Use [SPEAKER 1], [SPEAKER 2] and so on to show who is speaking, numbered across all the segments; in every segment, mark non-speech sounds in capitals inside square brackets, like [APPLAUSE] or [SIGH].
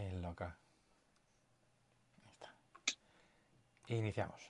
[SPEAKER 1] en local. Ahí está. Iniciamos.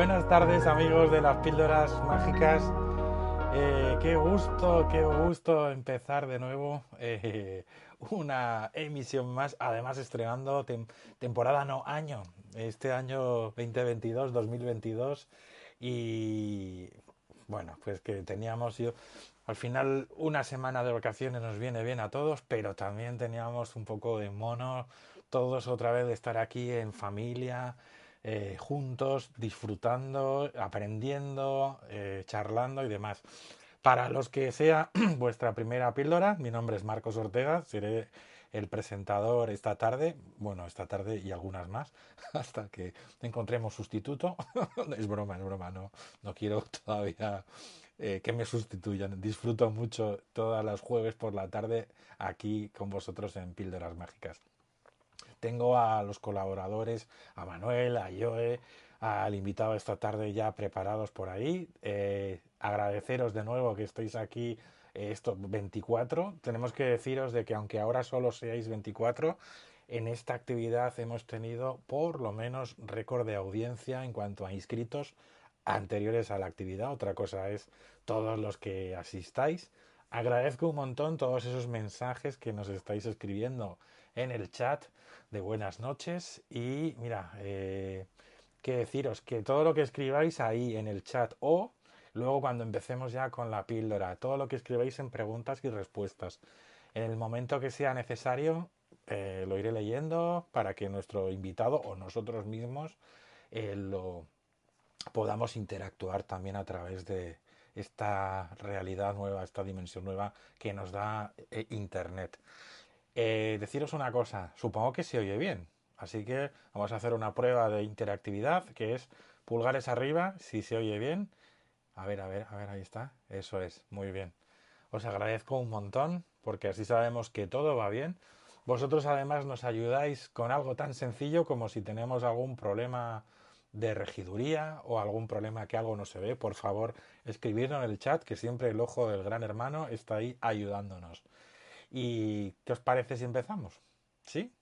[SPEAKER 1] Buenas tardes amigos de las píldoras mágicas. Eh, qué gusto, qué gusto empezar de nuevo eh, [LAUGHS] una emisión más, además estrenando temporada, no año, este año 2022-2022 y bueno, pues que teníamos yo, al final una semana de vacaciones nos viene bien a todos, pero también teníamos un poco de mono, todos otra vez de estar aquí en familia, eh, juntos, disfrutando, aprendiendo, eh, charlando y demás. Para los que sea [CLEARS THROAT] vuestra primera píldora, mi nombre es Marcos Ortega, seré el presentador esta tarde, bueno, esta tarde y algunas más, [LAUGHS] hasta que encontremos sustituto. [LAUGHS] es broma, es broma, no, no quiero todavía eh, que me sustituyan. Disfruto mucho todas las jueves por la tarde aquí con vosotros en Píldoras Mágicas. Tengo a los colaboradores, a Manuel, a Joe, al invitado esta tarde ya preparados por ahí. Eh, agradeceros de nuevo que estéis aquí eh, estos 24. Tenemos que deciros de que aunque ahora solo seáis 24, en esta actividad hemos tenido por lo menos récord de audiencia en cuanto a inscritos anteriores a la actividad. Otra cosa es todos los que asistáis. Agradezco un montón todos esos mensajes que nos estáis escribiendo en el chat de buenas noches y mira, eh, que deciros que todo lo que escribáis ahí en el chat o luego cuando empecemos ya con la píldora, todo lo que escribáis en preguntas y respuestas. En el momento que sea necesario, eh, lo iré leyendo para que nuestro invitado o nosotros mismos eh, lo podamos interactuar también a través de esta realidad nueva, esta dimensión nueva que nos da Internet. Eh, deciros una cosa, supongo que se oye bien, así que vamos a hacer una prueba de interactividad que es pulgares arriba si se oye bien. A ver, a ver, a ver, ahí está. Eso es, muy bien. Os agradezco un montón porque así sabemos que todo va bien. Vosotros además nos ayudáis con algo tan sencillo como si tenemos algún problema de regiduría o algún problema que algo no se ve, por favor escribidlo en el chat que siempre el ojo del gran hermano está ahí ayudándonos. ¿Y qué os parece si empezamos? ¿Sí?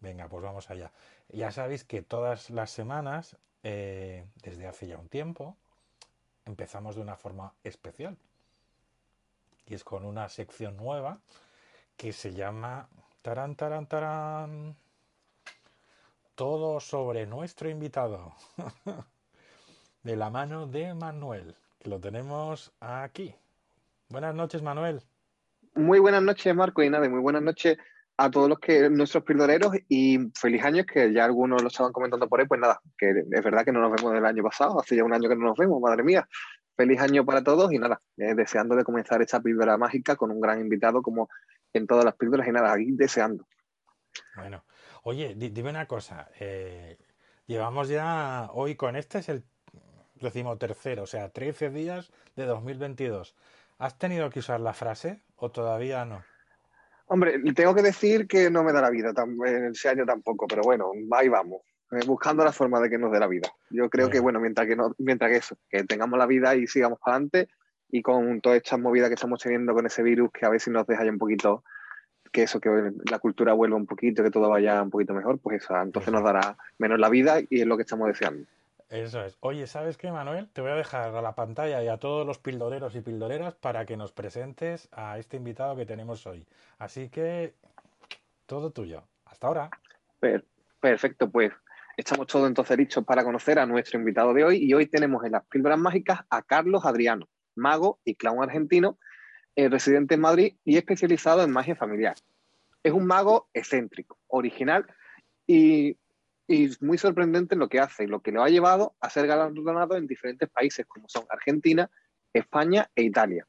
[SPEAKER 1] Venga, pues vamos allá. Ya sabéis que todas las semanas, eh, desde hace ya un tiempo, empezamos de una forma especial. Y es con una sección nueva que se llama Tarán, tarán, tarán. Todo sobre nuestro invitado. [LAUGHS] de la mano de Manuel, que lo tenemos aquí. Buenas noches, Manuel.
[SPEAKER 2] Muy buenas noches, Marco, y nada, muy buenas noches a todos los que nuestros pildoreros y feliz año, que ya algunos lo estaban comentando por ahí, pues nada, que es verdad que no nos vemos del año pasado, hace ya un año que no nos vemos, madre mía. Feliz año para todos y nada, eh, deseando de comenzar esta píldora mágica con un gran invitado como en todas las píldoras y nada, aquí deseando.
[SPEAKER 1] Bueno, oye, dime una cosa, eh, llevamos ya, hoy con este es el tercero, o sea, 13 días de 2022. ¿Has tenido que usar la frase o todavía no?
[SPEAKER 2] Hombre, tengo que decir que no me da la vida en ese año tampoco, pero bueno, ahí vamos, eh, buscando la forma de que nos dé la vida. Yo creo que, bueno, mientras que, no, mientras que eso, que tengamos la vida y sigamos para adelante y con toda esta movida que estamos teniendo con ese virus, que a ver si nos deja ya un poquito, que eso, que la cultura vuelva un poquito, que todo vaya un poquito mejor, pues eso, entonces nos dará menos la vida y es lo que estamos deseando.
[SPEAKER 1] Eso es. Oye, ¿sabes qué, Manuel? Te voy a dejar a la pantalla y a todos los pildoreros y pildoreras para que nos presentes a este invitado que tenemos hoy. Así que, todo tuyo. Hasta ahora.
[SPEAKER 2] Perfecto, pues estamos todos entonces listos para conocer a nuestro invitado de hoy. Y hoy tenemos en las píldoras mágicas a Carlos Adriano, mago y clown argentino, eh, residente en Madrid y especializado en magia familiar. Es un mago excéntrico, original y y es muy sorprendente lo que hace y lo que lo ha llevado a ser galardonado en diferentes países como son Argentina, España e Italia.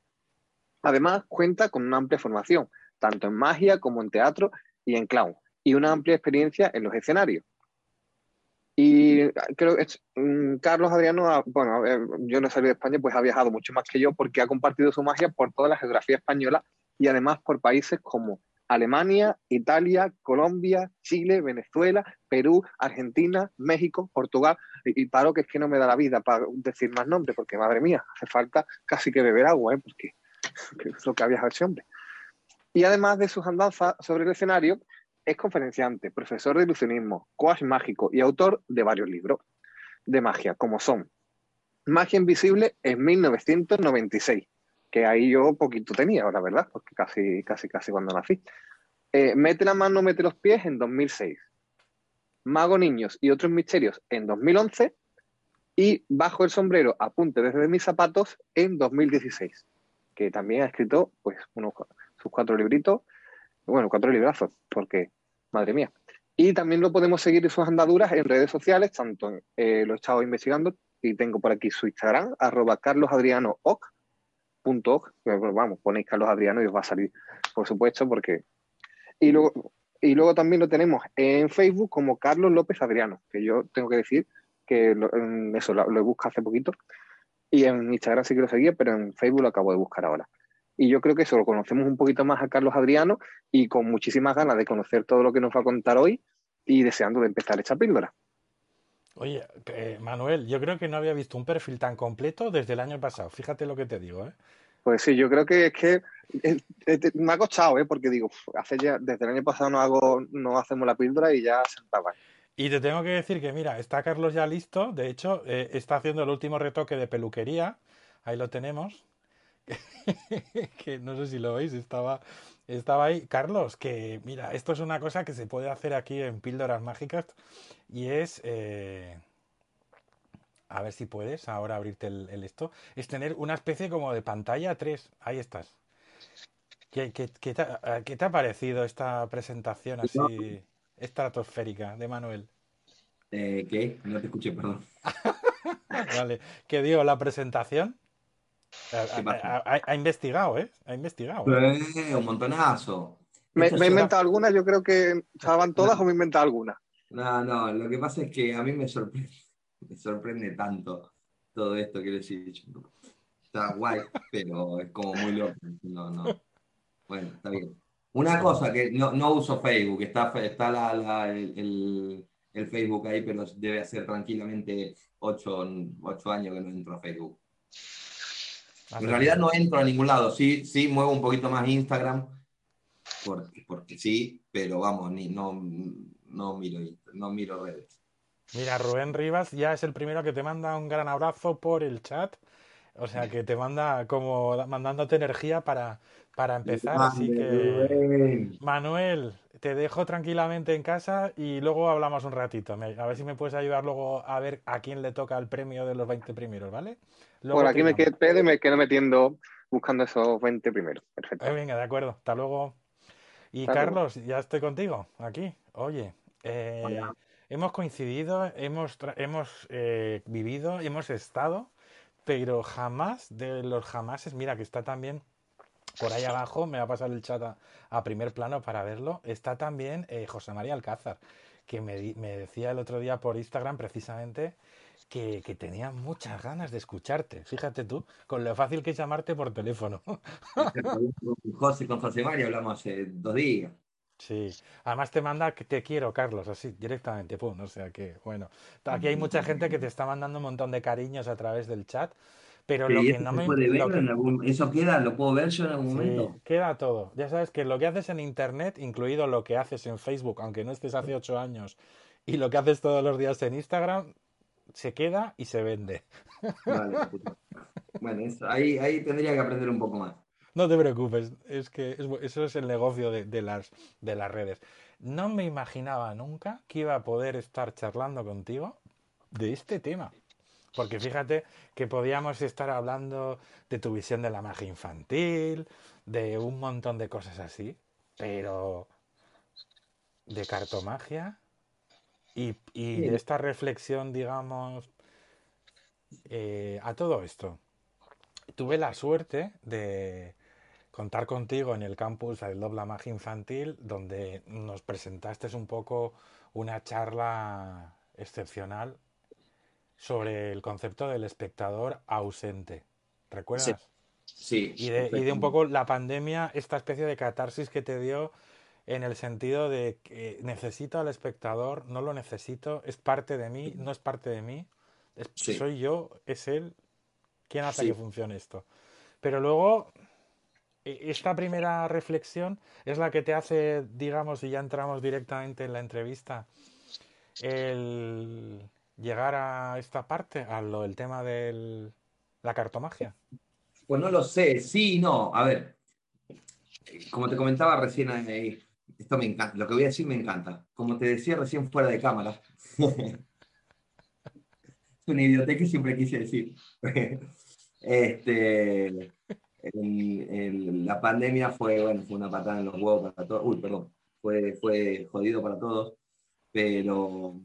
[SPEAKER 2] Además, cuenta con una amplia formación, tanto en magia como en teatro y en clown, y una amplia experiencia en los escenarios. Y creo que mm, Carlos Adriano, bueno, yo no salí de España, pues ha viajado mucho más que yo porque ha compartido su magia por toda la geografía española y además por países como Alemania, Italia, Colombia, Chile, Venezuela, Perú, Argentina, México, Portugal. Y, paro que es que no me da la vida para decir más nombres, porque madre mía, hace falta casi que beber agua, ¿eh? porque [LAUGHS] es lo que ha viajado ese hombre. Y además de sus andanzas sobre el escenario, es conferenciante, profesor de ilusionismo, coach mágico y autor de varios libros de magia, como son Magia Invisible en 1996, que ahí yo poquito tenía, la verdad, porque casi, casi, casi cuando nací. Eh, mete la mano, mete los pies en 2006. Mago Niños y otros misterios en 2011. Y Bajo el sombrero, apunte desde mis zapatos en 2016. Que también ha escrito, pues, unos, sus cuatro libritos. Bueno, cuatro librazos, porque, madre mía. Y también lo podemos seguir en sus andaduras en redes sociales, tanto eh, lo he estado investigando y tengo por aquí su Instagram, arroba carlosadrianooc, vamos, ponéis Carlos Adriano y os va a salir, por supuesto, porque... Y luego, y luego también lo tenemos en Facebook como Carlos López Adriano, que yo tengo que decir que eso lo, he buscado hace poquito. Y en Instagram sí que lo seguía, pero en Facebook lo acabo de buscar ahora. Y yo creo que eso lo conocemos un poquito más a Carlos Adriano y con muchísimas ganas de conocer todo lo que nos va a contar hoy y deseando de empezar esta píldora.
[SPEAKER 1] Oye, eh, Manuel, yo creo que no había visto un perfil tan completo desde el año pasado. Fíjate lo que te digo, ¿eh?
[SPEAKER 2] Pues sí, yo creo que es que eh, eh, me ha costado, ¿eh? Porque digo, hace ya, desde el año pasado no hago, no hacemos la píldora y ya sentaba.
[SPEAKER 1] Y te tengo que decir que, mira, está Carlos ya listo. De hecho, está haciendo el último retoque de peluquería. Ahí lo tenemos. [LAUGHS] que no sé si lo veis, estaba, estaba ahí. Carlos, que mira, esto es una cosa que se puede hacer aquí en Píldoras Mágicas y es, eh, a ver si puedes ahora abrirte el, esto, es tener una especie como de pantalla 3. Ahí estás. ¿Qué, qué, te, ha parecido esta presentación así estratosférica de Manuel?
[SPEAKER 3] Eh, ¿Qué? No te escuché, perdón. [LAUGHS]
[SPEAKER 1] vale, ¿qué digo? ¿La presentación? Ha, investigado, ¿eh? Ha investigado.
[SPEAKER 3] Eh, un montonazo.
[SPEAKER 2] Me, he inventado algunas, yo creo que estaban todas o me he inventado algunas.
[SPEAKER 3] No, no, lo que pasa es que a mí me sorprende, [LAUGHS] me sorprende tanto todo esto he dicho. Está guay, pero es como muy loco. No, no. Bueno, está bien. Una cosa que no, no uso Facebook, está, está la, el, el, Facebook ahí, pero debe hacer tranquilamente ocho, ocho años que no entro a Facebook. En realidad no entro a ningún lado, sí, sí muevo un poquito más Instagram, porque, porque sí, pero vamos, ni, no, no, miro, no miro redes.
[SPEAKER 1] Mira, Rubén Rivas ya es el primero que te manda un gran abrazo por el chat. O sea, que te manda como mandándote energía para, para empezar. Así que, Manuel, te dejo tranquilamente en casa y luego hablamos un ratito. A ver si me puedes ayudar luego a ver a quién le toca el premio de los 20 primeros, ¿vale?
[SPEAKER 2] Por aquí me quedo, me quedo metiendo buscando esos 20 primeros. Perfecto.
[SPEAKER 1] Eh, venga, de acuerdo. Hasta luego. Y Carlos, ya estoy contigo aquí. Oye, eh, hemos coincidido, hemos, hemos eh, vivido, hemos estado, pero jamás de los jamases, mira que está también por ahí abajo, me va a pasar el chat a, primer plano para verlo, está también José María Alcázar, que me, me decía el otro día por Instagram precisamente que, tenía muchas ganas de escucharte. Fíjate tú, con lo fácil que es llamarte por teléfono.
[SPEAKER 3] José, con José María hablamos hace dos días.
[SPEAKER 1] Sí, además te manda que te quiero, Carlos, así directamente, pum, o sea que, bueno, aquí hay mucha gente que te está mandando un montón de cariños a través del chat, pero lo que no me...
[SPEAKER 3] ¿Eso queda? ¿Lo puedo ver yo en algún momento?
[SPEAKER 1] queda todo. Ya sabes que lo que haces en Internet, incluido lo que haces en Facebook, aunque no estés hace ocho años, y lo que haces todos los días en Instagram, se queda y se vende.
[SPEAKER 3] Vale, bueno, ahí, ahí tendría que aprender un poco más.
[SPEAKER 1] No te preocupes, es que eso es el negocio de, las, de las redes. No me imaginaba nunca que iba a poder estar charlando contigo de este tema. Porque fíjate que podíamos estar hablando de tu visión de la magia infantil, de un montón de cosas así, pero de cartomagia y, de esta reflexión, digamos, eh, a todo esto, tuve la suerte de contar contigo en el campus del Dobla Magia Infantil, donde nos presentaste un poco una charla excepcional sobre el concepto del espectador ausente. ¿Recuerdas?
[SPEAKER 3] Sí.
[SPEAKER 1] y, de, y de un poco la pandemia, esta especie de catarsis que te dio en el sentido de que necesito al espectador, no lo necesito, es parte de mí, no es parte de mí, soy yo, es él, quien hace que funcione esto. Pero luego, esta primera reflexión es la que te hace, digamos, y ya entramos directamente en la entrevista, el llegar a esta parte, a lo del tema de la cartomagia.
[SPEAKER 3] Pues no lo sé, sí y no. A ver, como te comentaba recién ahí, esto me encanta, lo que voy a decir me encanta. Como te decía recién fuera de cámara. [LAUGHS] es una idiotez que siempre quise decir. [LAUGHS] este, la pandemia fue, bueno, fue una patada en los huevos para todos. Uy, perdón. Fue, fue jodido para todos. Pero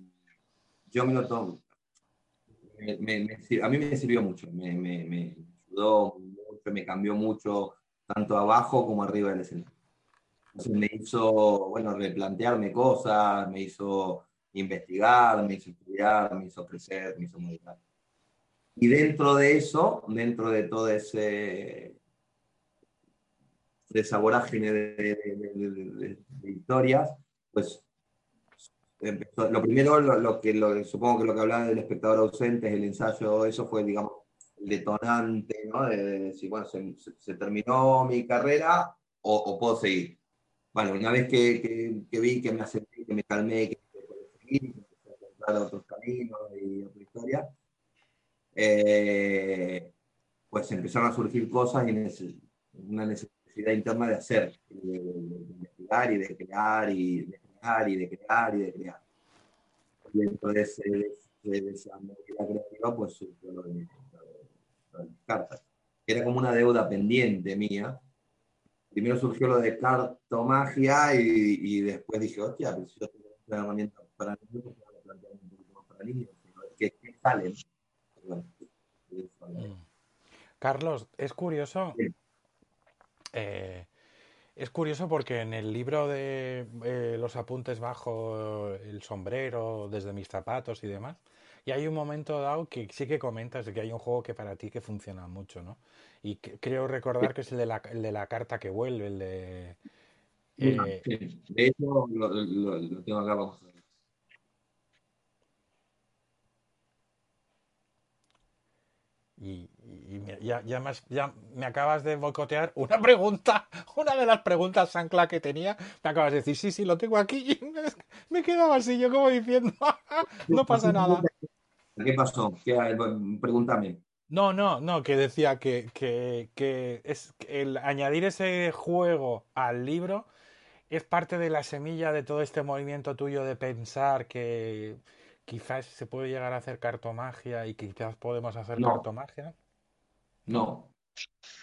[SPEAKER 3] yo me lo tomo. a mí me sirvió mucho. Me, me ayudó mucho, me cambió mucho, tanto abajo como arriba del escenario me hizo, bueno, replantearme cosas, me hizo investigar, me hizo estudiar, me hizo crecer, me hizo modificar. Y dentro de eso, dentro de todo ese de de, historias, pues lo primero, lo, que lo, supongo que lo que hablaba del espectador ausente el ensayo, eso fue, digamos, detonante, ¿no? De, decir, bueno, se, terminó mi carrera o, o puedo seguir bueno, una vez que, vi que me acepté, que me calmé, que seguir, que encontrar otros caminos y otra historia, eh, pues empezaron a surgir cosas y una necesidad interna de hacer, de, investigar y de crear y de crear y de crear y de crear. Y dentro de, esa creativa, pues surgió lo de, las cartas. Era como una deuda pendiente mía, primero surgió lo de cartomagia y, y después dije, hostia, pero si yo tengo una herramienta para niños, voy a plantear un poquito más para niños, ¿qué, qué salen? Bueno,
[SPEAKER 1] mm. Carlos, es curioso. Eh, es curioso porque en el libro de eh, los apuntes bajo el sombrero, desde mis zapatos y demás, y hay un momento dado que sí que comentas de que hay un juego que para ti que funciona mucho, ¿no? Y creo recordar que es el de, la, el de la carta que vuelve, el de...
[SPEAKER 3] Eh, de hecho, lo, lo, tengo acá, vamos a ver.
[SPEAKER 1] Y, ya, ya, me ya, me acabas de boicotear una pregunta, [LAUGHS] una de las preguntas ancla que tenía. Me acabas de decir, sí, sí, lo tengo aquí. Y [LAUGHS] me, me quedaba así, yo como diciendo, [LAUGHS] no pasa nada.
[SPEAKER 3] ¿Qué pasó? ¿Qué, pregúntame.
[SPEAKER 1] No, no, no, que decía que, que, que es el añadir ese juego al libro es parte de la semilla de todo este movimiento tuyo de pensar que quizás se puede llegar a hacer cartomagia y quizás podemos hacer cartomagia.
[SPEAKER 3] No,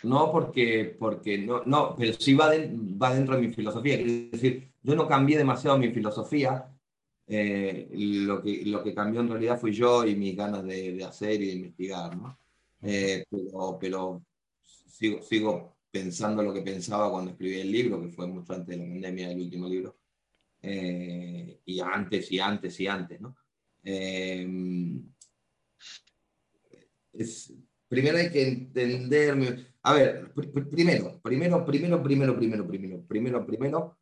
[SPEAKER 3] no porque, porque no, no, pero sí va, va dentro de mi filosofía. Es decir, yo no cambié demasiado mi filosofía. Eh, lo, que, lo que cambió en realidad fui yo y mis ganas de, hacer y de investigar, ¿no? Eh, pero, pero sigo, sigo pensando lo que pensaba cuando escribí el libro, que fue mucho antes de la pandemia del último libro. Eh, y antes y antes y antes, ¿no? es, Primero hay que entenderme. A ver, primero, primero, primero, primero, primero, primero, primero, primero.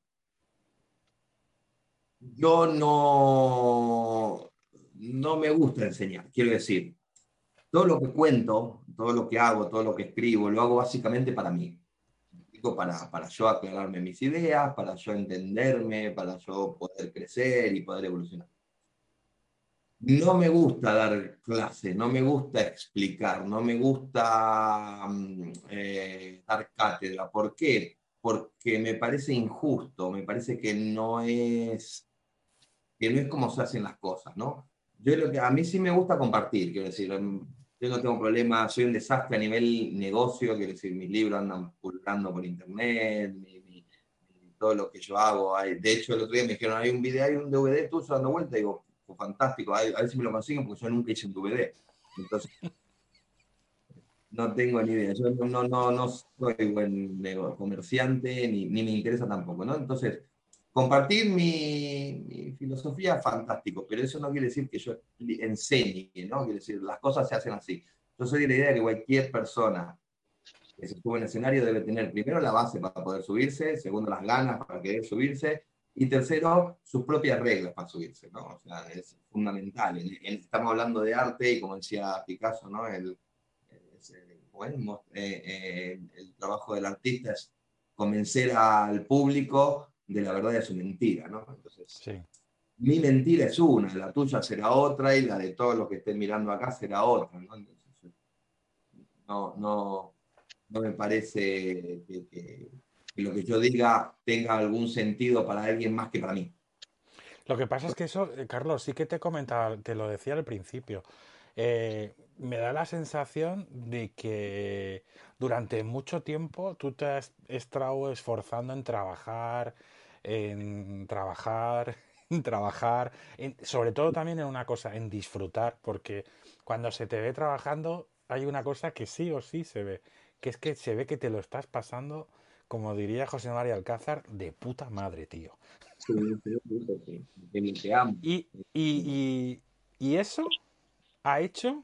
[SPEAKER 3] Yo no, no me gusta enseñar, quiero decir. Todo lo que cuento, todo lo que hago, todo lo que escribo, lo hago básicamente para mí. Para, para yo aclararme mis ideas, para yo entenderme, para yo poder crecer y poder evolucionar no me gusta dar clase, no me gusta explicar, no me gusta mm, eh, dar cátedra. ¿Por qué? Porque me parece injusto, me parece que no es, que no es como se hacen las cosas, ¿no? Yo lo que, a mí sí me gusta compartir, quiero decir, mm, yo no tengo problema, soy un desastre a nivel negocio, quiero decir, mis libros andan publicando por internet, todo lo que yo hago. De hecho, el otro día me dijeron, hay un video, hay un DVD tuyo dando vuelta, y digo, fantástico, a, ver si me lo consiguen porque yo nunca hice un DVD. Entonces, no tengo ni idea. Yo no, no, no soy buen comerciante ni, ni, me interesa tampoco, ¿no? Entonces, compartir mi, mi, filosofía, fantástico, pero eso no quiere decir que yo enseñe, ¿no? Quiere decir, las cosas se hacen así. Yo soy de la idea de que cualquier persona que se sube en escenario debe tener primero la base para poder subirse, segundo las ganas para querer subirse, y tercero, sus propias reglas para subirse, ¿no? O sea, es fundamental. estamos hablando de arte y como decía Picasso, ¿no? El, bueno, eh, eh, el trabajo del artista es convencer al público de la verdad de su mentira, ¿no? Entonces, sí. mi mentira es una, la tuya será otra y la de todos los que estén mirando acá será otra, ¿no? Entonces, no, no, no me parece que que lo que yo diga tenga algún sentido para alguien más que para mí.
[SPEAKER 1] Lo que pasa es que eso, eh, Carlos, sí que te comentaba, te lo decía al principio. Eh, me da la sensación de que durante mucho tiempo tú te has estado esforzando en trabajar, en trabajar, [LAUGHS] en trabajar, sobre todo también en una cosa, en disfrutar, porque cuando se te ve trabajando hay una cosa que sí o sí se ve, que es que se ve que te lo estás pasando como diría José María Alcázar, de puta madre, tío. Y, y, y, eso ha hecho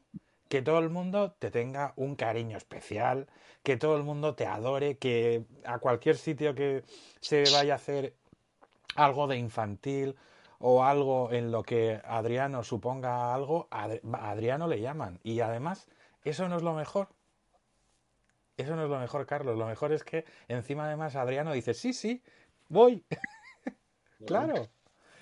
[SPEAKER 1] que todo el mundo te tenga un cariño especial, que todo el mundo te adore, que a cualquier sitio que se vaya a hacer algo de infantil o algo en lo que Adriano suponga algo, a Adriano le llaman. Y además, eso no es lo mejor. Eso no es lo mejor, Carlos. Lo mejor es que encima además Adriano dice, sí, sí, voy. [LAUGHS] claro.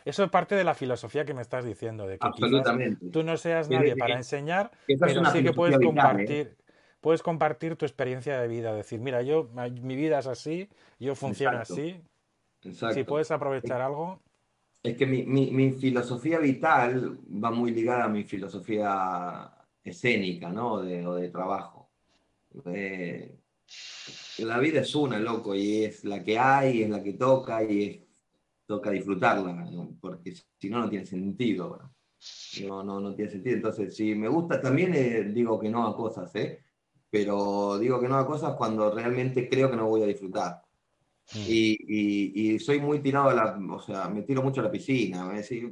[SPEAKER 1] Eso es parte de la filosofía que me estás diciendo, de que tú no seas nadie para enseñar, pero sí que puedes ¿eh? compartir, puedes compartir tu experiencia de vida, decir, mira, yo mi vida es así, yo funciono así. Si puedes aprovechar algo.
[SPEAKER 3] Es que mi, mi, filosofía vital va muy ligada a mi filosofía escénica, ¿no? De, o de trabajo. Eh, la vida es una, loco, y es la que hay, es la que toca, y toca disfrutarla, porque si no, no tiene sentido. No, no, no tiene sentido. Entonces, si me gusta, también eh, digo que no a cosas, ¿eh? Pero digo que no a cosas cuando realmente creo que no voy a disfrutar. Mm. Y, y, soy muy tirado a la, o sea, me tiro mucho a la piscina. Me decís,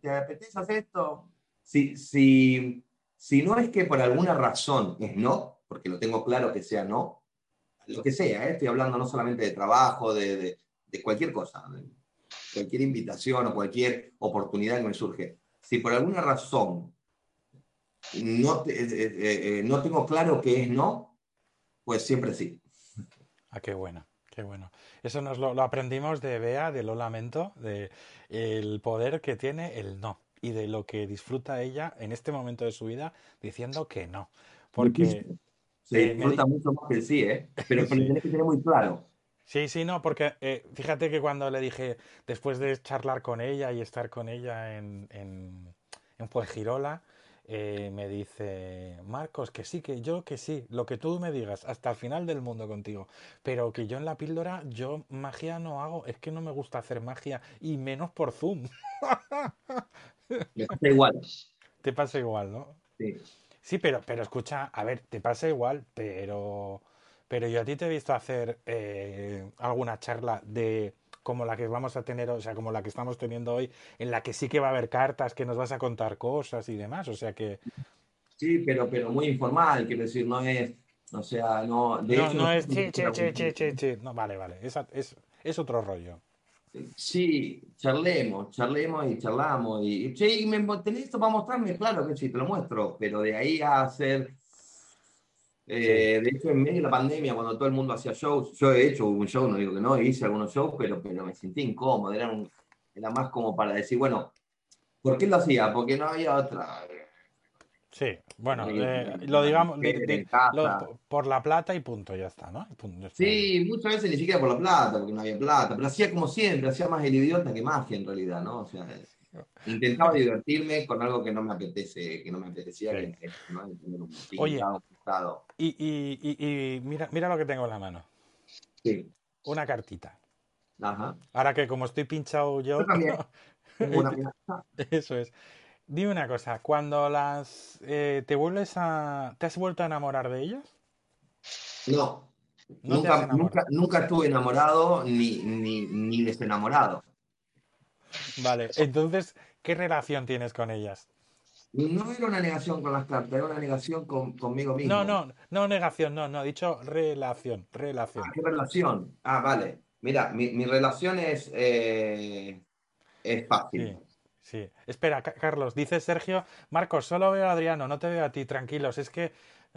[SPEAKER 3] ¿te apetece hacer esto? Si, si, si no es que por alguna razón es no, porque lo tengo claro que sea no, lo que sea, ¿eh? estoy hablando no solamente de trabajo, de, cualquier cosa, cualquier invitación o cualquier oportunidad que me surge. Si por alguna razón no, te- eh, eh, eh, no tengo claro qué es no, pues siempre sí.
[SPEAKER 1] Ah, qué bueno, qué bueno. Eso nos lo, lo aprendimos de Bea, de Lo Lamento, de el poder que tiene el no y de lo que disfruta ella en este momento de su vida diciendo que no. Porque
[SPEAKER 3] Se
[SPEAKER 1] Eh, me
[SPEAKER 3] disfruta mucho más que el sí, ¿eh? [LAUGHS] Pero, pero
[SPEAKER 1] Sí.
[SPEAKER 3] tenés que tener muy claro.
[SPEAKER 1] Sí, sí, no, porque eh, fíjate que cuando le dije, después de charlar con ella y estar con ella en, en, en Fuengirola, eh, me dice, Marcos, que sí, que yo, que sí, lo que tú me digas, hasta el final del mundo contigo, pero que yo en la píldora, yo magia no hago, es que no me gusta hacer magia, y menos por Zoom. [LAUGHS]
[SPEAKER 3] Me pasa igual.
[SPEAKER 1] Te pasa igual, ¿no?
[SPEAKER 3] Sí.
[SPEAKER 1] Sí, pero, pero escucha, a ver, te pasa igual, pero, pero yo a ti te he visto hacer eh, alguna charla de como la que vamos a tener, o sea, como la que estamos teniendo hoy, en la que sí que va a haber cartas, que nos vas a contar cosas y demás, o sea que
[SPEAKER 3] Sí, pero, pero muy informal, quiero decir, no es, o sea, no, de
[SPEAKER 1] no,
[SPEAKER 3] hecho,
[SPEAKER 1] no es che, che, che, che, che, che. no, vale, vale, esa- es, es otro rollo.
[SPEAKER 3] Sí, charlemos, charlemos y charlamos. Y, che, ¿y me, ¿tenés esto para mostrarme? Claro que sí, te lo muestro, pero de ahí a hacer... eh, De hecho, en medio de la pandemia, cuando todo el mundo hacía shows, yo he hecho un show, no digo que no, hice algunos shows, pero, pero me sentí incómodo, era, un- era más como para decir, bueno, ¿por qué lo hacía? Porque no había otra.
[SPEAKER 1] Sí, bueno, eh, lo digamos lo- por la plata y punto, ya está, ¿no? Y punto, ya está.
[SPEAKER 3] Sí, muchas veces ni siquiera por la plata, porque no había plata, pero hacía como siempre, hacía más el idiota que magia en realidad, ¿no? O sea, intentaba divertirme con algo que no me apetece, que no me apetecía,
[SPEAKER 1] Sí.
[SPEAKER 3] que, que, ¿no? Tener un
[SPEAKER 1] Oye. Y, y, y, y mira, mira lo que tengo en la mano,
[SPEAKER 3] Sí,
[SPEAKER 1] una cartita.
[SPEAKER 3] ajá.
[SPEAKER 1] Ahora que como estoy pinchado yo,
[SPEAKER 3] Yo también. Una [LAUGHS]
[SPEAKER 1] eso es. Dime una cosa, cuando las eh, te vuelves a, ¿te has vuelto a enamorar de ellas?
[SPEAKER 3] No, nunca, nunca, nunca estuve enamorado ni, ni, ni desenamorado.
[SPEAKER 1] Vale, entonces, ¿qué relación tienes con ellas?
[SPEAKER 3] No era una negación con las cartas, era una negación con, conmigo mismo.
[SPEAKER 1] No, no, no negación, no, no, he dicho relación, relación.
[SPEAKER 3] Ah, ¿Qué relación? Ah, vale. Mira, mi, mi relación es, eh, es fácil.
[SPEAKER 1] Sí, sí. Espera, Ca- Carlos, dice Sergio, Marcos, solo veo a Adriano, no te veo a ti, tranquilos. Es que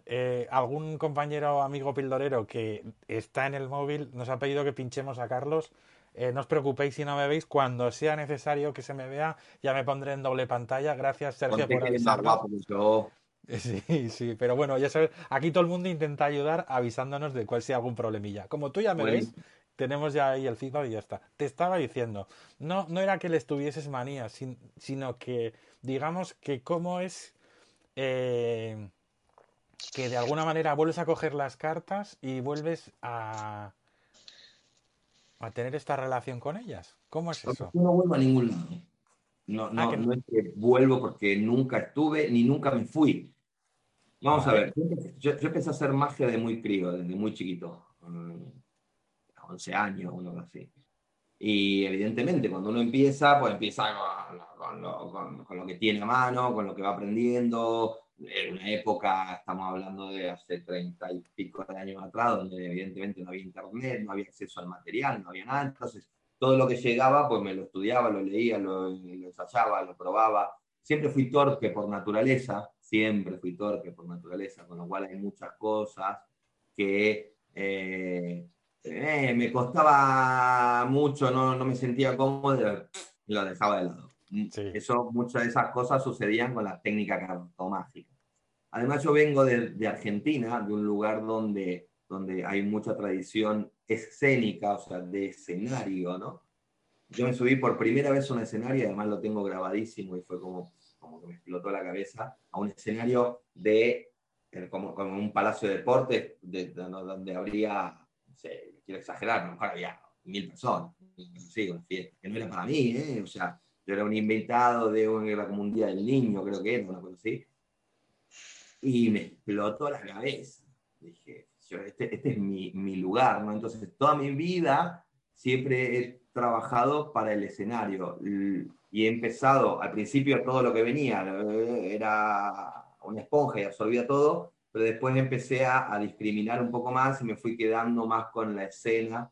[SPEAKER 1] eh, algún compañero o amigo pildorero que está en el móvil nos ha pedido que pinchemos a Carlos. Eh, no os preocupéis si no me veis. Cuando sea necesario que se me vea, ya me pondré en doble pantalla. Gracias, Sergio,
[SPEAKER 3] Ponte
[SPEAKER 1] por avisarnos.
[SPEAKER 3] yo. [LAUGHS]
[SPEAKER 1] Sí, sí, pero bueno, ya sabes, aquí todo el mundo intenta ayudar avisándonos de cuál sea algún problemilla. Como tú ya me
[SPEAKER 3] Bueno.
[SPEAKER 1] ves, tenemos ya ahí el feedback y ya está. Te estaba diciendo, no, no era que le estuvieses manía, sin- sino que digamos que cómo es eh, que de alguna manera vuelves a coger las cartas y vuelves a, a tener esta relación con ellas. ¿Cómo es eso?
[SPEAKER 3] no vuelvo a ningún lado. No, no,
[SPEAKER 1] Ah, que no.
[SPEAKER 3] no es que vuelvo porque nunca estuve ni nunca me fui. Vamos a
[SPEAKER 1] Vale.
[SPEAKER 3] ver, yo, yo- empecé a hacer magia de muy crío, desde muy chiquito, 11 años, uno así. Y evidentemente cuando uno empieza, pues empieza con, lo, con- con lo que tiene a mano, con lo que va aprendiendo. En una época, estamos hablando de hace treinta y pico de años atrás, donde evidentemente no había internet, no había acceso al material, no había nada. Entonces, todo lo que llegaba, pues me lo estudiaba, lo leía, lo, lo ensayaba, lo probaba. Siempre fui torpe por naturaleza, siempre fui torpe por naturaleza, con lo cual hay muchas cosas que eh, eh, me costaba mucho, no, no me sentía cómodo, y lo dejaba de lado.
[SPEAKER 1] Sí.
[SPEAKER 3] Eso, muchas de esas cosas sucedían con la técnica cartomágica. Además, yo vengo de, de Argentina, de un lugar donde, donde hay mucha tradición escénica, o sea, de escenario, ¿no? Yo me subí por primera vez a un escenario, además lo tengo grabadísimo y fue como, como que me explotó la cabeza, a un escenario de, eh, como, como un palacio de deportes, de, de- donde habría, no sé, quiero exagerar, a lo mejor había mil personas, sí, una fiesta, que no era para mí, ¿eh? O sea, yo era un invitado de un, era como un día del niño, creo que era, una cosa así, y me explotó la cabeza. Dije, yo, este, este es mi, mi lugar, ¿no? Entonces, toda mi vida siempre he trabajado para el escenario y he empezado, al principio todo lo que venía era una esponja y absorbía todo, pero después empecé a, a discriminar un poco más y me fui quedando más con la escena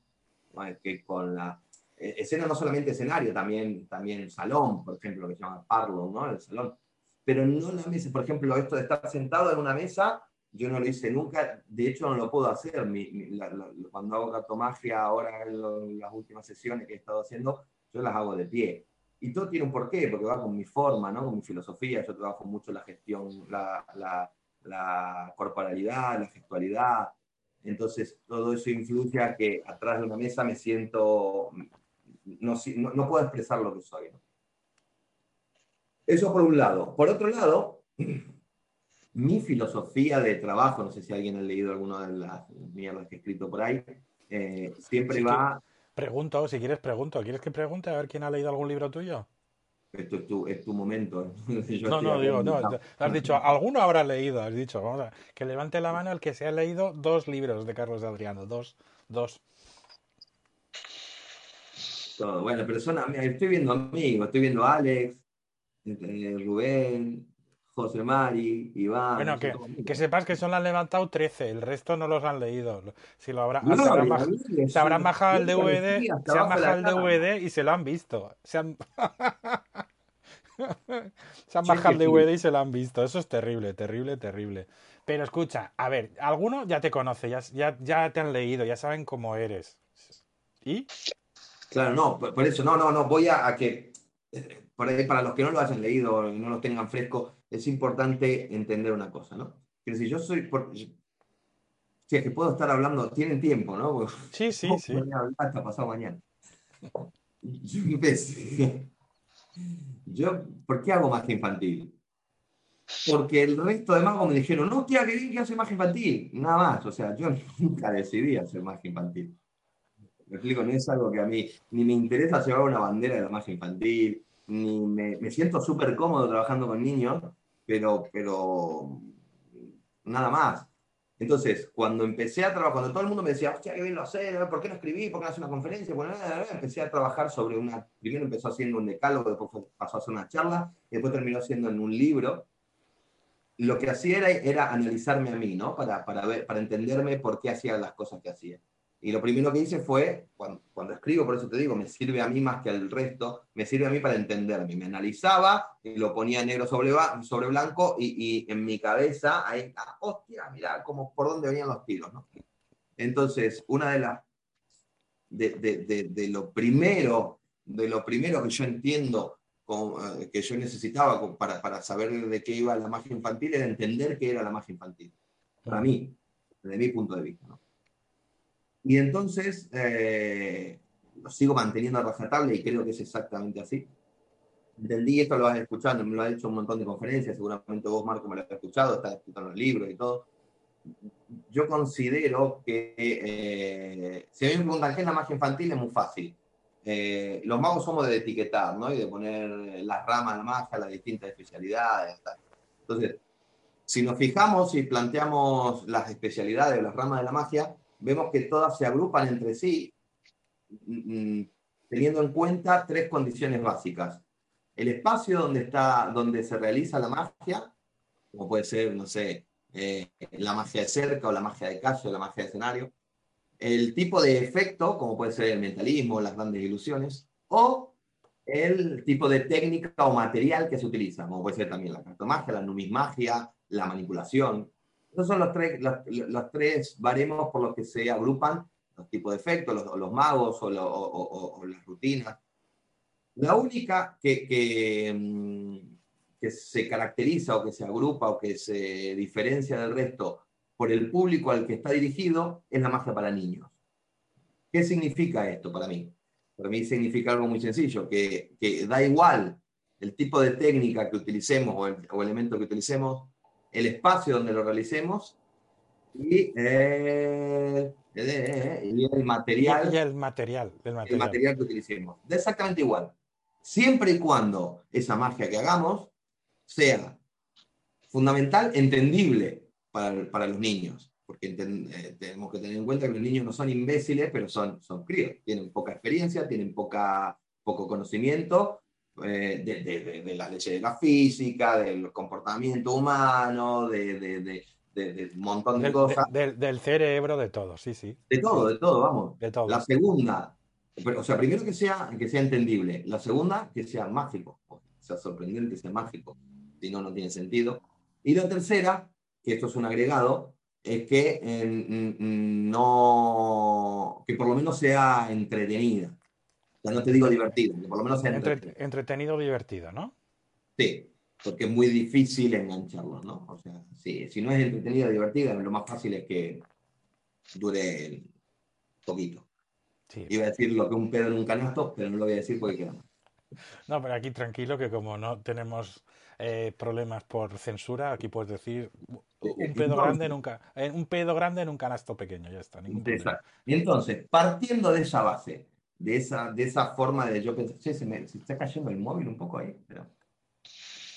[SPEAKER 3] que con la... eh, Escena no solamente escenario, también, también salón, por ejemplo, que se llama Parlo, ¿no? El salón. pero no la mesa. Por ejemplo, esto de estar sentado en una mesa, yo no lo hice nunca, de hecho no lo puedo hacer. cuando hago cartomagia, ahora en, las últimas sesiones que he estado haciendo, yo las hago de pie. Y todo tiene un porqué, porque va con mi forma, ¿no? con mi filosofía. Yo trabajo mucho la gestión, la, la, corporalidad, la gestualidad. Entonces, todo eso influye a que atrás de una mesa me siento, no, no, no puedo expresar lo que soy. ¿no? Eso por un lado. Por otro lado, [CLEARS THROAT] mi filosofía de trabajo, no sé si alguien ha leído alguna de las mierdas que he escrito por ahí, eh, siempre va...
[SPEAKER 1] Pregunto, si quieres pregunto. ¿Quieres que pregunte a ver quién ha leído algún libro tuyo?
[SPEAKER 3] Esto es tu, es tu momento. [LAUGHS]
[SPEAKER 1] no, no, digo, no, has dicho, alguno habrá leído, has dicho, vamos a, que levante la mano el que se ha leído dos libros de Carlos Adriano, dos, dos.
[SPEAKER 3] Todo. Bueno, persona, estoy viendo amigos, estoy viendo a Alex, eh, Rubén, José Mari, Iván.
[SPEAKER 1] Bueno, que, que, sepas que solo han levantado 13, el resto no los han leído. Si lo habrá, se, habrán bajado, el DVD, se han bajado el DVD y se lo han visto. Se han, [LAUGHS] [LAUGHS] se han bajado el DVD y se lo han visto. Eso es terrible, terrible, terrible. Pero escucha, a ver, alguno ya te conoce, ya, ya, ya te han leído, ya saben cómo eres. ¿Y?
[SPEAKER 3] Claro, no, por eso, no, no, no, voy a, que, eh, para los que no lo hayan leído y no lo tengan fresco, es importante entender una cosa, ¿no? Que si yo soy, por, si es que puedo estar hablando, tienen tiempo, ¿no?
[SPEAKER 1] sí, sí, [LAUGHS] sí.
[SPEAKER 3] Hasta pasado mañana. [LAUGHS] Yo, ¿por qué hago magia infantil? Porque el resto de magos me dijeron, no, tía, que bien que hace magia infantil. Nada más, o sea, yo [LAUGHS] nunca decidí hacer magia infantil. Me explico, no es algo que a mí ni me interesa llevar una bandera de la magia infantil, ni me, me siento súper cómodo trabajando con niños, pero, pero nada más. Entonces, cuando empecé a trabajar, cuando todo el mundo me decía, hostia, qué bien lo hace, ¿por qué no escribí? ¿Por qué no hace una conferencia? Bueno, empecé a trabajar sobre una, primero empezó haciendo un decálogo, después pasó a hacer una charla, y después terminó haciendo en un libro. Lo que hacía era, era analizarme a mí, ¿no? Para, para, ver, para entenderme por qué hacía las cosas que hacía. Y lo primero que hice fue, cuando, cuando, escribo, por eso te digo, me sirve a mí más que al resto, me sirve a mí para entenderme. Me analizaba, y lo ponía negro sobre, blanco y, y en mi cabeza, ahí, ah, hostia, mira cómo, por dónde venían los tiros. ¿no? Entonces, una de las, de, lo primero, de lo primero que yo entiendo eh, que yo necesitaba para, para saber de qué iba la magia infantil era entender qué era la magia infantil. Para mí, desde mi punto de vista. ¿no? Y entonces eh, lo sigo manteniendo a rajatabla y creo que es exactamente así. Entendí, esto lo vas escuchando, me lo ha hecho un montón de conferencias, seguramente vos, Marco, me lo has escuchado, estás escuchando los libros y todo. Yo considero que, eh, si a mí me preguntan qué es la magia infantil, es muy fácil. Eh, los magos somos de etiquetar, ¿no? Y de poner las ramas de la magia, las distintas especialidades. Tal. Entonces, si nos fijamos y planteamos las especialidades, las ramas de la magia, vemos que todas se agrupan entre sí mm, mm, teniendo en cuenta tres condiciones básicas. El espacio donde, está, donde se realiza la magia, como puede ser, no sé, eh, la magia de cerca o la magia de calle o la magia de escenario. El tipo de efecto, como puede ser el mentalismo, las grandes ilusiones, o el tipo de técnica o material que se utiliza, como puede ser también la cartomagia, la numismagia, la manipulación. Esos son los tres, los, tres baremos por los que se agrupan los tipos de efectos, los, magos o, las rutinas. La única que, mm, que, se caracteriza o que se agrupa o que se diferencia del resto por el público al que está dirigido es la magia para niños. ¿Qué significa esto para mí? Para mí significa algo muy sencillo, que, da igual el tipo de técnica que utilicemos o el, o elemento que utilicemos, el espacio donde lo realicemos y, eh, el material.
[SPEAKER 1] Y el material,
[SPEAKER 3] el material. que utilicemos. Exactamente igual. Siempre y cuando esa magia que hagamos sea fundamental, entendible para, los niños. Porque eh, tenemos que tener en cuenta que los niños no son imbéciles, pero son, son críos. Tienen poca experiencia, tienen poca, poco conocimiento eh, de, de, las leyes de la física, del comportamiento humano, de, un montón de cosas.
[SPEAKER 1] del cerebro, de todo, sí, sí.
[SPEAKER 3] De todo, de todo, vamos.
[SPEAKER 1] De todo.
[SPEAKER 3] La segunda, o sea, primero que sea, que sea entendible. La segunda, que sea mágico, sea sorprendente, que sea mágico. si no, no tiene sentido. Y la tercera, que esto es un agregado, es que no, que por lo menos sea entretenida. Ya no te digo divertida, que por lo menos sea
[SPEAKER 1] entretenida. entretenido divertido, ¿no?
[SPEAKER 3] Sí, porque es muy difícil engancharlo, ¿no? O sea, si no es entretenida divertida, lo más fácil es que dure poquito. Iba a decir lo que un pedo en un canasto, pero no lo voy a decir porque queda mal.
[SPEAKER 1] No, pero aquí tranquilo que como no tenemos eh, problemas por censura, aquí puedes decir un pedo, grande en un, un pedo grande en un canasto pequeño, ya está.
[SPEAKER 3] Y entonces, partiendo de esa base, de esa, de esa forma de yo pensar, se me está cayendo el móvil un poco ahí, pero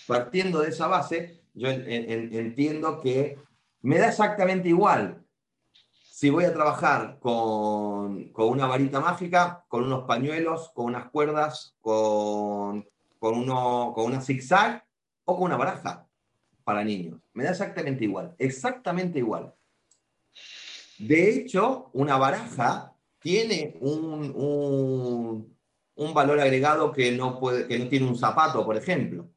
[SPEAKER 3] partiendo de esa base, yo entiendo que me da exactamente igual si voy a trabajar con, una varita mágica, con unos pañuelos, con unas cuerdas, con, con, uno, con una zigzag o con una baraja para niños. Me da exactamente igual, exactamente igual. De hecho, una baraja tiene un, valor agregado que no, puede, que no tiene un zapato, por ejemplo,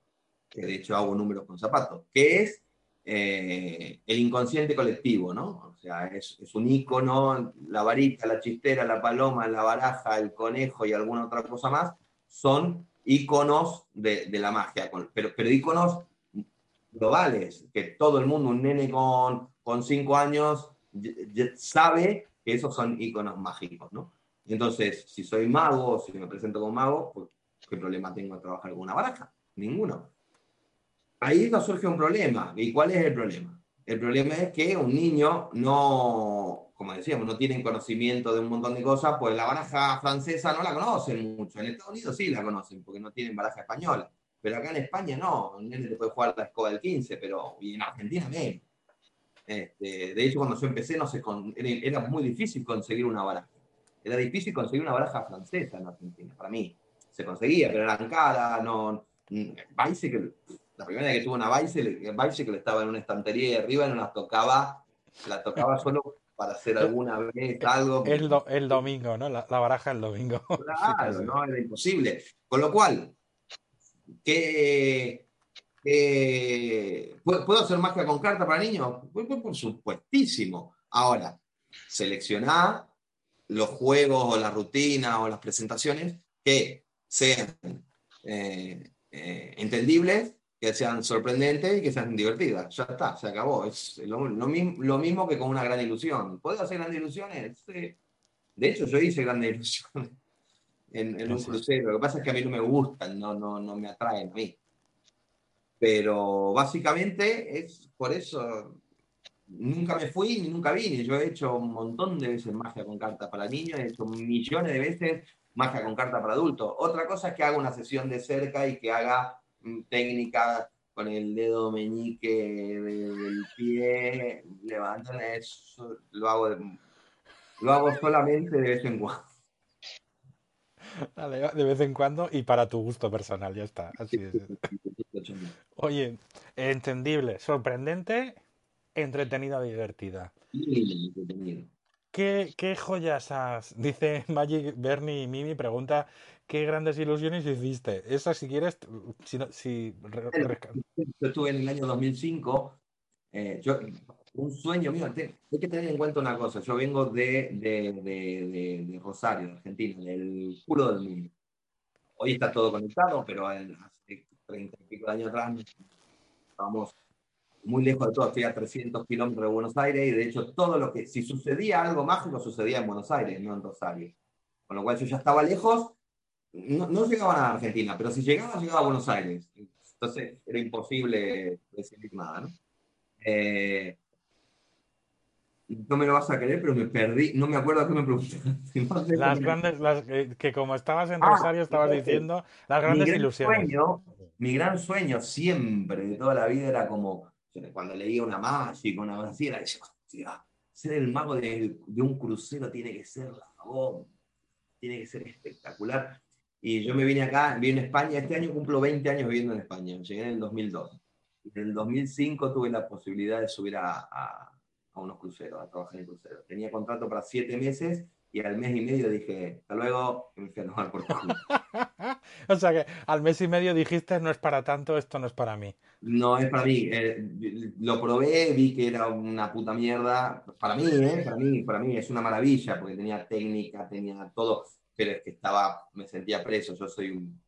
[SPEAKER 3] que de hecho hago números con zapatos, que es eh, el inconsciente colectivo, ¿no? O sea, es, un icono, la varita, la chistera, la paloma, la baraja, el conejo y alguna otra cosa más, son iconos de, la magia, pero, pero iconos globales, que todo el mundo, un nene con, con cinco años, sabe que esos son iconos mágicos, ¿no? Entonces, si soy mago, si me presento como mago, pues, ¿qué problema tengo de trabajar con una baraja? Ninguno ahí nos surge un problema. ¿Y cuál es el problema? El problema es que un niño no, como decíamos, no tiene conocimiento de un montón de cosas, pues la baraja francesa no la conocen mucho. En Estados Unidos sí la conocen, porque no tienen baraja española. Pero acá en España no, un nene te puede jugar la escoba del 15, pero y en Argentina menos. Este, de hecho, cuando yo empecé, no era muy difícil conseguir una baraja. Era difícil conseguir una baraja francesa en Argentina, para mí. Se conseguía, pero eran caras, no. que la primera vez que tuve una bicycle, estaba en una estantería y arriba no la tocaba, la tocaba [LAUGHS] solo para hacer alguna vez algo.
[SPEAKER 1] El, el domingo, ¿no? La, baraja el domingo. [LAUGHS]
[SPEAKER 3] Claro, no, era imposible. Con lo cual, ¿qué, ¿puedo hacer magia con carta para niños? Por supuestísimo. Ahora, seleccionar los juegos o la rutina o las presentaciones que sean eh, eh, entendibles que sean sorprendentes y que sean divertidas. Ya está, se acabó. Es lo, mismo, que con una gran ilusión. ¿Puedo hacer grandes ilusiones? De hecho, yo hice grandes [LAUGHS] ilusiones en, un crucero. Lo que pasa es que a mí no me gustan, no, no, no me atraen a mí. Pero básicamente es por eso. Nunca me fui ni nunca vine. Yo he hecho un montón de veces magia con carta para niños, he hecho millones de veces magia con carta para adultos. Otra cosa es que haga una sesión de cerca y que haga técnica con el dedo meñique del pie, levantan eso, lo hago, lo hago solamente de vez en cuando. [LAUGHS]
[SPEAKER 1] de vez en cuando y para tu gusto personal, ya está. Así es. Oye, entendible, sorprendente, entretenida, divertida. ¿Qué, ¿Qué, joyas has? Dice Magic Bernie Mimi, pregunta qué grandes ilusiones hiciste. Esa, si quieres, si, si
[SPEAKER 3] yo estuve en el año 2005. Eh, yo, un sueño mío. hay que tener en cuenta una cosa. Yo vengo de, de, de, de Rosario, Argentina, del culo del mundo. Hoy está todo conectado, pero hace 30 y pico de años atrás estábamos muy lejos de todo. Estoy a 300 kilómetros de Buenos Aires y de hecho todo lo que, si sucedía algo mágico, sucedía en Buenos Aires, no en Rosario. Con lo cual yo ya estaba lejos no, no, llegaban a Argentina, pero si llegaban, llegaba a Buenos Aires. Entonces era imposible decidir nada, ¿no? Eh, no me lo vas a creer, pero me perdí, no me acuerdo a qué me preguntaste. [LAUGHS]
[SPEAKER 1] las grandes, las, que como estabas en ah, Rosario, estabas diciendo las grandes ilusiones.
[SPEAKER 3] Mi gran sueño siempre, de toda la vida, era como, cuando leía una mágica, una así, era ser el mago de, de, un crucero tiene que ser tiene que ser espectacular. Y yo me vine acá, vine en España, este año cumplo 20 años viviendo en España, llegué en el 2002. Y en el 2005 tuve la posibilidad de subir a, a, unos cruceros, a trabajar en cruceros. Tenía contrato para 7 meses y al mes y medio dije, hasta luego, me fui a tomar por [LAUGHS] [LAUGHS]
[SPEAKER 1] o sea que al mes y medio dijiste, no es para tanto, esto no es para mí.
[SPEAKER 3] No es para mí. Eh, lo probé, vi que era una puta mierda. Para mí, ¿eh? Para mí, para mí es una maravilla porque tenía técnica, tenía todo, pero es que estaba, me sentía preso. Yo soy un.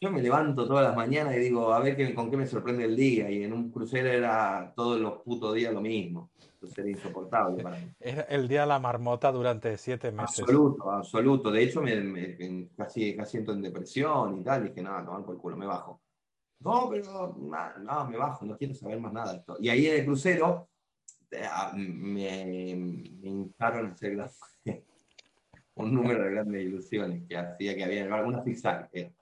[SPEAKER 3] Yo me levanto todas las mañanas y digo, a ver qué, con qué me sorprende el día. Y en un crucero era todos los putos días lo mismo. Entonces era insoportable para mí.
[SPEAKER 1] Era el día de la marmota durante siete meses.
[SPEAKER 3] Absoluto, absoluto. De hecho, me, me- casi, casi entro en depresión y tal. Y dije, no, no, por el culo, me bajo. No, pero na- no, me bajo, no quiero saber más nada de esto. Y ahí en el crucero me, me hincaron a hacer [LAUGHS] un número de grandes ilusiones que hacía que había alguna zigzag. eh.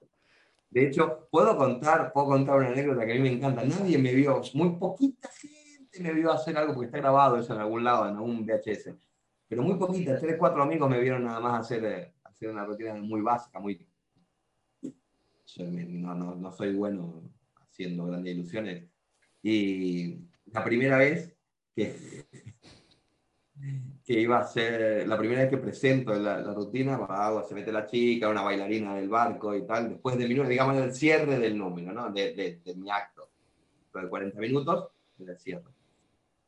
[SPEAKER 3] De hecho, puedo contar, puedo contar una anécdota que a mí me encanta. Nadie me vio, muy poquita gente me vio hacer algo porque está grabado eso en algún lado, en algún VHS. Pero muy poquita, tres, cuatro amigos me vieron nada más hacer, eh, hacer una rutina muy básica, muy yo no, no, no soy bueno haciendo grandes ilusiones. Y la primera vez que, [LAUGHS] que iba a ser, la primera vez que presento la, la rutina, hago, se mete la chica, una bailarina del barco y tal, después del minuto, digamos, el cierre del número, ¿no? De, de, de mi acto. De 40 minutos, del cierre.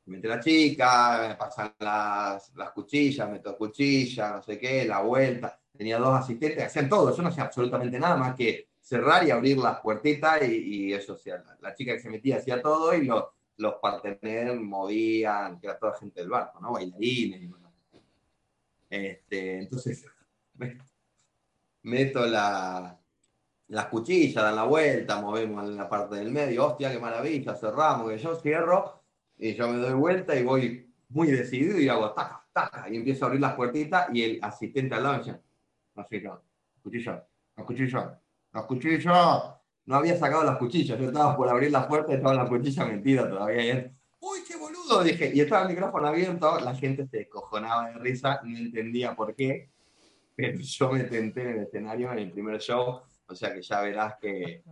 [SPEAKER 3] Mete la chica, me pasan las, las cuchillas, meto cuchillas, no sé qué, la vuelta. Tenía dos asistentes, hacían todo, yo no hacía absolutamente nada más que cerrar y abrir las puertitas y, y eso, o la, chica que se metía hacía todo y los, los parteneros movían, que era toda gente del barco, ¿no? Bailarines y bueno. Este, entonces, [LAUGHS] me- meto la, las cuchillas, dan la vuelta, movemos en la parte del medio, hostia, qué maravilla, cerramos, que yo cierro y yo me doy vuelta y voy muy decidido y hago taca, taca, y empiezo a abrir las puertitas y el asistente al lado decía, así, no, cuchilla, la cuchilla, las cuchillas. No había sacado las cuchillas, yo estaba por abrir la puerta y estaba la cuchilla metida todavía. Y ¡Uy, qué boludo! Dije, y estaba el micrófono abierto, la gente se descojonaba de risa, no entendía por qué, pero [LAUGHS] yo me tenté en el escenario en el primer show, o sea que ya verás que,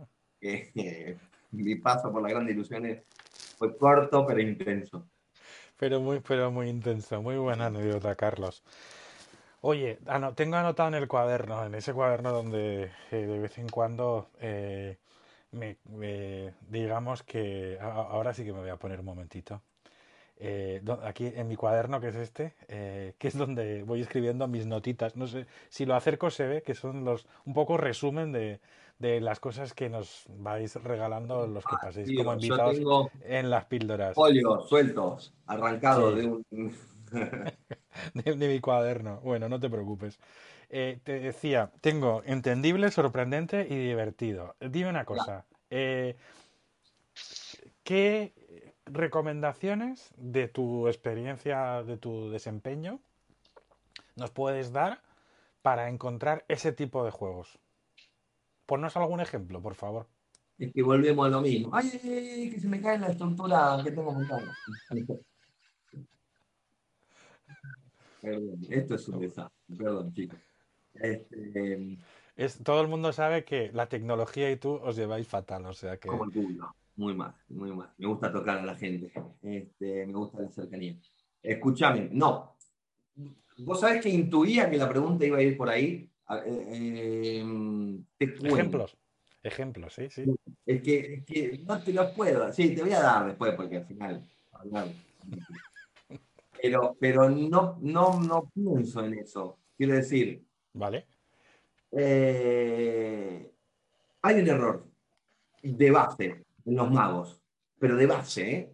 [SPEAKER 3] mi paso por las grandes ilusiones fue corto pero intenso.
[SPEAKER 1] Pero muy, pero muy intenso. Muy buena anécdota, Carlos. Oye, ano- tengo anotado en el cuaderno, en ese cuaderno donde eh, de vez en cuando eh, me, digamos que ahora sí que me voy a poner un momentito. Eh, aquí en mi cuaderno, que es este, que es donde voy escribiendo mis notitas. No sé si lo acerco se ve que son los un poco resumen de, de las cosas que nos vais regalando los que paséis
[SPEAKER 3] Tío,
[SPEAKER 1] como invitados en las píldoras
[SPEAKER 3] folios sueltos, arrancados
[SPEAKER 1] Sí.
[SPEAKER 3] de un... [LAUGHS]
[SPEAKER 1] de, de mi cuaderno. Bueno, no te preocupes. Eh, te decía, tengo entendible, sorprendente y divertido. Dime una cosa. eh, ¿qué recomendaciones de tu experiencia, de tu desempeño, nos puedes dar para encontrar ese tipo de juegos? Ponnos algún ejemplo, por favor.
[SPEAKER 3] Es que volvemos a lo mismo. Ay, ay, ay, que se me cae la estructura que tengo montada. Perdón, esto es un desastre. Perdón, chicos. Este,
[SPEAKER 1] Es, todo el mundo sabe que la tecnología y tú os lleváis fatal, o sea que...
[SPEAKER 3] como el culo. Muy mal, muy mal. Me gusta tocar a la gente. Este, me gusta la cercanía. Escúchame, no. Vos sabés que intuía que la pregunta iba a ir por ahí. A- eh, eh, te cuento.
[SPEAKER 1] Ejemplos. Ejemplos, sí, sí.
[SPEAKER 3] Es que, es que no te los puedo. Sí, te voy a dar después, porque al final. Pero, pero no, no, no pienso en eso. Quiero decir,
[SPEAKER 1] ¿Vale?
[SPEAKER 3] eh, hay un error de base en los magos, pero de base, ¿eh?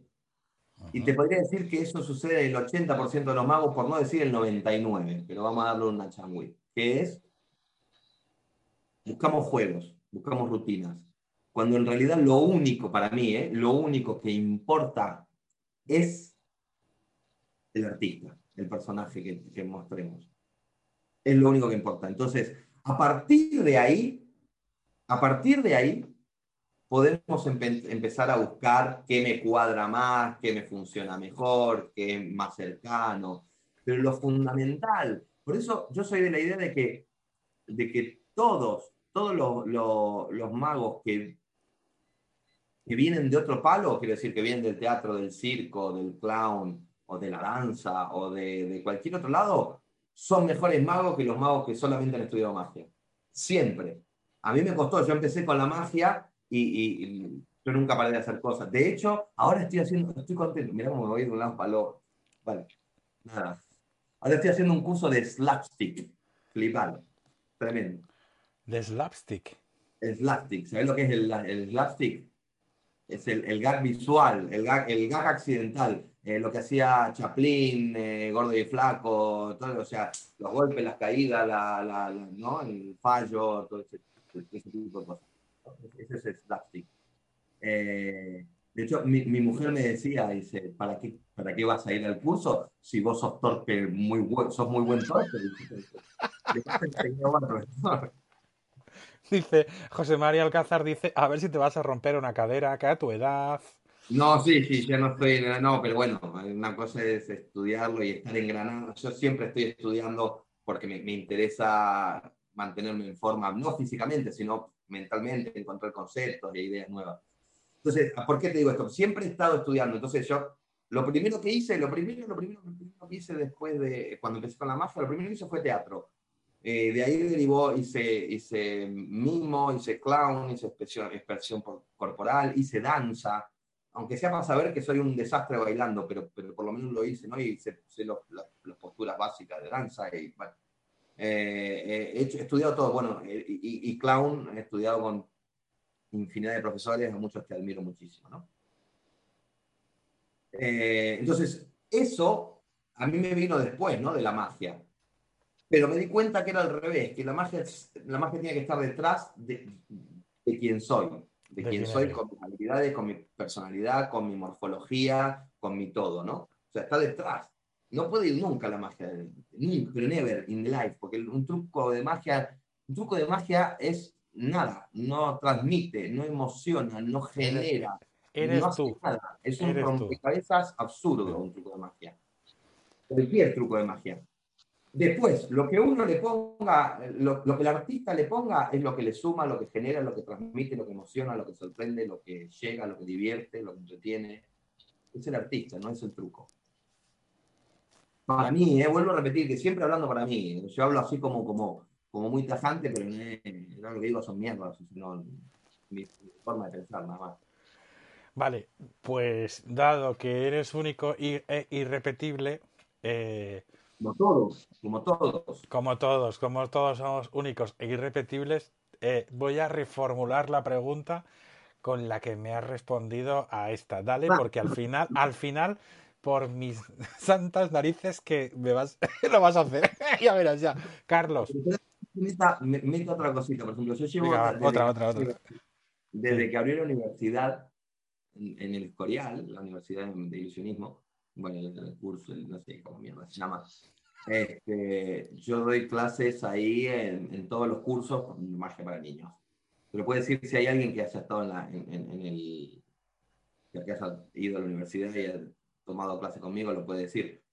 [SPEAKER 3] Y te podría decir que eso sucede en el 80% de los magos, por no decir el 99%, pero vamos a darle una changüí, que es, buscamos juegos, buscamos rutinas, cuando en realidad lo único para mí, ¿eh? lo único que importa es el artista, el personaje que, que mostremos. Es lo único que importa. Entonces, a partir de ahí, a partir de ahí, podemos empe- empezar a buscar qué me cuadra más, qué me funciona mejor, qué es más cercano. Pero lo fundamental, por eso yo soy de la idea de que, de que todos, todos los, los- magos que, que vienen de otro palo, quiero decir, que vienen del teatro, del circo, del clown, o de la danza, o de, de cualquier otro lado, son mejores magos que los magos que solamente han estudiado magia. Siempre. a mí me costó, yo empecé con la magia y, yo nunca paré de hacer cosas. De hecho, ahora estoy haciendo, estoy contento, mirá cómo me voy de un lado para el otro. Vale, nada. Ahora estoy haciendo un curso de slapstick, flipalo, tremendo.
[SPEAKER 1] De slapstick.
[SPEAKER 3] Slapstick, ¿sabes lo que es el, el slapstick? Es el, el gag visual, el gag, el gag accidental, eh, lo que hacía Chaplin, eh, Gordo y Flaco, todo, o sea, los golpes, las caídas, la, la- la- ¿no? el fallo, todo ese, ese tipo de cosas. Ese es el slapstick. Eh, de hecho, mi, mi mujer me decía, dice, ¿para qué, ¿para qué vas a ir al curso si vos sos torpe, muy buen, sos muy buen torpe? Dice, "Le vas a enseñar a otro profesor".
[SPEAKER 1] Dice, José María Alcázar dice, a ver si te vas a romper una cadera acá a tu edad.
[SPEAKER 3] No, sí, sí, yo no estoy, no, pero bueno, una cosa es estudiarlo y estar engranado. Yo siempre estoy estudiando porque me, me interesa mantenerme en forma, no físicamente, sino mentalmente, encontrar conceptos e ideas nuevas. Entonces, ¿por qué te digo esto? Siempre he estado estudiando, entonces yo, lo primero que hice, lo primero, lo primero, lo primero que hice después de, cuando empecé con la magia, lo primero que hice fue teatro. Eh, de ahí derivó, hice, hice mimo, hice clown, hice expresión, expresión por- corporal, hice danza, aunque sea para saber que soy un desastre bailando, pero, pero por lo menos lo hice, ¿no? Y sé, sé los- las, las posturas básicas de danza y, bueno, eh, eh, he, hecho- he estudiado todo, bueno, eh, y- y clown, he estudiado con infinidad de profesores, a muchos que admiro muchísimo, ¿no? Eh, entonces, eso a mí me vino después, ¿no? De la magia. Pero me di cuenta que era al revés, que la magia, la magia tiene que estar detrás de, de quién soy, de,
[SPEAKER 1] De
[SPEAKER 3] quién soy
[SPEAKER 1] eres.
[SPEAKER 3] con mis habilidades, con mi personalidad, con mi morfología, con mi todo, ¿no? O sea, está detrás. No puede ir nunca la magia, nunca, pero never in the life, porque un truco de magia, un truco de magia es nada, no transmite, no emociona, no genera,
[SPEAKER 1] Eres
[SPEAKER 3] no hace
[SPEAKER 1] tú.
[SPEAKER 3] nada. Es un rompecabezas absurdo un truco de magia. Cualquier truco de magia. Después, lo que uno le ponga, lo, lo que el artista le ponga es lo que le suma, lo que genera, lo que transmite, lo que emociona, lo que sorprende, lo que llega, lo que divierte, lo que entretiene. Es el artista, no es el truco. Para mí, eh, vuelvo a repetir que siempre hablando para mí, yo hablo así como, como, como muy tajante, pero eh, no, lo que digo son mierdas, sino mi, mi forma de pensar, nada más.
[SPEAKER 1] Vale, pues dado que eres único e irrepetible, eh,
[SPEAKER 3] Como todos, como todos.
[SPEAKER 1] como todos, como todos somos únicos e irrepetibles, eh, voy a reformular la pregunta con la que me has respondido a esta. Dale,
[SPEAKER 3] Va.
[SPEAKER 1] porque al final, al final, por mis [LAUGHS] santas narices que me vas, [LAUGHS] lo vas a hacer. [LAUGHS] ya verás, ya. Carlos,
[SPEAKER 3] Meta, me- meta otra cosita, por ejemplo, yo llevo
[SPEAKER 1] Venga,
[SPEAKER 3] desde,
[SPEAKER 1] otra,
[SPEAKER 3] que,
[SPEAKER 1] otra, otra.
[SPEAKER 3] desde que abrió la universidad en, en el Escorial, la Universidad de Ilusionismo, bueno, el, curso, el- no sé cómo mierda se llama, este, yo doy clases ahí en, en todos los cursos con magia para niños. Pero puede decir si hay alguien que haya estado en, la, en, en- el. que haya ido a la universidad y haya tomado clase conmigo, lo puede decir.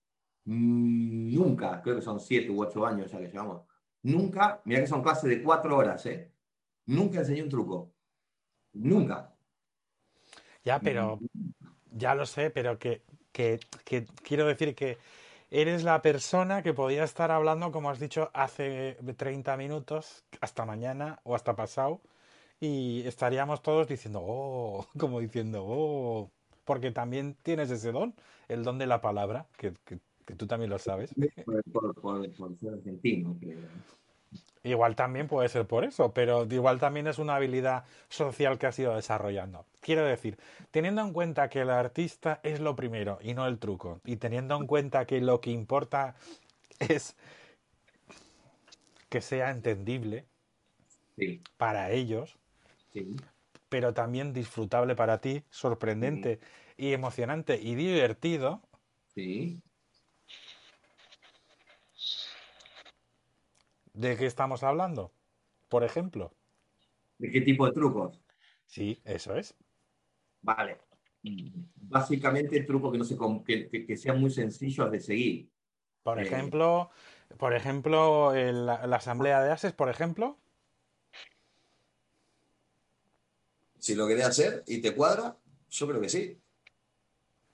[SPEAKER 3] Nunca, creo que son siete u ocho años ya que llevamos. Nunca, mira que son clases de cuatro horas, ¿eh? Nunca enseñé un truco. Nunca.
[SPEAKER 1] ya, pero ya lo sé, pero que, que, quiero decir que eres la persona que podía estar hablando, como has dicho, hace 30 minutos, hasta mañana o hasta pasado, y estaríamos todos diciendo, oh, [LAUGHS] como diciendo, oh, porque también tienes ese don, el don de la palabra, que, que- tú también lo sabes.
[SPEAKER 3] Por ser argentino, creo.
[SPEAKER 1] Igual también puede ser por eso, pero igual también es una habilidad social que has ido desarrollando. Quiero decir, teniendo en cuenta que el artista es lo primero y no el truco, y teniendo en cuenta que lo que importa es que sea entendible
[SPEAKER 3] Sí,
[SPEAKER 1] para ellos,
[SPEAKER 3] sí.
[SPEAKER 1] pero también disfrutable para ti, sorprendente y emocionante y divertido,
[SPEAKER 3] Sí.
[SPEAKER 1] ¿De qué estamos hablando? Por ejemplo.
[SPEAKER 3] ¿De qué tipo de trucos?
[SPEAKER 1] Sí, eso es.
[SPEAKER 3] Vale. Básicamente trucos que, no se, que, que- que sean muy sencillos de seguir.
[SPEAKER 1] Por
[SPEAKER 3] Eh.
[SPEAKER 1] ejemplo, por ejemplo, el- la, asamblea de ases, por ejemplo.
[SPEAKER 3] Si lo querés hacer y te cuadra, yo creo que sí.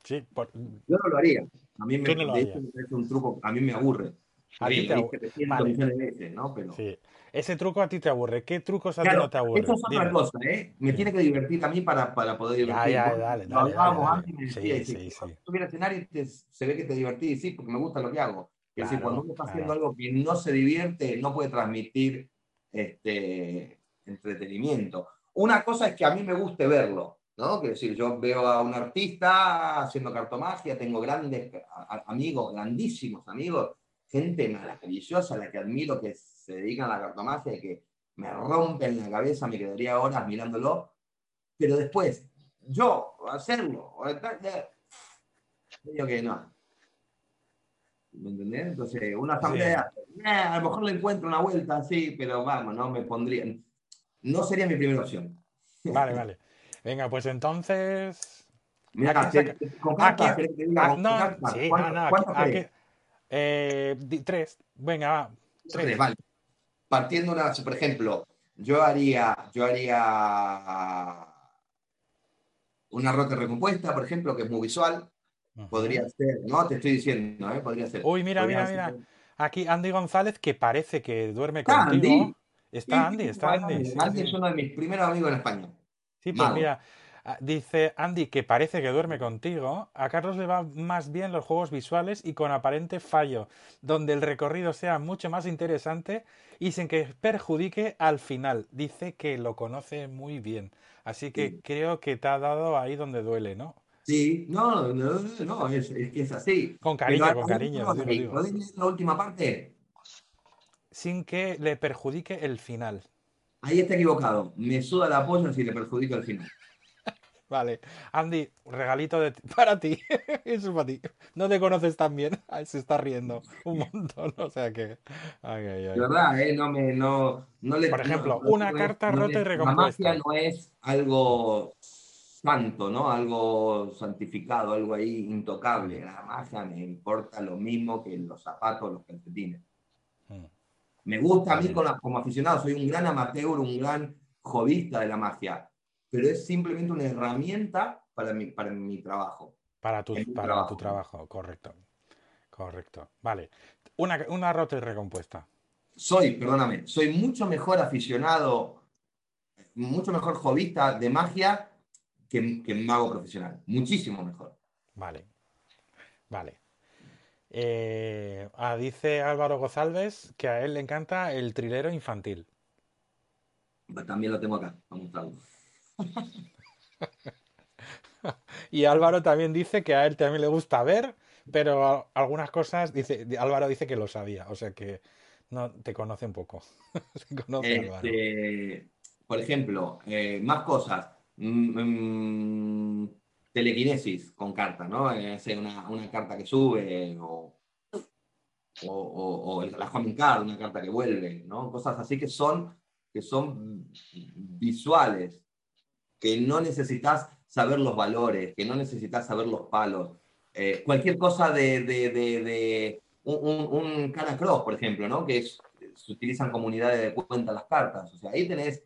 [SPEAKER 1] Sí, por-
[SPEAKER 3] Yo no lo haría. A mí me,
[SPEAKER 1] Tú no lo
[SPEAKER 3] de hecho,
[SPEAKER 1] harías.
[SPEAKER 3] me parece un truco, a mí me aburre.
[SPEAKER 1] A ti te
[SPEAKER 3] lo
[SPEAKER 1] abu-
[SPEAKER 3] dije 300
[SPEAKER 1] Vale.
[SPEAKER 3] millones de veces, ¿no? Pero...
[SPEAKER 1] Sí. Ese truco a ti te aburre. ¿Qué trucos a ti
[SPEAKER 3] Claro,
[SPEAKER 1] no te aburren?
[SPEAKER 3] eso es otra
[SPEAKER 1] Dime.
[SPEAKER 3] cosa, ¿eh? Me tiene que divertir a mí para, para poder
[SPEAKER 1] Ya,
[SPEAKER 3] divertir.
[SPEAKER 1] ya,
[SPEAKER 3] Vos
[SPEAKER 1] dale,
[SPEAKER 3] lo
[SPEAKER 1] dale,
[SPEAKER 3] hablábamos antes y me
[SPEAKER 1] dale.
[SPEAKER 3] decías,
[SPEAKER 1] Sí,
[SPEAKER 3] si
[SPEAKER 1] sí, sí.
[SPEAKER 3] estuviera en escenario y te- se ve que te divertís, sí, porque me gusta lo que hago. Es decir,
[SPEAKER 1] Claro,
[SPEAKER 3] cuando uno está haciendo
[SPEAKER 1] claro.
[SPEAKER 3] algo que no se divierte, no puede transmitir este, entretenimiento. Una cosa es que a mí me guste verlo, ¿no? Quiero decir, yo veo a un artista haciendo cartomagia, tengo grandes amigos, grandísimos amigos, gente maravillosa a la que admiro que se dedican a la cartomagia y que me rompen la cabeza, me quedaría horas mirándolo, pero después, yo hacerlo, digo que no. ¿Me entendés? Entonces, una asamblea, eh, a lo mejor le encuentro una vuelta, sí, pero vamos, no me pondría. No sería mi primera opción.
[SPEAKER 1] Vale, [LAUGHS] vale. Venga, pues entonces.
[SPEAKER 3] Mira, con cartas,
[SPEAKER 1] no, sí, no,
[SPEAKER 3] ¿cuántas-
[SPEAKER 1] no, aquí- aquí-? Eh, tres. Venga, va.
[SPEAKER 3] Tres,
[SPEAKER 1] Tres.
[SPEAKER 3] vale. Partiendo una, por ejemplo, yo haría, yo haría una rota recompuesta, por ejemplo, que es muy visual. Podría ser, no te estoy diciendo, ¿eh? podría ser.
[SPEAKER 1] Uy, mira,
[SPEAKER 3] Podría
[SPEAKER 1] mira,
[SPEAKER 3] ser-
[SPEAKER 1] mira. Aquí Andy González, que parece que duerme
[SPEAKER 3] Está
[SPEAKER 1] contigo.
[SPEAKER 3] Andy.
[SPEAKER 1] Está Andy, está Andy.
[SPEAKER 3] Andy
[SPEAKER 1] sí,
[SPEAKER 3] Andy
[SPEAKER 1] sí.
[SPEAKER 3] es uno de mis primeros amigos en España.
[SPEAKER 1] Sí, pues mira, dice Andy que parece que duerme contigo. A Carlos le va más bien los juegos visuales y con aparente fallo, donde el recorrido sea mucho más interesante y sin que perjudique al final. Dice que lo conoce muy bien. Así que
[SPEAKER 3] Sí.
[SPEAKER 1] creo que te ha dado ahí donde duele, ¿no?
[SPEAKER 3] Sí, no, no, no, es, es que es así.
[SPEAKER 1] Con cariño,
[SPEAKER 3] Pero
[SPEAKER 1] con cariño,
[SPEAKER 3] hay-
[SPEAKER 1] digo, digo.
[SPEAKER 3] ¿Podés leer la última parte?
[SPEAKER 1] Sin que le perjudique el final.
[SPEAKER 3] Ahí está equivocado. Me suda la polla si le perjudica al final.
[SPEAKER 1] Vale, Andy, regalito de [LAUGHS] para ti. Eso es para ti. No te conoces tan bien. [LAUGHS] Ay, se está riendo un montón. O sea que. Ay, ay, ay.
[SPEAKER 3] De verdad, ¿eh? No me, no, no le-
[SPEAKER 1] Por ejemplo,
[SPEAKER 3] no-
[SPEAKER 1] una
[SPEAKER 3] no
[SPEAKER 1] carta rota y
[SPEAKER 3] es-
[SPEAKER 1] recompuesta.
[SPEAKER 3] La magia no es algo santo, ¿no? Algo santificado, algo ahí intocable. La magia me importa lo mismo que los zapatos, los calcetines.
[SPEAKER 1] Mm.
[SPEAKER 3] Me gusta a mí como aficionado, soy un gran amateur, un gran jovista de la magia, pero es simplemente una herramienta para mi, para mi trabajo.
[SPEAKER 1] Para tu, para
[SPEAKER 3] trabajo.
[SPEAKER 1] tu trabajo, correcto. Correcto. Vale. Una, una rota y recompuesta.
[SPEAKER 3] Soy, perdóname, soy mucho mejor aficionado, mucho mejor jovista de magia que, que mago profesional. Muchísimo mejor.
[SPEAKER 1] Vale. Vale. Eh, ah, dice Álvaro González que a él le encanta el trilero infantil.
[SPEAKER 3] También lo tengo acá, vamos a mostrarlo. [LAUGHS]
[SPEAKER 1] Y Álvaro también dice que a él también le gusta ver, pero algunas cosas, dice, Álvaro dice que lo sabía, o sea que no te conoce un poco. [LAUGHS]
[SPEAKER 3] Este, por ejemplo, eh, más cosas. Mm, mm, telequinesis con carta, ¿no? Eh, hacer una, carta que sube o, la Homing Card, una carta que vuelve, ¿no? Cosas así que son, que son visuales, que no necesitas saber los valores, que no necesitas saber los palos. Eh, cualquier cosa de, de, de, de un, un, un Cana Cross, por ejemplo, ¿no? Que es, se utilizan comunidades de cuenta las cartas. O sea, ahí tenés,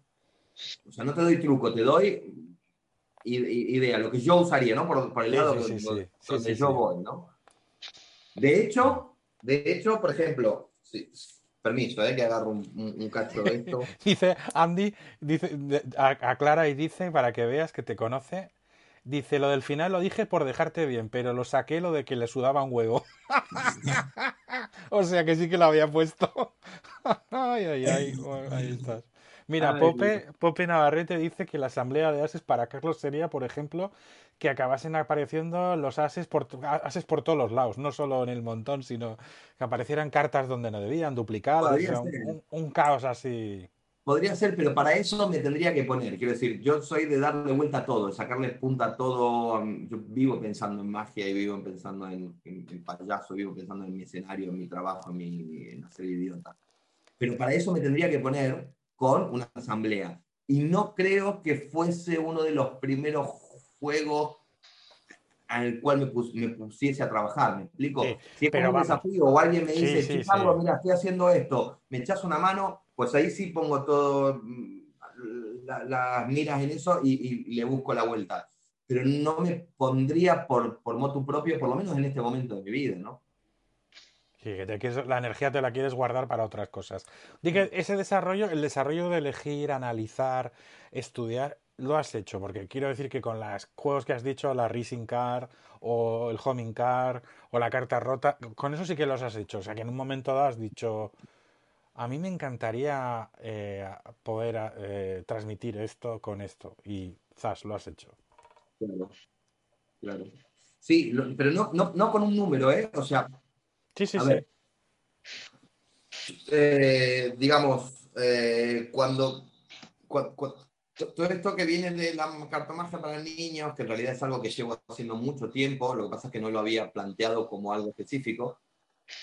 [SPEAKER 3] o sea, no te doy truco, te doy idea, lo que yo usaría, ¿no? Por, por el lado
[SPEAKER 1] sí, sí.
[SPEAKER 3] donde yo voy, ¿no? De hecho, de hecho, por ejemplo, sí, permiso, ¿eh? Que agarro un, un- un cacho de. [LAUGHS]
[SPEAKER 1] Dice Andy, dice, aclara y dice, para que veas que te conoce, dice, lo del final lo dije por dejarte bien, pero lo saqué lo de que le sudaba un huevo. [LAUGHS] o sea que sí que lo había puesto. [LAUGHS] ay, ay, ay, ahí estás. Mira, Pope, Pope Navarrete dice que la asamblea de ases para Carlos sería, por ejemplo, que acabasen apareciendo los ases por, ases por todos los lados, no solo en el montón, sino que aparecieran cartas donde no debían, duplicadas, o sea, un- caos así.
[SPEAKER 3] Podría ser, pero para eso me tendría que poner. Quiero decir, yo soy de darle vuelta a todo, sacarle punta a todo. Yo vivo pensando en magia y vivo pensando en, en, en payaso, vivo pensando en mi escenario, en mi trabajo, en, mi, en hacer idiota. Pero para eso me tendría que poner con una asamblea. Y no creo que fuese uno de los primeros juegos al cual me, pus- me pusiese a trabajar, ¿me explico?
[SPEAKER 1] Sí,
[SPEAKER 3] si es
[SPEAKER 1] pero
[SPEAKER 3] como un desafío o alguien me dice,
[SPEAKER 1] sí,
[SPEAKER 3] "Che,
[SPEAKER 1] sí.
[SPEAKER 3] Mira, estoy haciendo esto, me echas una mano, pues ahí sí pongo todo mm, la- las miras en eso y, le busco la vuelta. Pero no me pondría por, por motu propio, por lo menos en este momento de mi vida, ¿no?
[SPEAKER 1] Sí, que te quieres- la energía te la quieres guardar para otras cosas. Di que ese desarrollo, el desarrollo de elegir, analizar, estudiar, lo has hecho, porque quiero decir que con los juegos que has dicho, la Racing Car o el Homing Car o la carta rota, con eso sí que los has hecho. O sea, que en un momento dado has dicho, a mí me encantaría eh, poder eh, transmitir esto con esto. Y zas, lo has hecho.
[SPEAKER 3] Claro, claro. Sí, lo- pero no, no, no con un número, ¿eh? O sea,
[SPEAKER 1] Sí, sí,
[SPEAKER 3] a
[SPEAKER 1] sí.
[SPEAKER 3] ver, eh, digamos, eh, cuando, cua- cua- to- todo esto que viene de la cartomagia para niños, que en realidad es algo que llevo haciendo mucho tiempo, lo que pasa es que no lo había planteado como algo específico,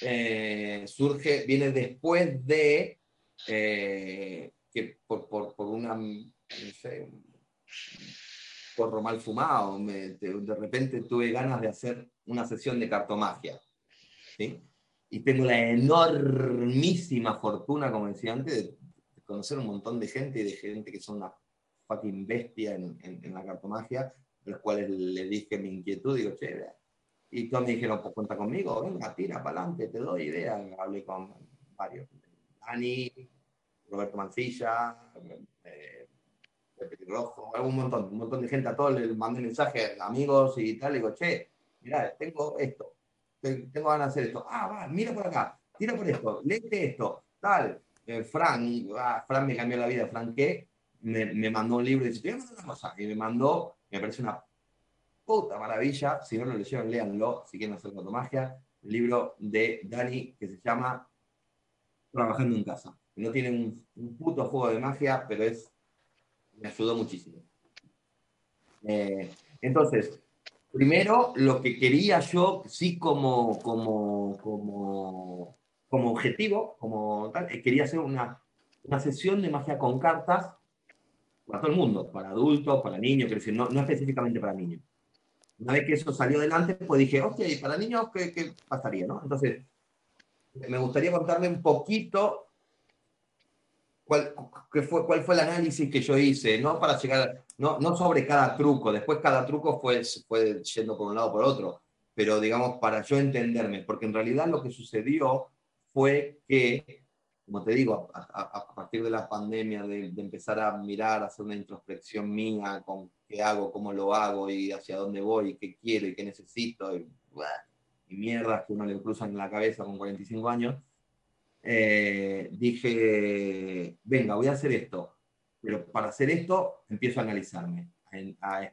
[SPEAKER 3] eh, surge, viene después de que por, por, por una, no sé, porro mal fumado, me- de, de repente tuve ganas de hacer una sesión de cartomagia. ¿Sí? Y tengo la enormísima fortuna, como antes, de, conocer un montón de gente y de gente que son una fucking bestia en, la cartomagia, los cuales le dije mi inquietud, digo, che, y todos me dijeron, pues cuenta conmigo, venga, tira para adelante, te doy idea. Hablé con varios, Dani, Roberto Mancilla, eh, Pepe Rojo, un montón, un montón de gente, a todos les mandé mensajes, amigos y tal, y digo, che, mira, tengo esto, tengo ganas de hacer esto, ah, va, mira por acá, tira por esto, léete esto, tal, Eh, Fran, Fran me cambió la vida, Fran, ¿qué? Me, me mandó un libro y dice, y me mandó, me parece una puta maravilla, si no lo leyeron, léanlo, si quieren hacer magia, el libro de Dani que se llama Trabajando en casa. No tiene un, un puto juego de magia, pero es me ayudó muchísimo. Eh, entonces, primero, lo que quería yo, sí como, como, como, como objetivo, como tal, quería hacer una, una sesión de magia con cartas para todo el mundo, para adultos, para niños, quiero decir, no, no específicamente para niños. Una vez que eso salió adelante, pues dije, ¿y para niños qué, qué pasaría? ¿no? Entonces, me gustaría contarle un poquito cuál, qué fue, cuál fue el análisis que yo hice, no para llegar, no, no sobre cada truco, después cada truco fue, fue yendo por un lado por otro, pero digamos para yo entenderme, porque en realidad lo que sucedió fue que, como te digo, a, a- a partir de la pandemia, de, de empezar a mirar, hacer una introspección mía con qué hago, cómo lo hago y hacia dónde voy, y qué quiero y qué necesito, y, y mierdas que uno le cruzan en la cabeza con 45 años, eh, dije, venga, voy a hacer esto. Pero para hacer esto, empiezo a analizarme, a,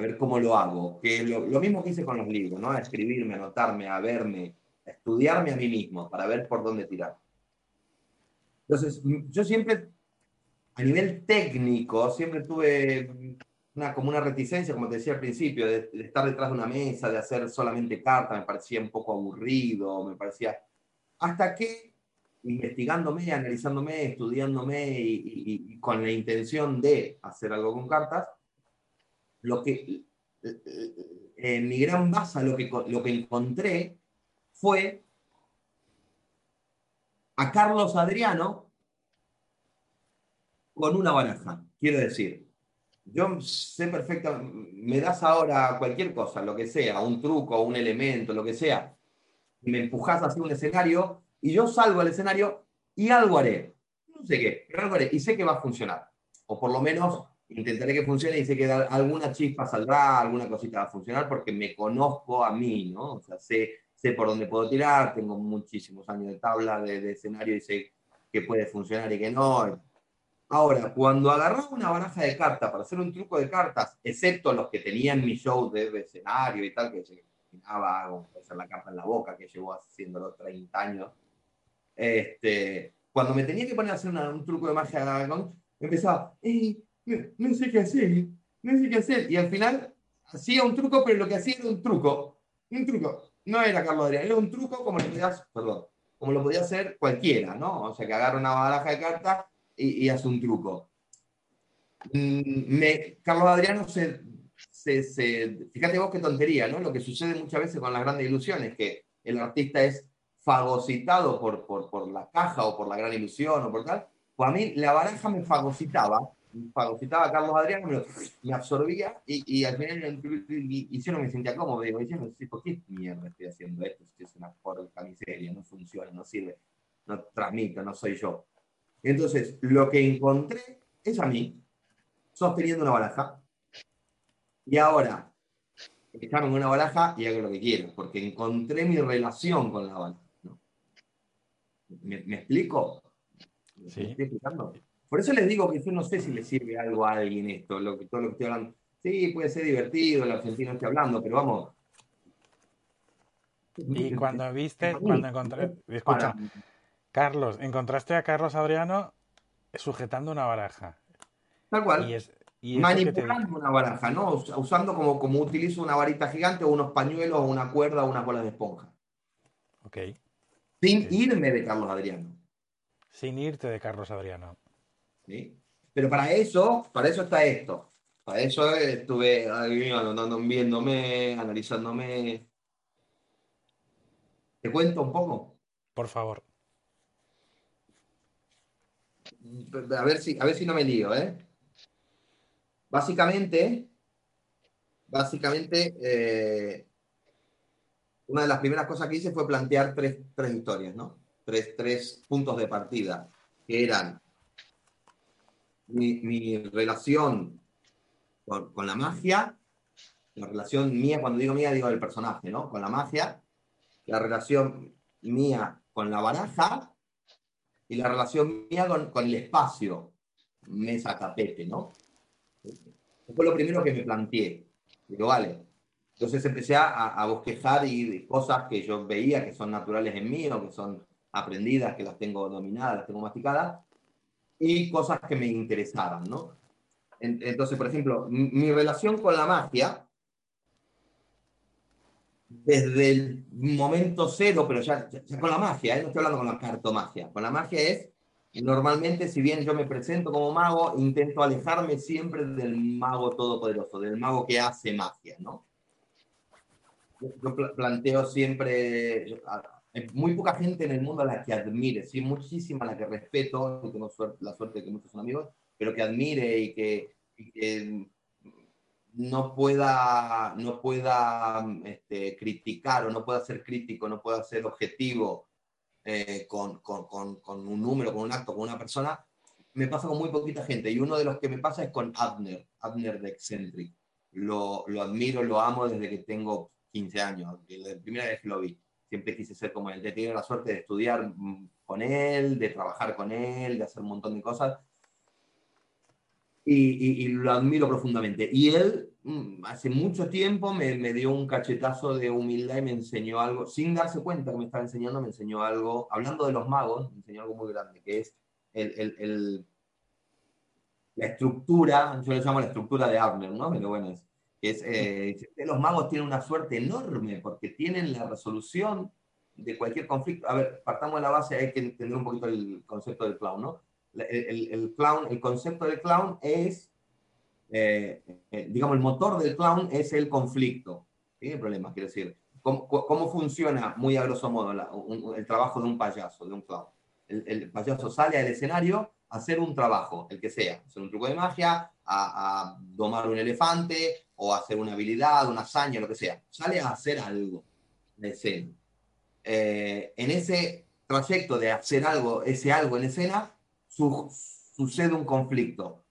[SPEAKER 3] ver cómo lo hago. Que lo, lo mismo que hice con los libros, ¿no? A escribirme, a anotarme, a verme, a estudiarme a mí mismo para ver por dónde tirar. Entonces, yo siempre, a nivel técnico, siempre tuve una, como una reticencia, como te decía al principio, de, de estar detrás de una mesa, de hacer solamente cartas, me parecía un poco aburrido, me parecía hasta que investigándome, analizándome, estudiándome y, con la intención de hacer algo con cartas, lo que, en mi gran base lo que, lo que encontré fue a Carlos Adriano con una baraja. Quiero decir, yo sé perfectamente, me das ahora cualquier cosa, lo que sea, un truco, un elemento, lo que sea, me empujas hacia un escenario y yo salgo al escenario y algo haré. No sé qué, pero algo haré y sé que va a funcionar. O por lo menos intentaré que funcione y sé que alguna chispa saldrá, alguna cosita va a funcionar porque me conozco a mí, ¿no? O sea, sé, sé por dónde puedo tirar, tengo muchísimos años de tabla, de, de escenario y sé que puede funcionar y que no. Ahora, cuando agarraba una baraja de cartas para hacer un truco de cartas, excepto los que tenía en mi show de, de escenario y tal, que imaginaba hacer la carta en la boca, que llevo haciéndolo 30 años, este, cuando me tenía que poner a hacer una- un truco de magia dragón, empezaba, "Eh, no, no sé qué hacer, no sé qué hacer. Y al final hacía un truco, pero lo que hacía era un truco. Un truco. No era Carlos Adrián, era un truco como lo podía, perdón, como lo podía hacer cualquiera, ¿no? O sea, que agarra una baraja de cartas y, y hace un truco. Mm, me- Carlos Adriano se, se, se- Fíjate vos qué tontería, ¿no? Lo que sucede muchas veces con las grandes ilusiones, que el artista es fagocitado por, por, por la caja o por la gran ilusión o por tal. Pues a mí la baraja me fagocitaba fagocitaba a Carlos Adriano, me, me absorbía y, y, al final y, yo no me sentía cómodo. Digo, diciendo, ¿por qué mierda estoy haciendo esto? Si es una porca miseria, no funciona, no sirve, no transmito, no soy yo. Entonces, lo que encontré es a mí, sosteniendo una baraja. Y ahora, echarme en una baraja y hago lo que quiero, porque encontré mi relación con la baraja. ¿Me, explico?
[SPEAKER 1] Sí.
[SPEAKER 3] Por eso les digo que yo no sé si le sirve algo a alguien esto, lo que, todo lo que estoy hablando. Sí, puede ser divertido, el argentino esté hablando, pero vamos.
[SPEAKER 1] Y [LAUGHS] cuando viste, cuando encontré, escucha, Carlos, encontraste a Carlos Adriano sujetando una baraja.
[SPEAKER 3] Tal cual. Manipulando una baraja, ¿no? Usando como, como utilizo una varita gigante o unos pañuelos o una cuerda o una bola de esponja.
[SPEAKER 1] Ok.
[SPEAKER 3] Sin irme de Carlos Adriano.
[SPEAKER 1] Sin irte de Carlos Adriano.
[SPEAKER 3] ¿Sí? Pero para eso, para eso está esto. Para eso estuve viéndome, analizándome. ¿Te cuento un poco?
[SPEAKER 1] Por favor.
[SPEAKER 3] A ver si, a ver si no me lío, ¿eh? Básicamente, básicamente, eh, una de las primeras cosas que hice fue plantear tres, tres historias, ¿no? Tres, tres puntos de partida, que eran mi, relación con, con, la magia, la relación mía, cuando digo mía, digo del personaje, ¿no? Con la magia, la relación mía con la baraja y la relación mía con, con el espacio, mesa, tapete, ¿no? Fue lo primero que me planteé. Digo, vale. Entonces empecé a, a bosquejar y cosas que yo veía que son naturales en mí o que son aprendidas, que las tengo dominadas, las tengo masticadas, y cosas que me interesaban, ¿no? Entonces, por ejemplo, mi relación con la magia, desde el momento cero, pero ya, con la magia, ¿eh? no estoy hablando con la cartomagia, con la magia es Normalmente, si bien yo me presento como mago, intento alejarme siempre del mago todopoderoso, del mago que hace magia, ¿no? Yo planteo siempre, muy poca gente en el mundo a la que admire, sí, muchísima a la que respeto, tengo la suerte de que muchos son amigos, pero que admire y que, no pueda, no pueda este, criticar o no pueda ser crítico, no pueda ser objetivo eh, con, con, con, un número, con un acto, con una persona, me pasa con muy poquita gente. Y uno de los que me pasa es con Abner, Abner de Eccentric. Lo, lo admiro, lo amo desde que tengo 15 años, la primera vez que lo vi. Siempre quise ser como él, de tener la suerte de estudiar mm, con él, de trabajar con él, de hacer un montón de cosas y, lo admiro profundamente. Y él mm, hace mucho tiempo me, me, dio un cachetazo de humildad y me enseñó algo, sin darse cuenta que me estaba enseñando, me enseñó algo, hablando de los magos, me enseñó algo muy grande, que es el, el, el, la estructura, yo le llamo la estructura de Abner, ¿no? Pero bueno, es, es eh, los magos tienen una suerte enorme porque tienen la resolución de cualquier conflicto. A ver, partamos de la base, hay que entender un poquito el concepto del clown, ¿no? El, clown, el concepto del clown es, eh, eh, digamos, el motor del clown es el conflicto. Tiene problema, quiero decir. ¿Cómo, ¿Cómo, funciona, muy a grosso modo, el trabajo de un payaso, de un clown? El, payaso sale al escenario a hacer un trabajo, el que sea, hacer un truco de magia, a, domar un elefante, o hacer una habilidad, una hazaña, lo que sea. Sale a hacer algo de escena. Eh, en ese trayecto de hacer algo, ese algo en escena, sucede un conflicto.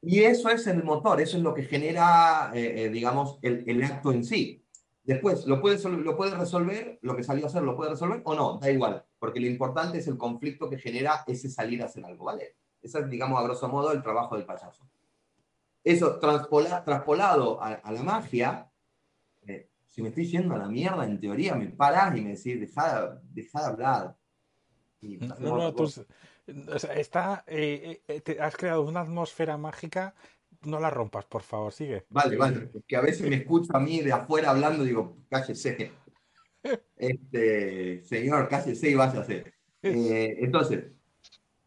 [SPEAKER 3] Y eso es el motor, eso es lo que genera, eh, eh, digamos, el, el, acto en sí. Después, ¿lo puede, ¿lo puede resolver? ¿Lo que salió a hacer lo puede resolver o no? Da igual, porque lo importante es el conflicto que genera ese salir a hacer algo, ¿vale? Ese es, digamos, a grosso modo, el trabajo del payaso. Eso, transpola, traspolado a, la magia, eh, si me estoy yendo a la mierda, en teoría, me paras y me decís, deja, deja de hablar.
[SPEAKER 1] no, no, tú, está, eh, eh, te has creado una atmósfera mágica. No la rompas, por favor, sigue.
[SPEAKER 3] Vale, vale. Que a veces me escucho a mí de afuera hablando y digo, cállese. [LAUGHS] Este, señor, cállese y váyase. Eh, entonces,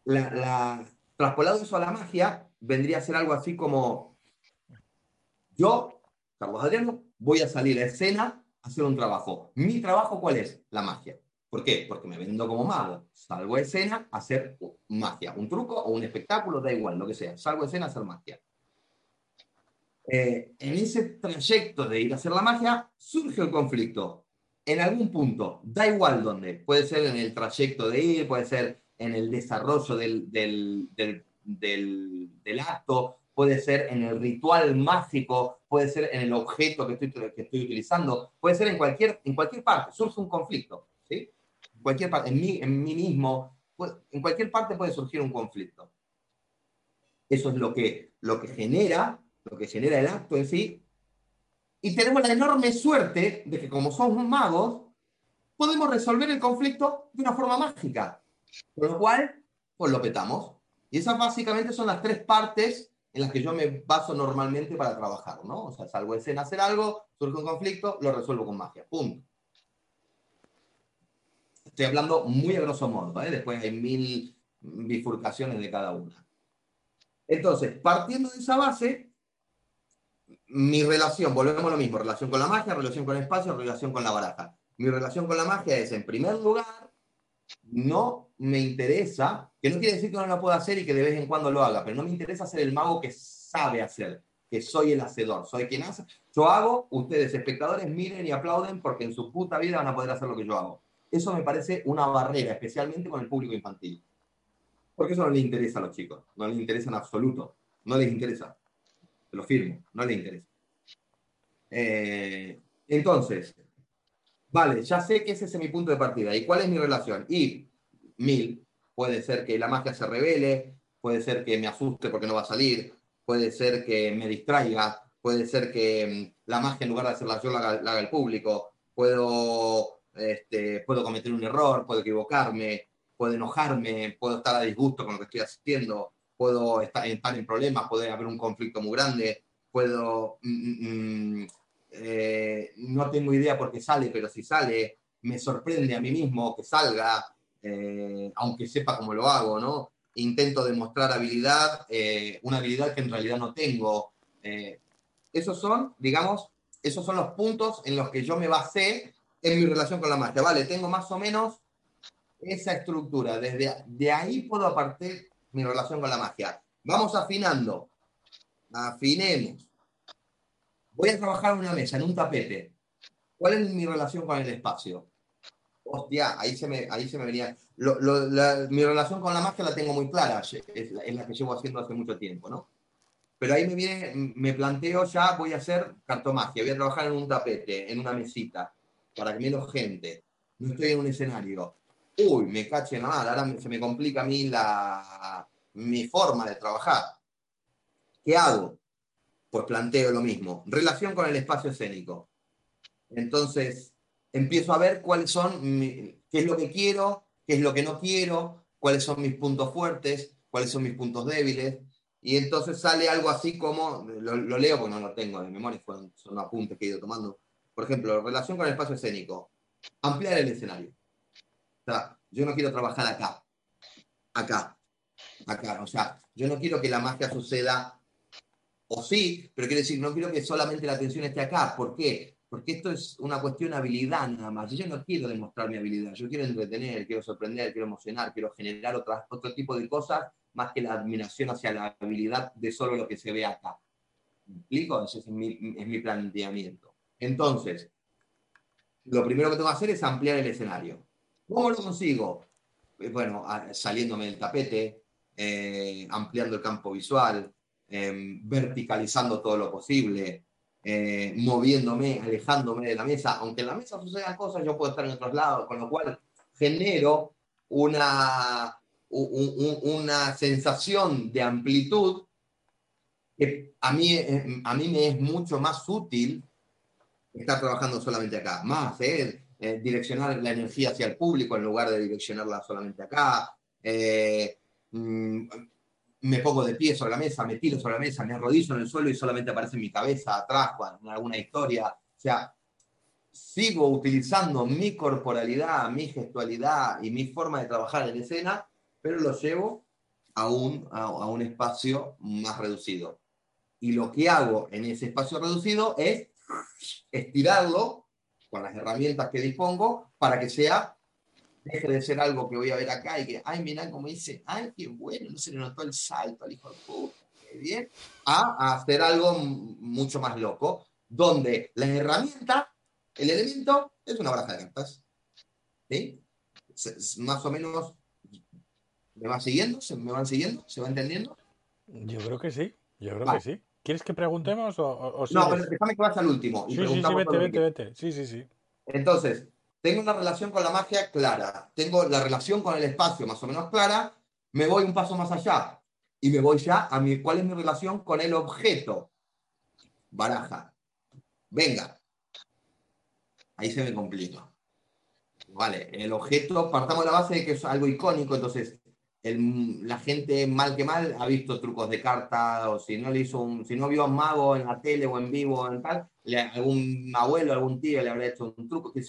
[SPEAKER 3] la, la, traspolado eso a la magia, vendría a ser algo así como: Yo, Carlos Adriano, voy a salir a escena a hacer un trabajo. ¿Mi trabajo cuál es? La magia ¿Por qué? Porque me vendo como mago. Salgo a escena a hacer magia. Un truco o un espectáculo, da igual, lo que sea. Salgo a escena a hacer magia. Eh, en ese trayecto de ir a hacer la magia, surge el conflicto. En algún punto, da igual dónde. Puede ser en el trayecto de ir, puede ser en el desarrollo del, del, del, acto, puede ser en el ritual mágico, puede ser en el objeto que estoy, que estoy utilizando, puede ser en cualquier, en cualquier parte. Surge un conflicto. ¿sí? Cualquier parte, en mí, mismo, en cualquier parte puede surgir un conflicto. Eso es lo que, lo que genera lo que genera el acto en sí. Y tenemos la enorme suerte de que como somos magos, podemos resolver el conflicto de una forma mágica. Con lo cual, pues lo petamos. Y esas básicamente son las tres partes en las que yo me baso normalmente para trabajar, ¿no? O sea, salgo de escena hacer algo, surge un conflicto, lo resuelvo con magia. Punto. Estoy hablando muy a grosso modo, ¿eh? Después hay mil bifurcaciones de cada una. Entonces, partiendo de esa base, mi relación, volvemos a lo mismo, relación con la magia, relación con el espacio, relación con la baraja. Mi relación con la magia es, en primer lugar, no me interesa, que no quiere decir que no lo pueda hacer y que de vez en cuando lo haga, pero no me interesa ser el mago que sabe hacer, que soy el hacedor, soy quien hace. Yo hago, ustedes espectadores miren y aplauden porque en su puta vida van a poder hacer lo que yo hago. Eso me parece una barrera, especialmente con el público infantil. Porque eso no les interesa a los chicos, no les interesa en absoluto, no les interesa lo firmo, no le interesa. Eh, entonces, vale, ya sé que ese es mi punto de partida. ¿Y cuál es mi relación? Y mil, puede ser que la magia se revele, puede ser que me asuste porque no va a salir, puede ser que me distraiga, puede ser que mm, la magia en lugar de hacerla yo la haga, el público, puedo, este, puedo cometer un error, puedo equivocarme, puedo enojarme, puedo estar a disgusto con lo que estoy haciendo, puedo estar, en problemas, puede haber un conflicto muy grande, puedo, mm, mm, mm, eh, no tengo idea por qué sale, pero si sale, me sorprende a mí mismo que salga, eh, aunque sepa cómo lo hago, ¿no? Intento demostrar habilidad, eh, una habilidad que en realidad no tengo. esos son, digamos, esos son los puntos en los que yo me basé en mi relación con la magia. Vale, tengo más o menos esa estructura. Desde de ahí puedo partir mi relación con la magia. Vamos afinando. Afinemos. Voy a trabajar en una mesa, en un tapete. ¿Cuál es mi relación con el espacio? Hostia, ahí se me, ahí se me venía. mi relación con la magia la tengo muy clara, es la, es la, que llevo haciendo hace mucho tiempo, ¿no? Pero ahí me viene, me planteo ya, voy a hacer cartomagia, voy a trabajar en un tapete, en una mesita, para que menos gente. No estoy en un escenario uy, me caché nada, ahora se me complica a mí la, mi forma de trabajar. ¿Qué hago? Pues planteo lo mismo, relación con el espacio escénico. Entonces, empiezo a ver cuáles son, qué es lo que quiero, qué es lo que no quiero, cuáles son mis puntos fuertes, cuáles son mis puntos débiles. Y entonces sale algo así como, lo, leo porque no lo tengo de memoria, son, son apuntes que he ido tomando. Por ejemplo, relación con el espacio escénico. Ampliar el escenario sea, yo no quiero trabajar acá, acá, acá. O sea, yo no quiero que la magia suceda, o sí, pero quiero decir, no quiero que solamente la atención esté acá. ¿Por qué? Porque esto es una cuestión de habilidad nada más. Yo no quiero demostrar mi habilidad, yo quiero entretener, quiero sorprender, quiero emocionar, quiero generar otro tipo de cosas más que la admiración hacia la habilidad de solo lo que se ve acá. ¿Me explico? Ese es mi, es mi planteamiento. Entonces, lo primero que tengo que hacer es ampliar el escenario. ¿Cómo lo consigo? Eh, bueno, saliéndome del tapete, eh, ampliando el campo visual, em, verticalizando todo lo posible, eh, moviéndome, alejándome de la mesa. Aunque en la mesa sucedan cosas, yo puedo estar en otros lados, con lo cual genero una, una sensación de amplitud que a mí, a mí me es mucho más útil estar trabajando solamente acá. Más, ¿eh? Eh, direccionar la energía hacia el público en lugar de direccionarla solamente acá. Eh, mm, me pongo de pie sobre la mesa, me tiro sobre la mesa, me arrodillo en el suelo y solamente aparece mi cabeza atrás en alguna historia. O sea, sigo utilizando mi corporalidad, mi gestualidad y mi forma de trabajar en escena, pero lo llevo a un, a un espacio más reducido. Y lo que hago en ese espacio reducido es estirarlo con las herramientas que dispongo para que sea deje de ser algo que voy a ver acá y que, ay, mirá como dice, ay, qué bueno, no se le notó el salto al hijo de puta, qué bien, a, hacer algo mucho más loco, donde la herramienta, el elemento, es una baraja de cartas. ¿Sí? Más o menos, ¿me van siguiendo? ¿Se me van siguiendo? ¿Se va entendiendo?
[SPEAKER 1] Yo creo que sí, yo creo que sí. ¿Quieres que preguntemos o,
[SPEAKER 3] No, pero déjame que vas al último.
[SPEAKER 1] sí, sí, sí, vete, vete, vete. Sí, sí, sí.
[SPEAKER 3] Entonces, tengo una relación con la magia clara, tengo la relación con el espacio más o menos clara, me voy un paso más allá y me voy ya a mi, cuál es mi relación con el objeto. Baraja. Venga. Ahí se me complica. Vale, el objeto, partamos de la base de que es algo icónico, entonces la gente mal que mal ha visto trucos de carta, o si no le hizo un, si no vio a un mago en la tele o en vivo o en tal, algún abuelo, algún tío le habrá hecho un truco, que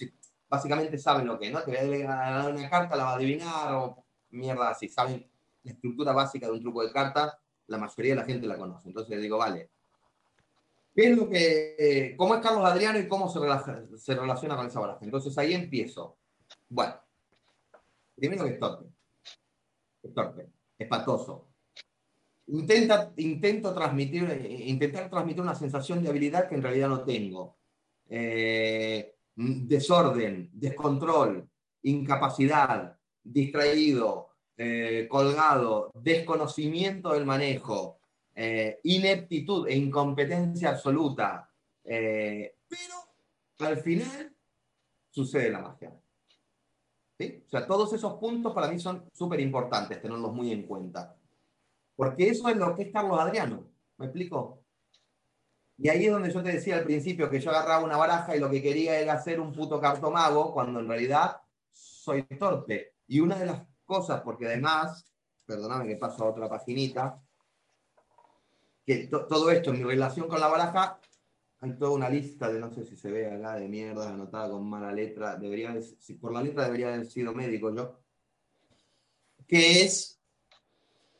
[SPEAKER 3] básicamente saben lo que, ¿no? Te voy a dar una carta, la va a adivinar, o mierda así, saben la estructura básica de un truco de carta, la mayoría de la gente la conoce. Entonces digo, vale, ¿qué es lo que, cómo es Carlos Adriano y cómo se, se relaciona con esa baraja? Entonces ahí empiezo. Bueno, primero que torpe, es patoso. Intenta, intento transmitir, intentar transmitir una sensación de habilidad que en realidad no tengo. Eh, desorden, descontrol, incapacidad, distraído, eh, colgado, desconocimiento del manejo, eh, ineptitud e incompetencia absoluta. pero al final sucede la magia. O sea, todos esos puntos para mí son súper importantes tenerlos muy en cuenta. Porque eso es lo que es Carlos Adriano. ¿Me explico? Y ahí es donde yo te decía al principio que yo agarraba una baraja y lo que quería era hacer un puto cartomago, cuando en realidad soy torpe. Y una de las cosas, porque además, perdóname que paso a otra paginita, que todo esto en mi relación con la baraja hay toda una lista de, no sé si se ve acá, de mierda anotada con mala letra. Debería, si por la letra debería haber sido médico yo. Que es,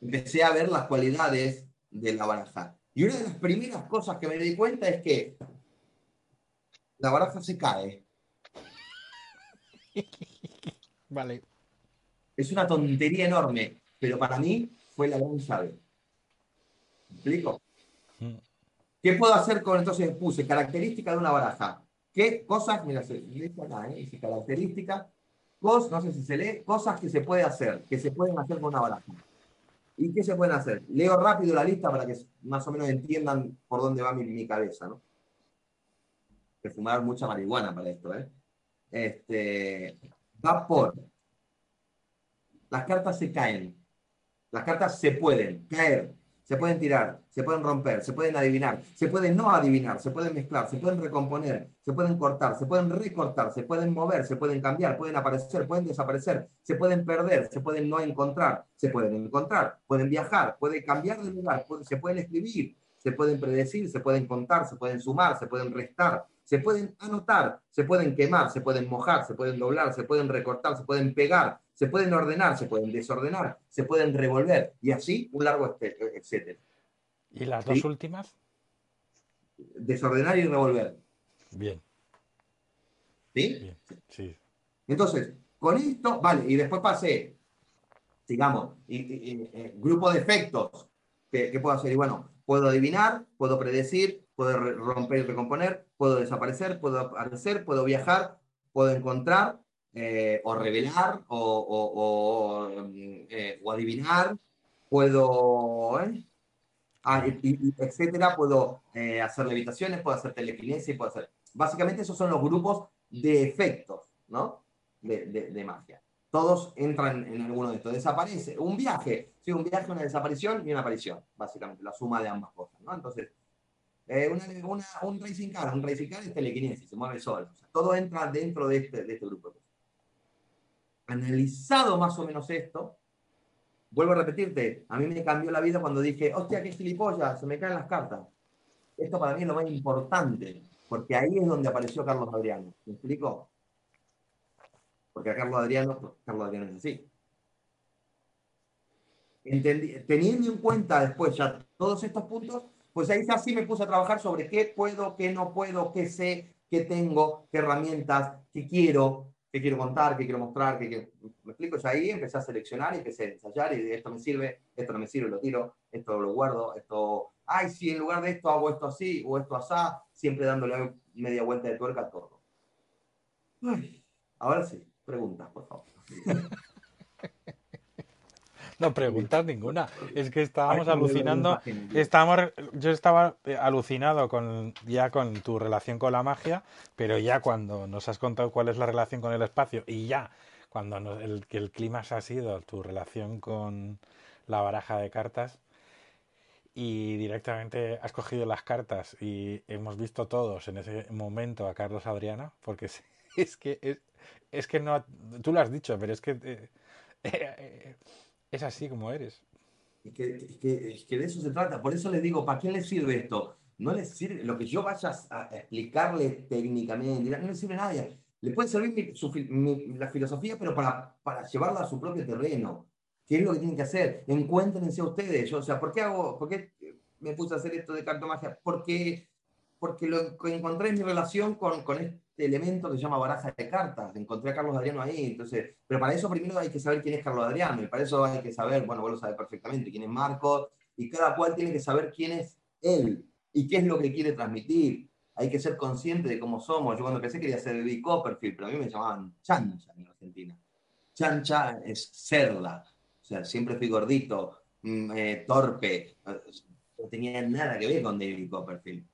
[SPEAKER 3] empecé a ver las cualidades de la baraja. Y una de las primeras cosas que me di cuenta es que la baraja se cae. [LAUGHS]
[SPEAKER 1] Vale.
[SPEAKER 3] Es una tontería enorme, pero para mí fue la gran llave. ¿Me explico? ¿Qué puedo hacer con entonces? Puse característica de una baraja. ¿Qué cosas? Mira, se dice acá, ¿eh? Dice característica. Cos, no sé si se lee, cosas que se puede hacer, que se pueden hacer con una baraja. ¿Y qué se pueden hacer? Leo rápido la lista para que más o menos entiendan por dónde va mi, mi cabeza, ¿no? Que fumar mucha marihuana para esto, ¿eh? Este, va por. Las cartas se caen. Las cartas se pueden caer se pueden tirar, se pueden romper, se pueden adivinar, se pueden no adivinar, se pueden mezclar, se pueden recomponer, se pueden cortar, se pueden recortar, se pueden mover, se pueden cambiar, pueden aparecer, pueden desaparecer, se pueden perder, se pueden no encontrar, se pueden encontrar, pueden viajar, pueden cambiar de lugar, se pueden escribir, se pueden predecir, se pueden contar, se pueden sumar, se pueden restar, se pueden anotar, se pueden quemar, se pueden mojar, se pueden doblar, se pueden recortar, se pueden pegar, se pueden ordenar, se pueden desordenar, se pueden revolver y así un largo etcétera.
[SPEAKER 1] ¿Y las dos últimas?
[SPEAKER 3] Desordenar y revolver.
[SPEAKER 1] Bien.
[SPEAKER 3] ¿Sí?
[SPEAKER 1] Sí.
[SPEAKER 3] Entonces, con esto, vale, y después pasé, digamos, eh, grupo de efectos que, puedo hacer. Y bueno, puedo adivinar, puedo predecir, puedo romper y recomponer, puedo desaparecer, puedo aparecer, puedo viajar, puedo encontrar, eh, o revelar o, eh, o, adivinar, puedo, ¿eh? Ah, etcétera, puedo hacer levitaciones, puedo hacer telequinesis, puedo hacer... Básicamente esos son los grupos de efectos, ¿no? De, de, magia. Todos entran en alguno de estos. Desaparece. Un viaje. Sí, un viaje, una desaparición y una aparición. Básicamente, la suma de ambas cosas, ¿no? Entonces, una, un racing car, un racing car es telequinesis, se mueve solo. todo entra dentro de este, de este grupo analizado más o menos esto, vuelvo a repetirte, a mí me cambió la vida cuando dije, hostia, qué gilipollas, se me caen las cartas. Esto para mí es lo más importante, porque ahí es donde apareció Carlos Adriano. ¿Me explico? Porque a Carlos Adriano, pues, Carlos Adriano es así. teniendo en cuenta después ya todos estos puntos, pues ahí ya sí me puse a trabajar sobre qué puedo, qué no puedo, qué sé, qué tengo, qué herramientas, qué quiero, qué quiero contar, qué quiero mostrar, qué quiero... ¿Me explico? Ya ahí empecé a seleccionar y empecé a ensayar y esto me sirve, esto no me sirve, lo tiro, esto lo guardo, esto... Ay, si en lugar de esto hago esto así o esto así, siempre dándole media vuelta de tuerca a todo. Ay, ahora sí, preguntas, por favor. [LAUGHS] [LAUGHS]
[SPEAKER 1] No preguntas ninguna. Es que estábamos alucinando. Estábamos, yo estaba eh, alucinado con ya con tu relación con la magia, pero ya cuando nos has contado cuál es la relación con el espacio y ya cuando el, el clima ha sido tu relación con la baraja de cartas y directamente has cogido las cartas y hemos visto todos en ese momento a Carlos Adriana, porque es, [LAUGHS] es que es, es, que no tú lo has dicho, pero es que eh, [LAUGHS] eh, es así como eres.
[SPEAKER 3] Es que, que, de eso se trata. Por eso les digo, ¿para quién le sirve esto? No les sirve lo que yo vaya a explicarle técnicamente, no le sirve a nadie. Le puede servir la filosofía, pero para, para llevarla a su propio terreno. ¿Qué es lo que tienen que hacer? Encuéntrense a ustedes. Yo, o sea, ¿por qué, hago, ¿por qué me puse a hacer esto de cartomagia? Porque, porque lo encontré en mi relación con, con este elemento que se llama baraja de cartas. Encontré a Carlos Adriano ahí. Entonces, pero para eso primero hay que saber quién es Carlos Adriano. Y para eso hay que saber, bueno, vos lo sabés perfectamente, quién es Marco. Y cada cual tiene que saber quién es él y qué es lo que quiere transmitir. Hay que ser consciente de cómo somos. Yo cuando empecé quería ser David Copperfield, pero a mí me llamaban Chancha en Argentina. Chancha es serla. O sea, siempre fui gordito, mm, eh, torpe. No tenía nada que ver con David Copperfield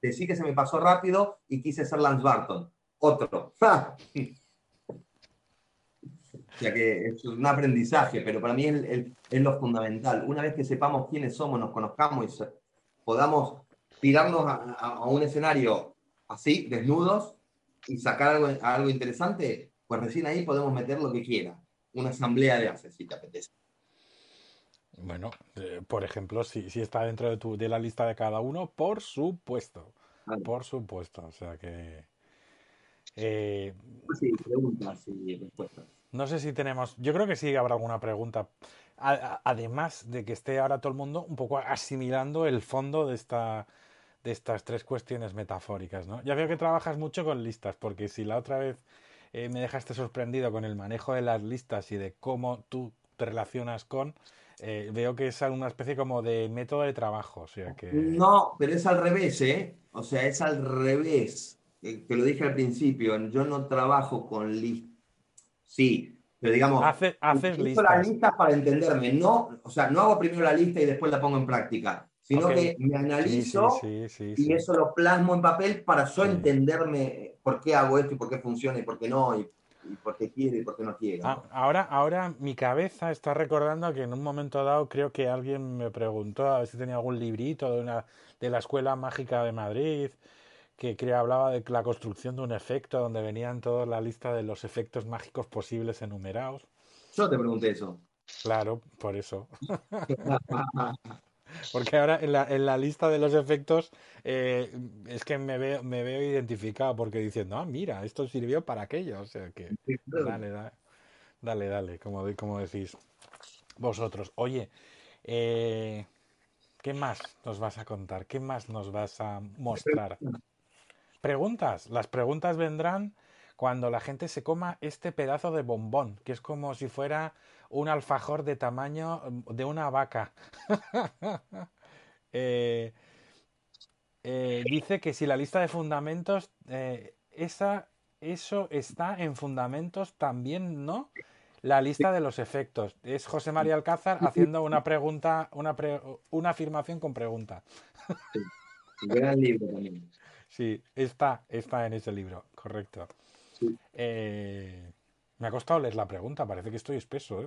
[SPEAKER 3] decí que se me pasó rápido y quise ser Lance Barton. Otro. [LAUGHS] o sea que es un aprendizaje, pero para mí es, lo fundamental. Una vez que sepamos quiénes somos, nos conozcamos y podamos tirarnos a, un escenario así, desnudos, y sacar algo, algo interesante, pues recién ahí podemos meter lo que quiera. Una asamblea de haces, si te apetece.
[SPEAKER 1] Bueno, eh, por ejemplo, si, si está dentro de, tu, de la lista de cada uno, por supuesto. Por supuesto, o sea que...
[SPEAKER 3] Eh, sí, preguntas y respuestas.
[SPEAKER 1] No sé si tenemos, yo creo que sí habrá alguna pregunta. además de que esté ahora todo el mundo un poco asimilando el fondo de esta de estas tres cuestiones metafóricas, ¿no? Ya veo que trabajas mucho con listas, porque si la otra vez eh, me dejaste sorprendido con el manejo de las listas y de cómo tú te relacionas con, eh, veo que es una especie como de método de trabajo. O sea que...
[SPEAKER 3] No, pero es al revés, ¿eh? O sea, es al revés. Eh, que lo dije al principio, yo no trabajo con listas. Sí, pero digamos,
[SPEAKER 1] Hace, haces listas.
[SPEAKER 3] las listas para entenderme. No, o sea, no hago primero la lista y después la pongo en práctica, sino que me analizo y eso lo plasmo en papel para yo entenderme por qué hago esto y por qué funciona y por qué no. Y y por qué quiere y por qué no quiere.
[SPEAKER 1] Ah, ahora, ahora mi cabeza está recordando que en un momento dado creo que alguien me preguntó a ver si tenía algún librito de, una, de la Escuela Mágica de Madrid que creo hablaba de la construcción de un efecto donde venían toda la lista de los efectos mágicos posibles enumerados.
[SPEAKER 3] Yo te pregunté eso.
[SPEAKER 1] Claro, por eso. [LAUGHS] [LAUGHS] Porque ahora en la, en la lista de los efectos eh, es que me veo, me veo identificado porque diciendo, ah, mira, esto sirvió para aquello. O sea que, dale, dale, dale, dale como, como decís vosotros. Oye, eh, ¿qué más nos vas a contar? ¿Qué más nos vas a mostrar? Preguntas. Las preguntas vendrán cuando la gente se coma este pedazo de bombón, que es como si fuera un alfajor de tamaño mm, de una vaca. [LAUGHS] Eh, eh, dice que si la lista de fundamentos, eh, esa, eso está en fundamentos también, ¿no? La lista de los efectos. Es José María Alcázar haciendo una pregunta, una, una afirmación con pregunta.
[SPEAKER 3] Sí. Gran libro también.
[SPEAKER 1] Sí, está, está en ese libro, correcto. Eh, me ha costado leer la pregunta, parece que estoy espeso. ¿eh?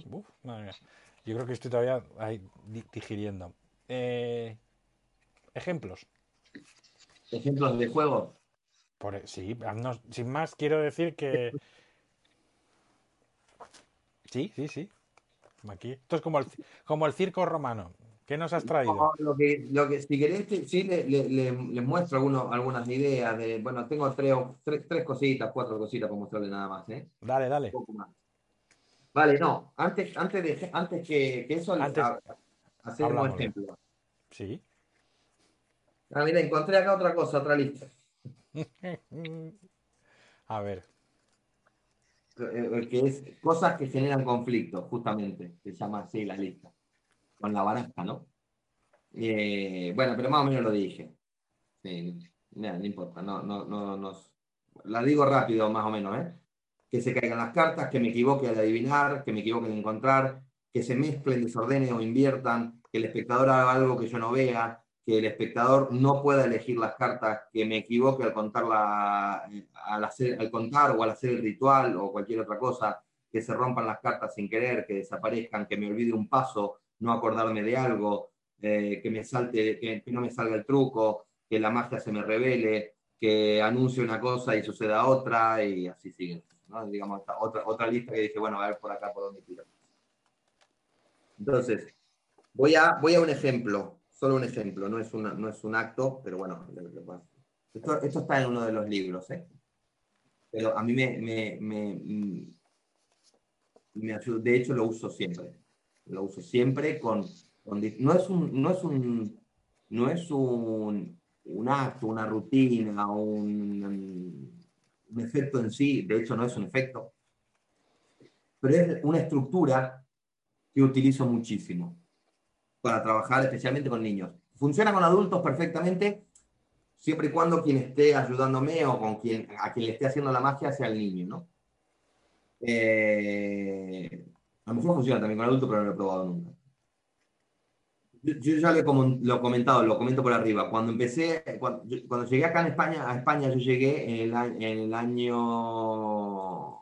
[SPEAKER 1] Yo creo que estoy todavía ahí digiriendo. Eh, ejemplos.
[SPEAKER 3] Ejemplos de juego.
[SPEAKER 1] Por, e, sí, sin más quiero decir que... Sí, sí, sí. Aquí. Esto es como el, como el circo romano. ¿Qué nos has traído?
[SPEAKER 3] lo que, lo que, si querés, sí, les le, muestro algunas ideas. De, bueno, tengo tres, tres, cositas, cuatro cositas para mostrarle nada más. ¿eh?
[SPEAKER 1] Dale, dale.
[SPEAKER 3] Vale, no, antes, antes, de, antes que, que eso,
[SPEAKER 1] antes,
[SPEAKER 3] hacer un ejemplo.
[SPEAKER 1] Sí.
[SPEAKER 3] Ah, mira, encontré acá otra cosa, otra lista. [LAUGHS]
[SPEAKER 1] A ver.
[SPEAKER 3] eh, que es cosas que generan conflicto, justamente, se llama así la lista, con la baraja, ¿no? Eh, bueno, pero más o menos lo dije. Sí, no importa, no, no, no, no, la digo rápido más o menos, ¿eh? Que se caigan las cartas, que me equivoque al adivinar, que me equivoque en encontrar, que se mezclen, desordenen o inviertan, que el espectador haga algo que yo no vea, que el espectador no pueda elegir las cartas, que me equivoque al, contarla, al, hacer, al contar o al hacer el ritual o cualquier otra cosa, que se rompan las cartas sin querer, que desaparezcan, que me olvide un paso, no acordarme de algo, eh, que me salte, que, no me salga el truco, que la magia se me revele, que anuncie una cosa y suceda otra, y así sigue. Digamos, otra, otra lista que dije, bueno, a ver por acá por dónde tiro. Entonces, voy a, voy a un ejemplo solo un ejemplo, no es, no es un acto, pero bueno, esto, esto, está en uno de los libros, ¿eh? pero a mí me, me, me, me ayuda, de hecho lo uso siempre, lo uso siempre con, no es un, no es un, no es un, un acto, una rutina, un, un efecto en sí, de hecho no es un efecto, pero es una estructura que utilizo muchísimo para trabajar especialmente con niños. Funciona con adultos perfectamente, siempre y cuando quien esté ayudándome o con quien, a quien le esté haciendo la magia sea el niño, ¿no? Eh, a lo mejor funciona también con adultos, pero no lo he probado nunca. Yo, ya lo he, comentado, lo comento por arriba. Cuando empecé, cuando, llegué acá en España, a España yo llegué en el, en el año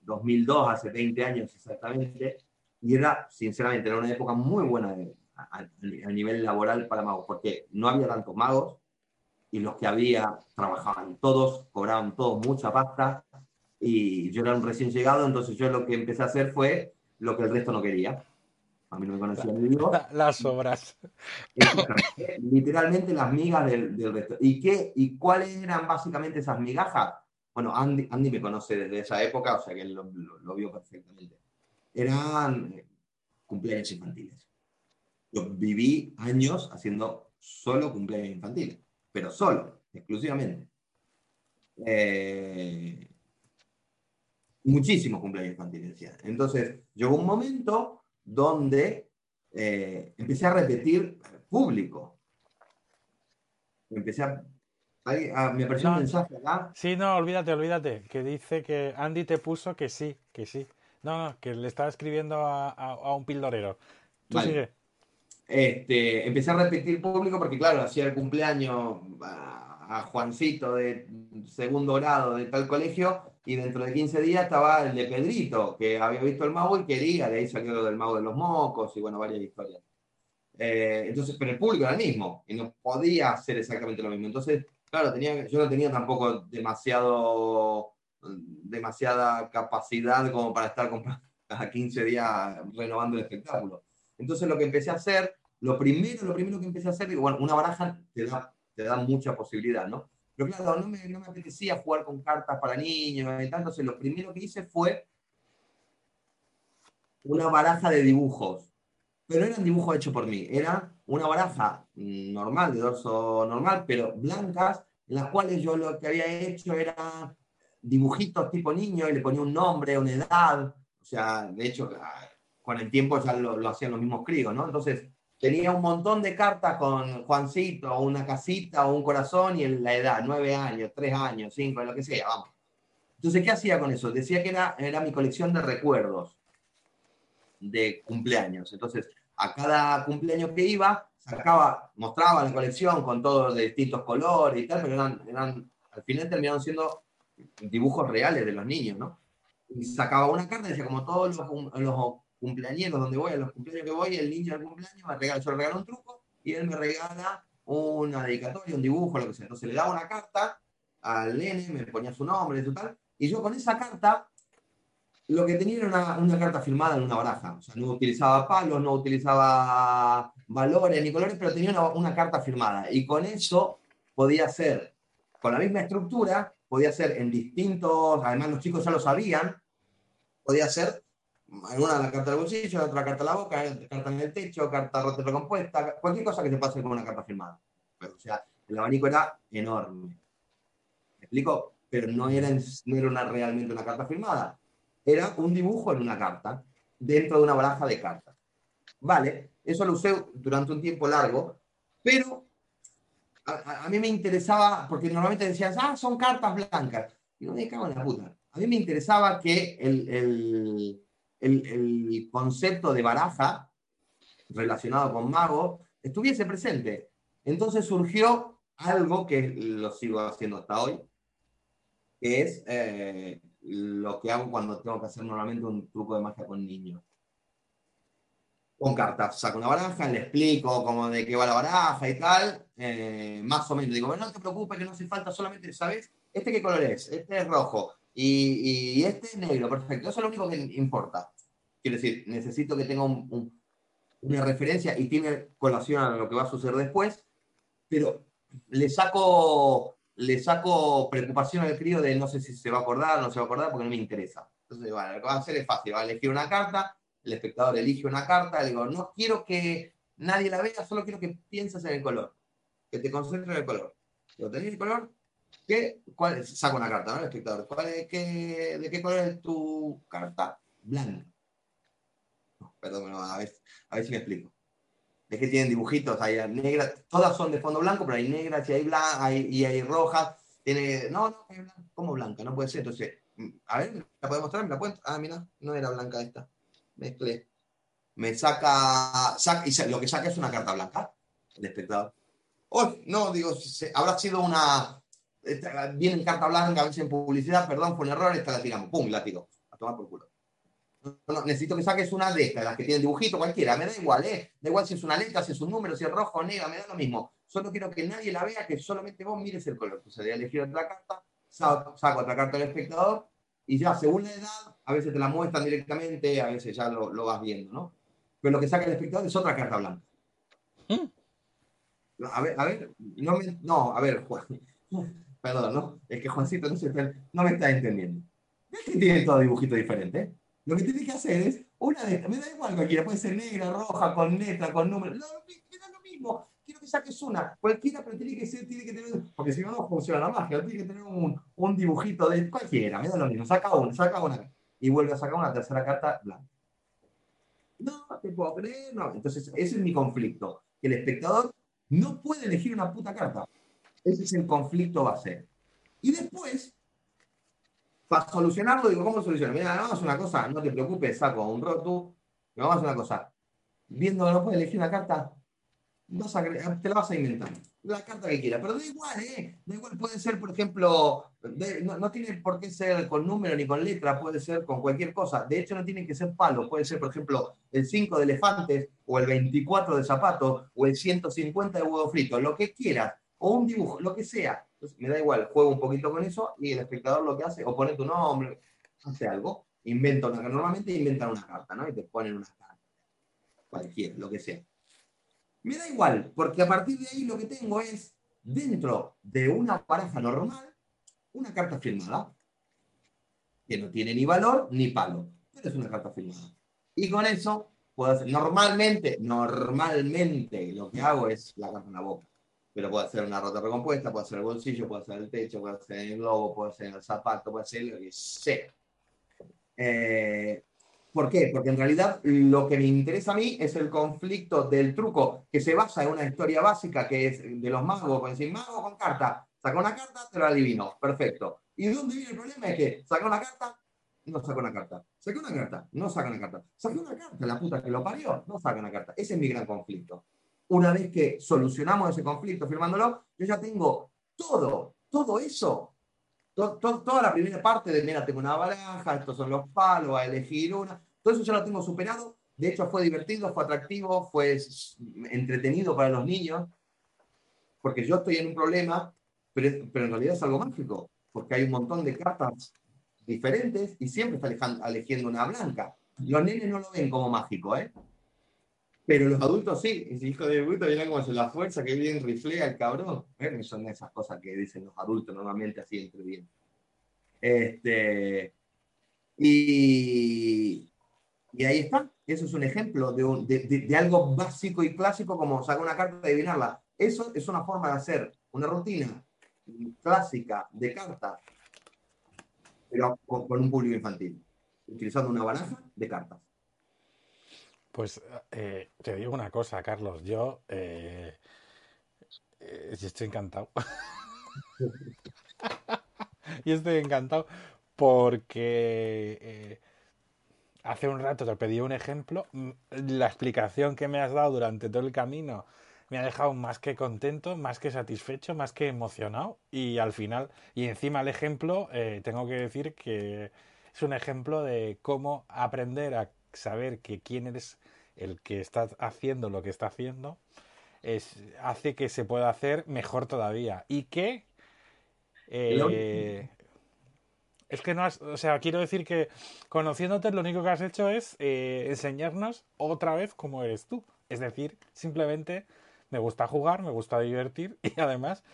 [SPEAKER 3] 2002, hace 20 años exactamente, y era, sinceramente, era una época muy buena a, nivel laboral para magos, porque no había tantos magos y los que había trabajaban todos, cobraban todos mucha pasta y yo era un recién llegado, entonces yo lo que empecé a hacer fue lo que el resto no quería. A mí no me conocían ni digo. [LAUGHS]
[SPEAKER 1] Las obras.
[SPEAKER 3] Literalmente las migas del, resto. ¿Y, qué, ¿Y cuáles eran básicamente esas migajas? Bueno, Andy, Andy me conoce desde esa época, o sea que él lo, lo vio perfectamente eran eh, cumpleaños infantiles. Yo viví años haciendo solo cumpleaños infantiles, pero solo, exclusivamente. Eh, muchísimos cumpleaños infantiles. Entonces, llegó un momento donde eh, empecé a repetir público. Empecé a me apareció un mensaje acá.
[SPEAKER 1] Sí, no, olvídate, olvídate. Que dice que Andy te puso que sí, que sí. No, no, que le estaba escribiendo a, un pildorero. Tú sigue.
[SPEAKER 3] Este, empecé a repetir público porque, claro, hacía el cumpleaños a, Juancito de segundo grado de tal colegio y dentro de 15 días estaba el de Pedrito, que había visto el mago y quería, de ahí salió lo del mago de los mocos y bueno, varias historias. Eh, entonces, pero el público era el mismo y no podía hacer exactamente lo mismo. Entonces, claro, tenía, yo no tenía tampoco demasiado demasiada capacidad como para estar [LAUGHS] a 15 días renovando el espectáculo. Entonces lo que empecé a hacer, lo primero, lo primero que empecé a hacer, bueno, una baraja te da, te da mucha posibilidad, ¿no? Pero claro, no me, no me apetecía jugar con cartas para niños y tal, entonces lo primero que hice fue una baraja de dibujos. Pero no eran dibujos hechos por mí, era una baraja normal, de dorso normal, pero blancas, en las cuales yo lo que había hecho era dibujitos tipo niño y le ponía un nombre, una edad. O sea, de hecho, con el tiempo ya lo, hacían los mismos críos, ¿no? Entonces, tenía un montón de cartas con Juancito, una casita o un corazón y la edad, nueve años, tres años, cinco, lo que sea, vamos. Entonces, ¿qué hacía con eso? Decía que era, era mi colección de recuerdos de cumpleaños. Entonces, a cada cumpleaños que iba, sacaba, mostraba la colección con todos de distintos colores y tal, pero eran, eran al final terminaron siendo dibujos reales de los niños, ¿no? Y sacaba una carta y decía, como todos los, los cumpleaños donde voy, a los cumpleaños que voy, el niño del cumpleaños me regala, yo le regalo un truco y él me regala una dedicatoria, un dibujo, lo que sea. Entonces le daba una carta al nene, me ponía su nombre, su tal, y yo con esa carta lo que tenía era una, una, carta firmada en una baraja. O sea, no utilizaba palos, no utilizaba valores ni colores, pero tenía una, una, carta firmada. Y con eso podía hacer, con la misma estructura, podía ser en distintos, además los chicos ya lo sabían, podía ser en una la carta del bolsillo, en otra carta en la boca, carta en el techo, carta rota recompuesta, cualquier cosa que se pase con una carta firmada. o sea, el abanico era enorme. ¿Me explico? Pero no era, no era una, realmente una carta firmada. era un dibujo en una carta, dentro de una baraja de cartas. Vale, eso lo usé durante un tiempo largo, pero a, mí me interesaba, porque normalmente decías, ah, son cartas blancas. Y no me cago en la puta. A mí me interesaba que el, el, el, concepto de baraja relacionado con mago estuviese presente. Entonces surgió algo que lo sigo haciendo hasta hoy, que es eh, lo que hago cuando tengo que hacer normalmente un truco de magia con niños. Con cartas, saco una baraja, le explico cómo de qué va la baraja y tal, eh, más o menos. Digo, no te preocupes, que no hace falta, solamente, ¿sabes? ¿Este qué color es? Este es rojo. Y, este es negro, perfecto. Eso es lo único que importa. Quiero decir, necesito que tenga una referencia y tiene colación a lo que va a suceder después, pero le saco le saco preocupación al crío de no sé si se va a acordar no se va a acordar porque no me interesa. Entonces, bueno, lo que va a hacer es fácil, va a elegir una carta, el espectador elige una carta, le digo, no quiero que nadie la vea, solo quiero que pienses en el color, que te concentres en el color. ¿Lo tenés el color? ¿Qué? ¿Cuál Saco una carta, ¿no? El espectador. ¿Cuál es, qué, ¿De qué color es tu carta? Blanca. perdón, a ver, a ver si me explico es que tienen dibujitos, hay negras, todas son de fondo blanco, pero hay negras y hay blancas y hay rojas. Tiene, no, no, es blanca, ¿cómo blanca? No puede ser. Entonces, mm, a ver, ¿la puedo mostrar? ¿Me la puedo? Ah, mira, no era blanca esta. Mezclé. Me saca, saca, y lo que saca es una carta blanca, el espectador. Oh, no, digo, habrá sido una. Viene en carta blanca, a veces en publicidad, perdón, fue un error, esta la tiramos. ¡Pum! La tiro. A tomar por culo necesito que saques una de estas, las que tienen dibujito, cualquiera, me da igual, ¿eh? Da igual si es una letra, si es un número, si es rojo o negro, me da lo mismo. Solo quiero que nadie la vea, que solamente vos mires el color. Entonces, voy a elegir otra carta, saco, otra carta del espectador, y ya, según la edad, a veces te la muestran directamente, a veces ya lo, vas viendo, ¿no? Pero lo que saca el espectador es otra carta blanca. ¿Mm? A ver, a ver, no, me, no, a ver, Juan, perdón, ¿no? Es que Juancito no, se, no me está entendiendo. Es que tiene todo dibujito diferente. Lo que tienes que hacer es una de. Me da igual cualquiera, puede ser negra, roja, con letra, con número. No, me da lo mismo. Quiero que saques una. Cualquiera, pero tiene que ser, tiene que tener. Porque si no, no funciona la magia. Tiene que tener un, un dibujito de cualquiera. Me da lo mismo. Saca una, saca una. Y vuelve a sacar una tercera carta blanca. No, te puedo creer. No. Entonces, ese es mi conflicto. Que el espectador no puede elegir una puta carta. Ese es el conflicto base. Y después, para solucionarlo, digo, ¿cómo solucionar? Mira, vamos a una cosa, no te preocupes, saco un roto, vamos a una cosa. Viendo que no puedes elegir una carta, te la vas a inventar. La carta que quieras, pero da igual, ¿eh? Da igual, puede ser, por ejemplo, no, tiene por qué ser con número ni con letra, puede ser con cualquier cosa. De hecho, no tiene que ser palo, puede ser, por ejemplo, el 5 de elefantes, o el 24 de zapatos, o el 150 de huevo frito, lo que quieras, o un dibujo, lo que sea me da igual, juego un poquito con eso y el espectador lo que hace, o pone tu nombre, hace algo, inventa una, normalmente inventan una carta, ¿no? Y te ponen una carta, cualquier, lo que sea. Me da igual, porque a partir de ahí lo que tengo es, dentro de una pareja normal, una carta firmada, que no tiene ni valor ni palo, pero es una carta firmada. Y con eso, puedo hacer, normalmente, normalmente lo que hago es la carta en la boca pero puede ser una rota recompuesta, puede ser el bolsillo, puede ser el techo, puede ser el globo, puede ser el zapato, puede ser lo que sea. Eh, ¿Por qué? Porque en realidad lo que me interesa a mí es el conflicto del truco que se basa en una historia básica que es de los magos, con decir, mago con carta, saca una carta, te la adivino, perfecto. ¿Y de dónde viene el problema? Es que saca una carta, no saca una carta. Saca una carta, no saca una carta. Saca una carta, la puta que lo parió, no saca una carta. Ese es mi gran conflicto una vez que solucionamos ese conflicto firmándolo, yo ya tengo todo, todo eso. toda la primera parte de, mira, tengo una baraja, estos son los palos, a elegir una. Todo eso ya lo tengo superado. De hecho, fue divertido, fue atractivo, fue entretenido para los niños, porque yo estoy en un problema, pero, pero en realidad es algo mágico, porque hay un montón de cartas diferentes y siempre está eligiendo una blanca. Los nenes no lo ven como mágico, ¿eh? Pero los adultos sí, ese hijo de puta viene como la fuerza que bien riflea el cabrón. ¿Eh? Son esas cosas que dicen los adultos normalmente así entre bien. Este, y, ahí está. Eso es un ejemplo de, algo básico y clásico como sacar una carta y adivinarla. Eso es una forma de hacer una rutina clásica de cartas, pero con, con un público infantil. utilizando una baraja de cartas.
[SPEAKER 1] Pues eh, te digo una cosa, Carlos, yo, eh, eh, estoy encantado. [LAUGHS] y estoy encantado porque hace un rato te pedí un ejemplo, la explicación que me has dado durante todo el camino me ha dejado más que contento, más que satisfecho, más que emocionado y al final, y encima el ejemplo, tengo que decir que es un ejemplo de cómo aprender a saber que quién eres el que está haciendo lo que está haciendo, es, hace que se pueda hacer mejor todavía. Y que... Eh, es que no has, o sea, quiero decir que conociéndote lo único que has hecho es eh, enseñarnos otra vez cómo eres tú. Es decir, simplemente me gusta jugar, me gusta divertir [LAUGHS] y además,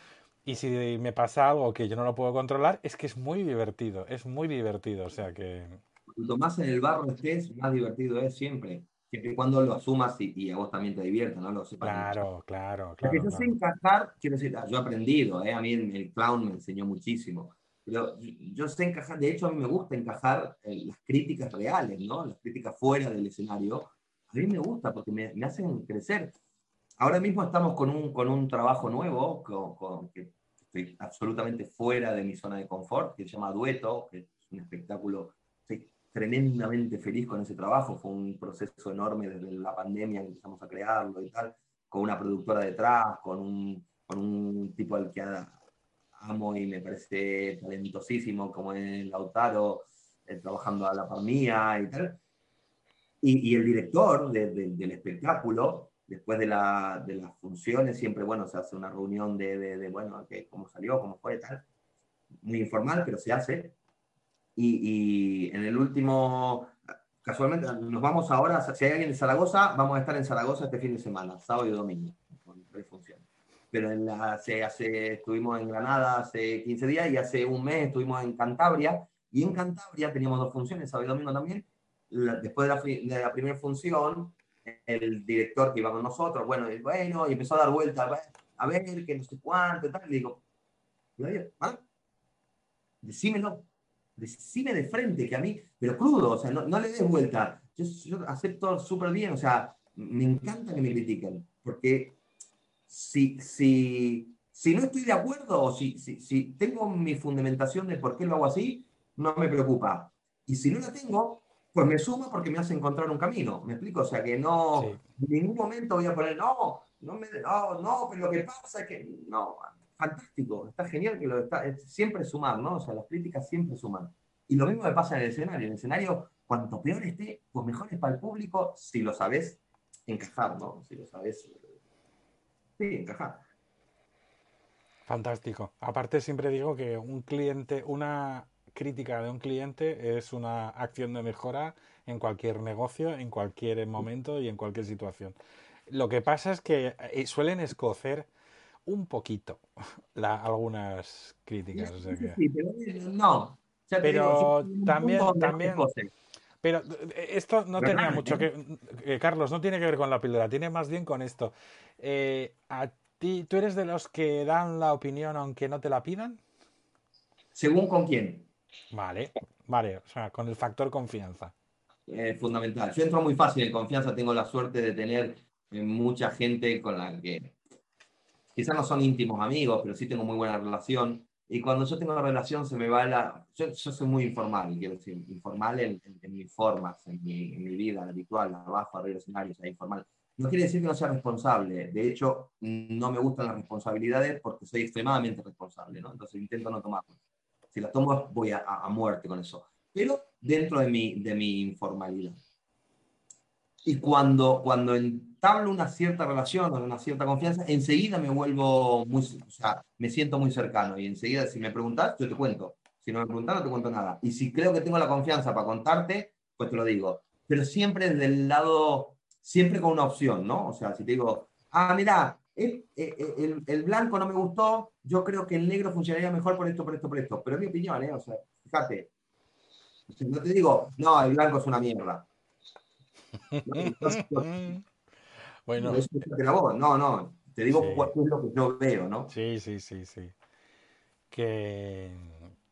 [SPEAKER 1] y si me pasa algo que yo no lo puedo controlar, es que es muy divertido, es muy divertido. O sea que...
[SPEAKER 3] Cuanto más en el barro estés, más divertido es siempre siempre y cuando lo asumas y, a vos también te divierta, ¿no? Lo
[SPEAKER 1] claro, claro, claro.
[SPEAKER 3] Porque yo sé encajar, quiero decir, yo he aprendido, ¿eh? a mí el, clown me enseñó muchísimo, pero yo, sé encajar, de hecho a mí me gusta encajar las críticas reales, ¿no? Las críticas fuera del escenario, a mí me gusta porque me, me hacen crecer. Ahora mismo estamos con un, con un trabajo nuevo, con, con, que estoy absolutamente fuera de mi zona de confort, que se llama Dueto, que es un espectáculo tremendamente feliz con ese trabajo. Fue un proceso enorme desde la pandemia que empezamos a crearlo y tal, con una productora detrás, con un, con un tipo al que amo y me parece talentosísimo, como es Lautaro, eh, trabajando a la par mía y tal. Y, y el director del espectáculo, después de, la, de, las funciones, siempre, bueno, se hace una reunión de, de, bueno, que, cómo salió, cómo fue, tal. Muy informal, pero se hace y, en el último, casualmente, nos vamos ahora, si hay alguien de Zaragoza, vamos a estar en Zaragoza este fin de semana, sábado y domingo, con tres funciones. Pero en la, hace, hace, estuvimos en Granada hace 15 días y hace un mes estuvimos en Cantabria. Y en Cantabria teníamos dos funciones, sábado y domingo también. después de la, de la primera función, el director que iba con nosotros, bueno, y, bueno, y empezó a dar vueltas, a ver, que no sé cuánto, y tal. Y digo, ¿ah? decímelo, decime de frente que a mí, pero crudo, o sea, no, no le des vuelta. Yo, yo acepto súper bien, o sea, me encanta que me critiquen, porque si, si, si no estoy de acuerdo o si, si, si tengo mi fundamentación de por qué lo hago así, no me preocupa. Y si no la tengo, pues me suma porque me hace encontrar un camino. ¿Me explico? O sea, que no, en ningún momento voy a poner, no, no, me, no, no, pero lo que pasa es que, no, fantástico, está genial que lo está, siempre sumar, ¿no? O sea, las críticas siempre suman. Y lo mismo me pasa en el escenario. En el escenario, cuanto peor esté, pues mejor es para el público si lo sabes encajar, ¿no? Si lo sabes, sí, encajar.
[SPEAKER 1] Fantástico. Aparte siempre digo que un cliente, una crítica de un cliente es una acción de mejora en cualquier negocio, en cualquier momento y en cualquier situación. Lo que pasa es que eh, suelen escocer un poquito [LAUGHS] algunas críticas.
[SPEAKER 3] Sí, pero no.
[SPEAKER 1] pero también, también. Pero eh, esto no tenía mucho que, eh, Carlos, no tiene que ver con la píldora, tiene más bien con esto. Eh, ¿A ti, tú eres de los que dan la opinión aunque no te la pidan?
[SPEAKER 3] Según con quién.
[SPEAKER 1] Vale, vale, o sea, con el factor confianza.
[SPEAKER 3] Es fundamental. Yo entro muy fácil en confianza, tengo la suerte de tener mucha gente con la que quizás no son íntimos amigos, pero sí tengo muy buena relación. Y cuando yo tengo una relación se me va la... Yo, soy muy informal, quiero decir, informal en, mis formas, en mi, en mi, vida habitual, abajo, arriba del escenario, o sea, informal. No quiere decir que no sea responsable. De hecho, no me gustan las responsabilidades porque soy extremadamente responsable, ¿no? Entonces intento no tomarlas. Si las tomo, voy a, a, muerte con eso. Pero dentro de mi, de mi informalidad. Y cuando, cuando entablo una cierta relación o una cierta confianza, enseguida me vuelvo muy, o sea, me siento muy cercano. Y enseguida, si me preguntas, yo te cuento. Si no me preguntas, no te cuento nada. Y si creo que tengo la confianza para contarte, pues te lo digo. Pero siempre desde el lado, siempre con una opción, ¿no? O sea, si te digo, ah, mira, el, el, el, blanco no me gustó, yo creo que el negro funcionaría mejor por esto, por esto, por esto. Pero es mi opinión, ¿eh? O sea, fíjate. no te digo, no, el blanco es una mierda. [LAUGHS]
[SPEAKER 1] bueno.
[SPEAKER 3] No, no, te digo cuál es lo que yo veo, ¿no?
[SPEAKER 1] Sí, sí, sí, sí. Qué,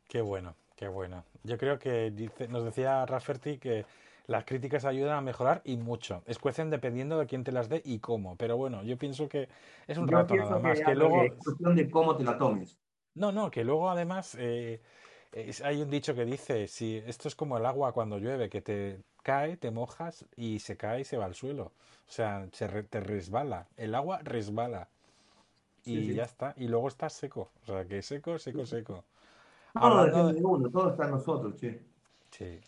[SPEAKER 1] qué bueno, Qué bueno. Yo creo que dice, nos decía Rafferty que las críticas ayudan a mejorar y mucho. Escuecen dependiendo de quién te las dé y cómo. Pero bueno, yo pienso que es un
[SPEAKER 3] Yo
[SPEAKER 1] rato nada más.
[SPEAKER 3] que
[SPEAKER 1] Que
[SPEAKER 3] es
[SPEAKER 1] luego.
[SPEAKER 3] cuestión de cómo te la tomes.
[SPEAKER 1] No, no, que luego además eh, es- hay un dicho que dice, si esto es como el agua cuando llueve, que te cae, te mojas y se cae y se va al suelo. O sea, se re- te resbala. El agua resbala. Y
[SPEAKER 3] Sí, sí.
[SPEAKER 1] ya está. Y luego estás seco. O sea, que seco, seco, seco.
[SPEAKER 3] Todo
[SPEAKER 1] Hablando de
[SPEAKER 3] uno, todo está en nosotros, che.
[SPEAKER 1] Sí.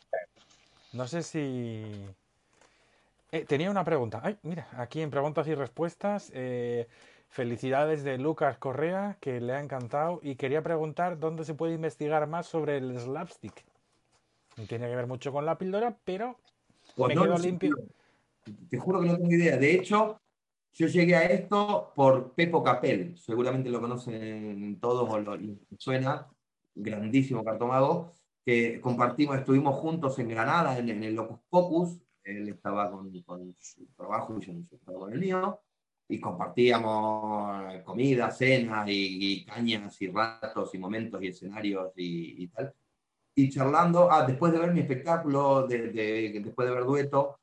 [SPEAKER 1] No sé si... Eh, tenía una pregunta. Ay, mira, aquí en preguntas y respuestas, eh, felicidades de Lucas Correa, que le ha encantado, y quería preguntar dónde se puede investigar más sobre el slapstick. No tiene que ver mucho con la píldora, pero
[SPEAKER 3] Pues
[SPEAKER 1] me
[SPEAKER 3] no
[SPEAKER 1] quedo limpio.
[SPEAKER 3] Te juro que no tengo idea. De hecho, yo llegué a esto por Pepo Capel. Seguramente lo conocen todos o lo, suena. Grandísimo cartomago. Que compartimos, estuvimos juntos en Granada, en, en el Locus Pocus. Él estaba con, con su trabajo y yo estaba con el mío. Y compartíamos comida, cenas y, y cañas y ratos y momentos y escenarios y, y tal. Y charlando, ah, después de ver mi espectáculo, de, de- después de ver dueto,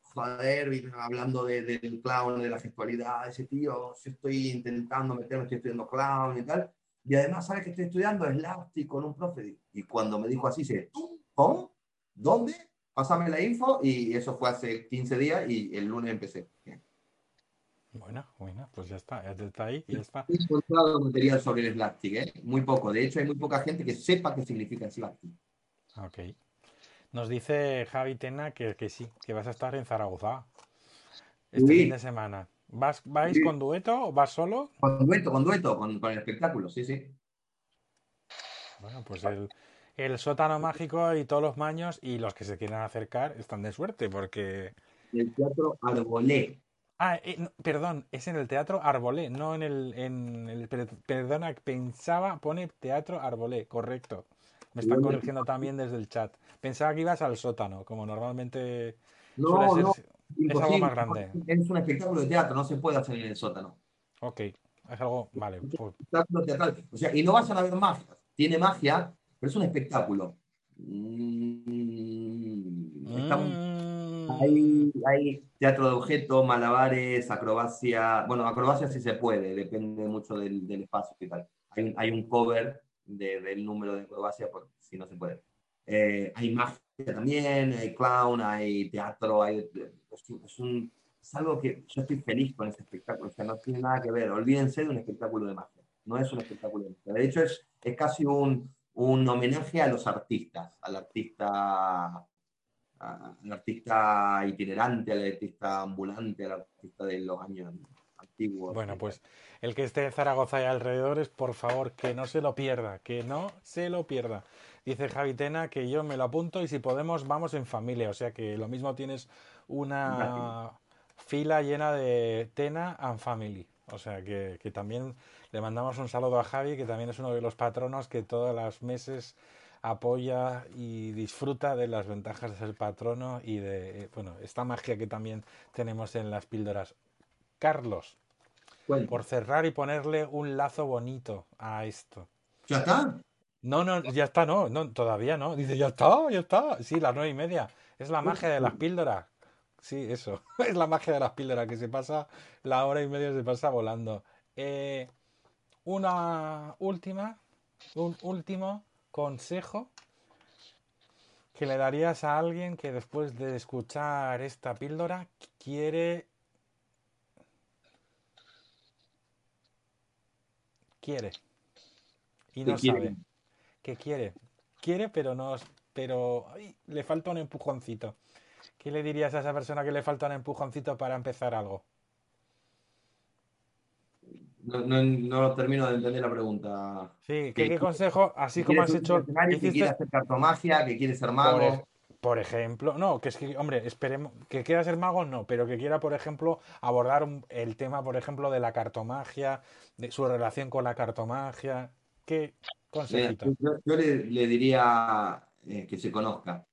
[SPEAKER 3] joder, hablando de- del clown, de la gestualidad, ese tío, yo estoy intentando meterme, estoy estudiando clown y tal, y además, ¿sabes que estoy estudiando? Slapstick con un profe. Y cuando me dijo así, se, ¿cómo? ¿Dónde? Pásame la info, y eso fue hace 15 días, y el lunes empecé.
[SPEAKER 1] Bueno, bueno, pues ya está, ya está ahí, ya está.
[SPEAKER 3] He encontrado material sobre el slapstick, ¿eh? Muy poco. De hecho, hay muy poca gente que sepa qué significa el slapstick.
[SPEAKER 1] Ok. Nos dice Javi Tena que, que sí, que vas a estar en Zaragoza este
[SPEAKER 3] Sí.
[SPEAKER 1] fin de semana. ¿Vas, ¿Vais
[SPEAKER 3] Sí.
[SPEAKER 1] con dueto o vas solo?
[SPEAKER 3] Con dueto, con dueto, con, con el espectáculo, sí, sí.
[SPEAKER 1] Bueno, pues el, el sótano mágico y todos los maños y los que se quieran acercar están de suerte porque...
[SPEAKER 3] El teatro Arbolé.
[SPEAKER 1] Ah, eh, no, perdón, es en el Teatro Arbolé, no en el, en el... per- Perdona, pensaba, pone Teatro Arbolé, correcto. Me están corrigiendo también desde el chat. Pensaba que ibas al sótano, como normalmente
[SPEAKER 3] No,
[SPEAKER 1] suele ser...
[SPEAKER 3] no,
[SPEAKER 1] Es algo más grande.
[SPEAKER 3] Es un espectáculo de teatro, no se puede hacer en el sótano.
[SPEAKER 1] Ok, es algo... Vale, pues,
[SPEAKER 3] Espectáculo teatral. O sea, y no vayan a ver magia. Tiene magia, pero es un espectáculo. Mm, está muy-
[SPEAKER 1] mm,
[SPEAKER 3] Hay, hay teatro de objetos, malabares, acrobacia. Bueno, acrobacia sí se puede, depende mucho del, del espacio y tal. Hay, hay un cover de- del número de acrobacia, porque si no se puede. Eh, hay magia también, hay clown, hay teatro, hay, es, es un- es algo que yo estoy feliz con ese espectáculo, o sea, no tiene nada que ver. Olvídense de un espectáculo de magia, no es un espectáculo de magia. De hecho, es, es casi un, un homenaje a los artistas, al artista al artista itinerante, al artista ambulante, al artista de los años antiguos.
[SPEAKER 1] Bueno, pues el que esté en Zaragoza y alrededores, por favor, que no se lo pierda, que no se lo pierda. Dice Javi Tena que yo me lo apunto y si podemos vamos en familia, o sea que lo mismo tienes una fila llena de Tena and Family. O sea que, que también le mandamos un saludo a Javi, que también es uno de los patronos que todos los meses apoya y disfruta de las ventajas de ser patrono y de eh, bueno esta magia que también tenemos en las píldoras. Carlos, por cerrar y ponerle un lazo bonito a esto.
[SPEAKER 3] ¿Ya está?
[SPEAKER 1] No, no, ya está, no, no, todavía no. Dice, ya está, ya está. Sí, las nueve y media. Es la magia de las píldoras. Sí, eso. [LAUGHS] Es la magia de las píldoras, que se pasa, la hora y media se pasa volando. Eh, una última, un último consejo que le darías a alguien que después de escuchar esta píldora quiere quiere y
[SPEAKER 3] ¿Qué
[SPEAKER 1] no
[SPEAKER 3] quiere?
[SPEAKER 1] sabe que quiere quiere pero no pero ay, le falta un empujoncito ¿qué le dirías a esa persona que le falta un empujoncito para empezar algo?
[SPEAKER 3] No, no, no termino de entender la pregunta.
[SPEAKER 1] Sí, ¿qué, consejo, así como has hecho,
[SPEAKER 3] escenario, que
[SPEAKER 1] hiciste,
[SPEAKER 3] quiere hacer cartomagia, que quiere ser
[SPEAKER 1] por,
[SPEAKER 3] mago.
[SPEAKER 1] por ejemplo, no, que es que, hombre, esperemos, que quiera ser mago, no, pero que quiera, por ejemplo, abordar el tema, por ejemplo, de la cartomagia, de su relación con la cartomagia, ¿qué
[SPEAKER 3] Mira,
[SPEAKER 1] consejito?
[SPEAKER 3] yo, yo le, le diría eh, que se conozca.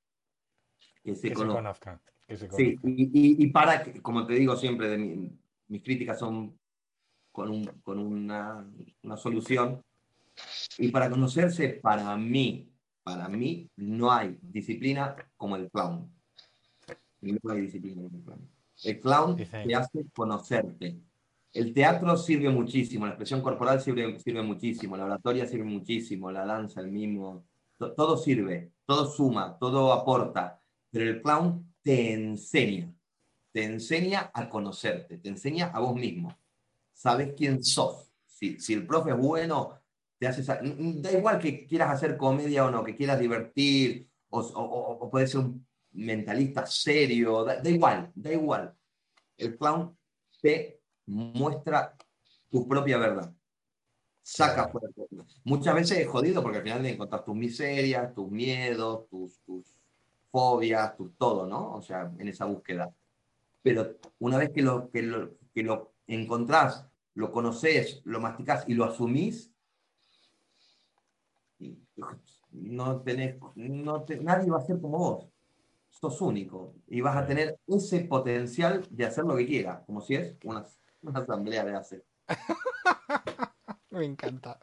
[SPEAKER 3] Que se
[SPEAKER 1] Que se
[SPEAKER 3] conozca.
[SPEAKER 1] que se
[SPEAKER 3] Sí,
[SPEAKER 1] conozca.
[SPEAKER 3] y, y- y para, que- como te digo siempre, de mi- mis críticas son con, un- con una, una solución. Y para conocerse, para mí, para mí no hay disciplina como el clown. No hay disciplina como el clown. El clown te hace conocerte. El teatro sirve muchísimo, la expresión corporal sirve, sirve muchísimo, la oratoria sirve muchísimo, la danza, el mismo, todo sirve, todo suma, todo aporta, pero el clown te enseña, te enseña a conocerte, te enseña a vos mismo. Sabes quién sos. Si, si el profe es bueno, te hace... Da igual que quieras hacer comedia o no, que quieras divertir, o, o, puedes ser un mentalista serio, da, igual, da igual. El clown te muestra tu propia verdad. Saca fuera. Muchas veces es jodido porque al final le encontrar tus miserias, tus miedos, tus, tus fobias, tus todo, ¿no? O sea, en esa búsqueda. Pero una vez que lo, que lo, que lo encontrás, lo conoces, lo masticás y lo asumís, no tenés, no nadie va a ser como vos. Sos único y vas a tener ese potencial de hacer lo que quieras, como si es una, asamblea de hacer. [LAUGHS]
[SPEAKER 1] me encanta,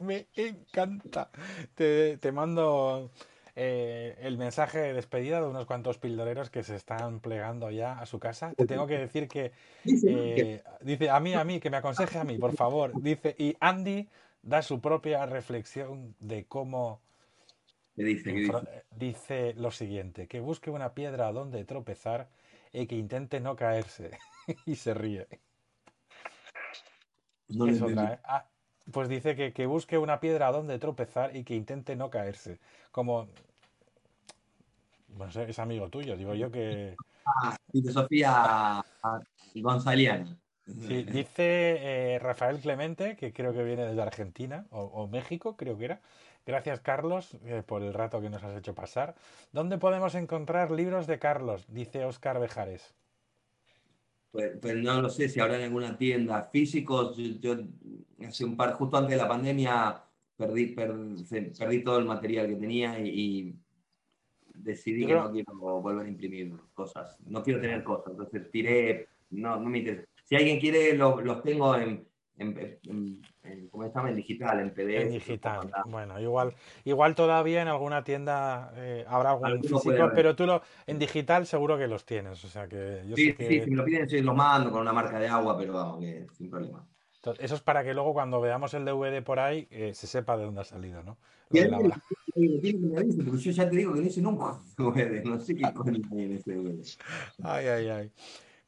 [SPEAKER 1] me encanta. Te, te mando eh, el mensaje de despedida de unos cuantos pildoreros que se están plegando ya a su casa. Te tengo que decir que eh, dice a mí, a mí, que me aconseje a mí, por favor. Dice, y Andy da su propia reflexión de cómo
[SPEAKER 3] dice?
[SPEAKER 1] dice? lo siguiente, que busque una piedra donde tropezar y que intente no caerse. [LAUGHS] y se ríe. ¿eh? ah, pues dice que, que, busque una piedra donde tropezar y que intente no caerse. Como... Bueno, es amigo tuyo, digo yo que...
[SPEAKER 3] Ah, filosofía gonzaliana.
[SPEAKER 1] Sí, dice eh, Rafael Clemente, que creo que viene desde Argentina o, México, creo que era. Gracias, Carlos, eh, por el rato que nos has hecho pasar. ¿Dónde podemos encontrar libros de Carlos? Dice Oscar Bejares.
[SPEAKER 3] Pues, pues no lo sé si habrá en alguna tienda. Físicos, yo, hace un par, justo antes de la pandemia, perdí, perdí todo el material que tenía y, decidí que no quiero volver a imprimir cosas. No quiero tener cosas. Entonces tiré, no, no me interesa si alguien quiere, los tengo en, en, ¿cómo se llama? En digital, en PDF.
[SPEAKER 1] En digital. Bueno, igual, igual todavía en alguna tienda eh, habrá algún físico, pero tú lo, en digital seguro que los tienes. O sea que
[SPEAKER 3] sí, sí, si me lo piden, sí, los mando con una marca de agua, pero vamos, que sin problema.
[SPEAKER 1] eso es para que luego cuando veamos el DVD por ahí eh, se sepa de dónde ha salido, ¿no?
[SPEAKER 3] Porque yo ya te digo que no hice nunca DVD, no sé qué coño hay en ese DVD.
[SPEAKER 1] Ay, ay, ay.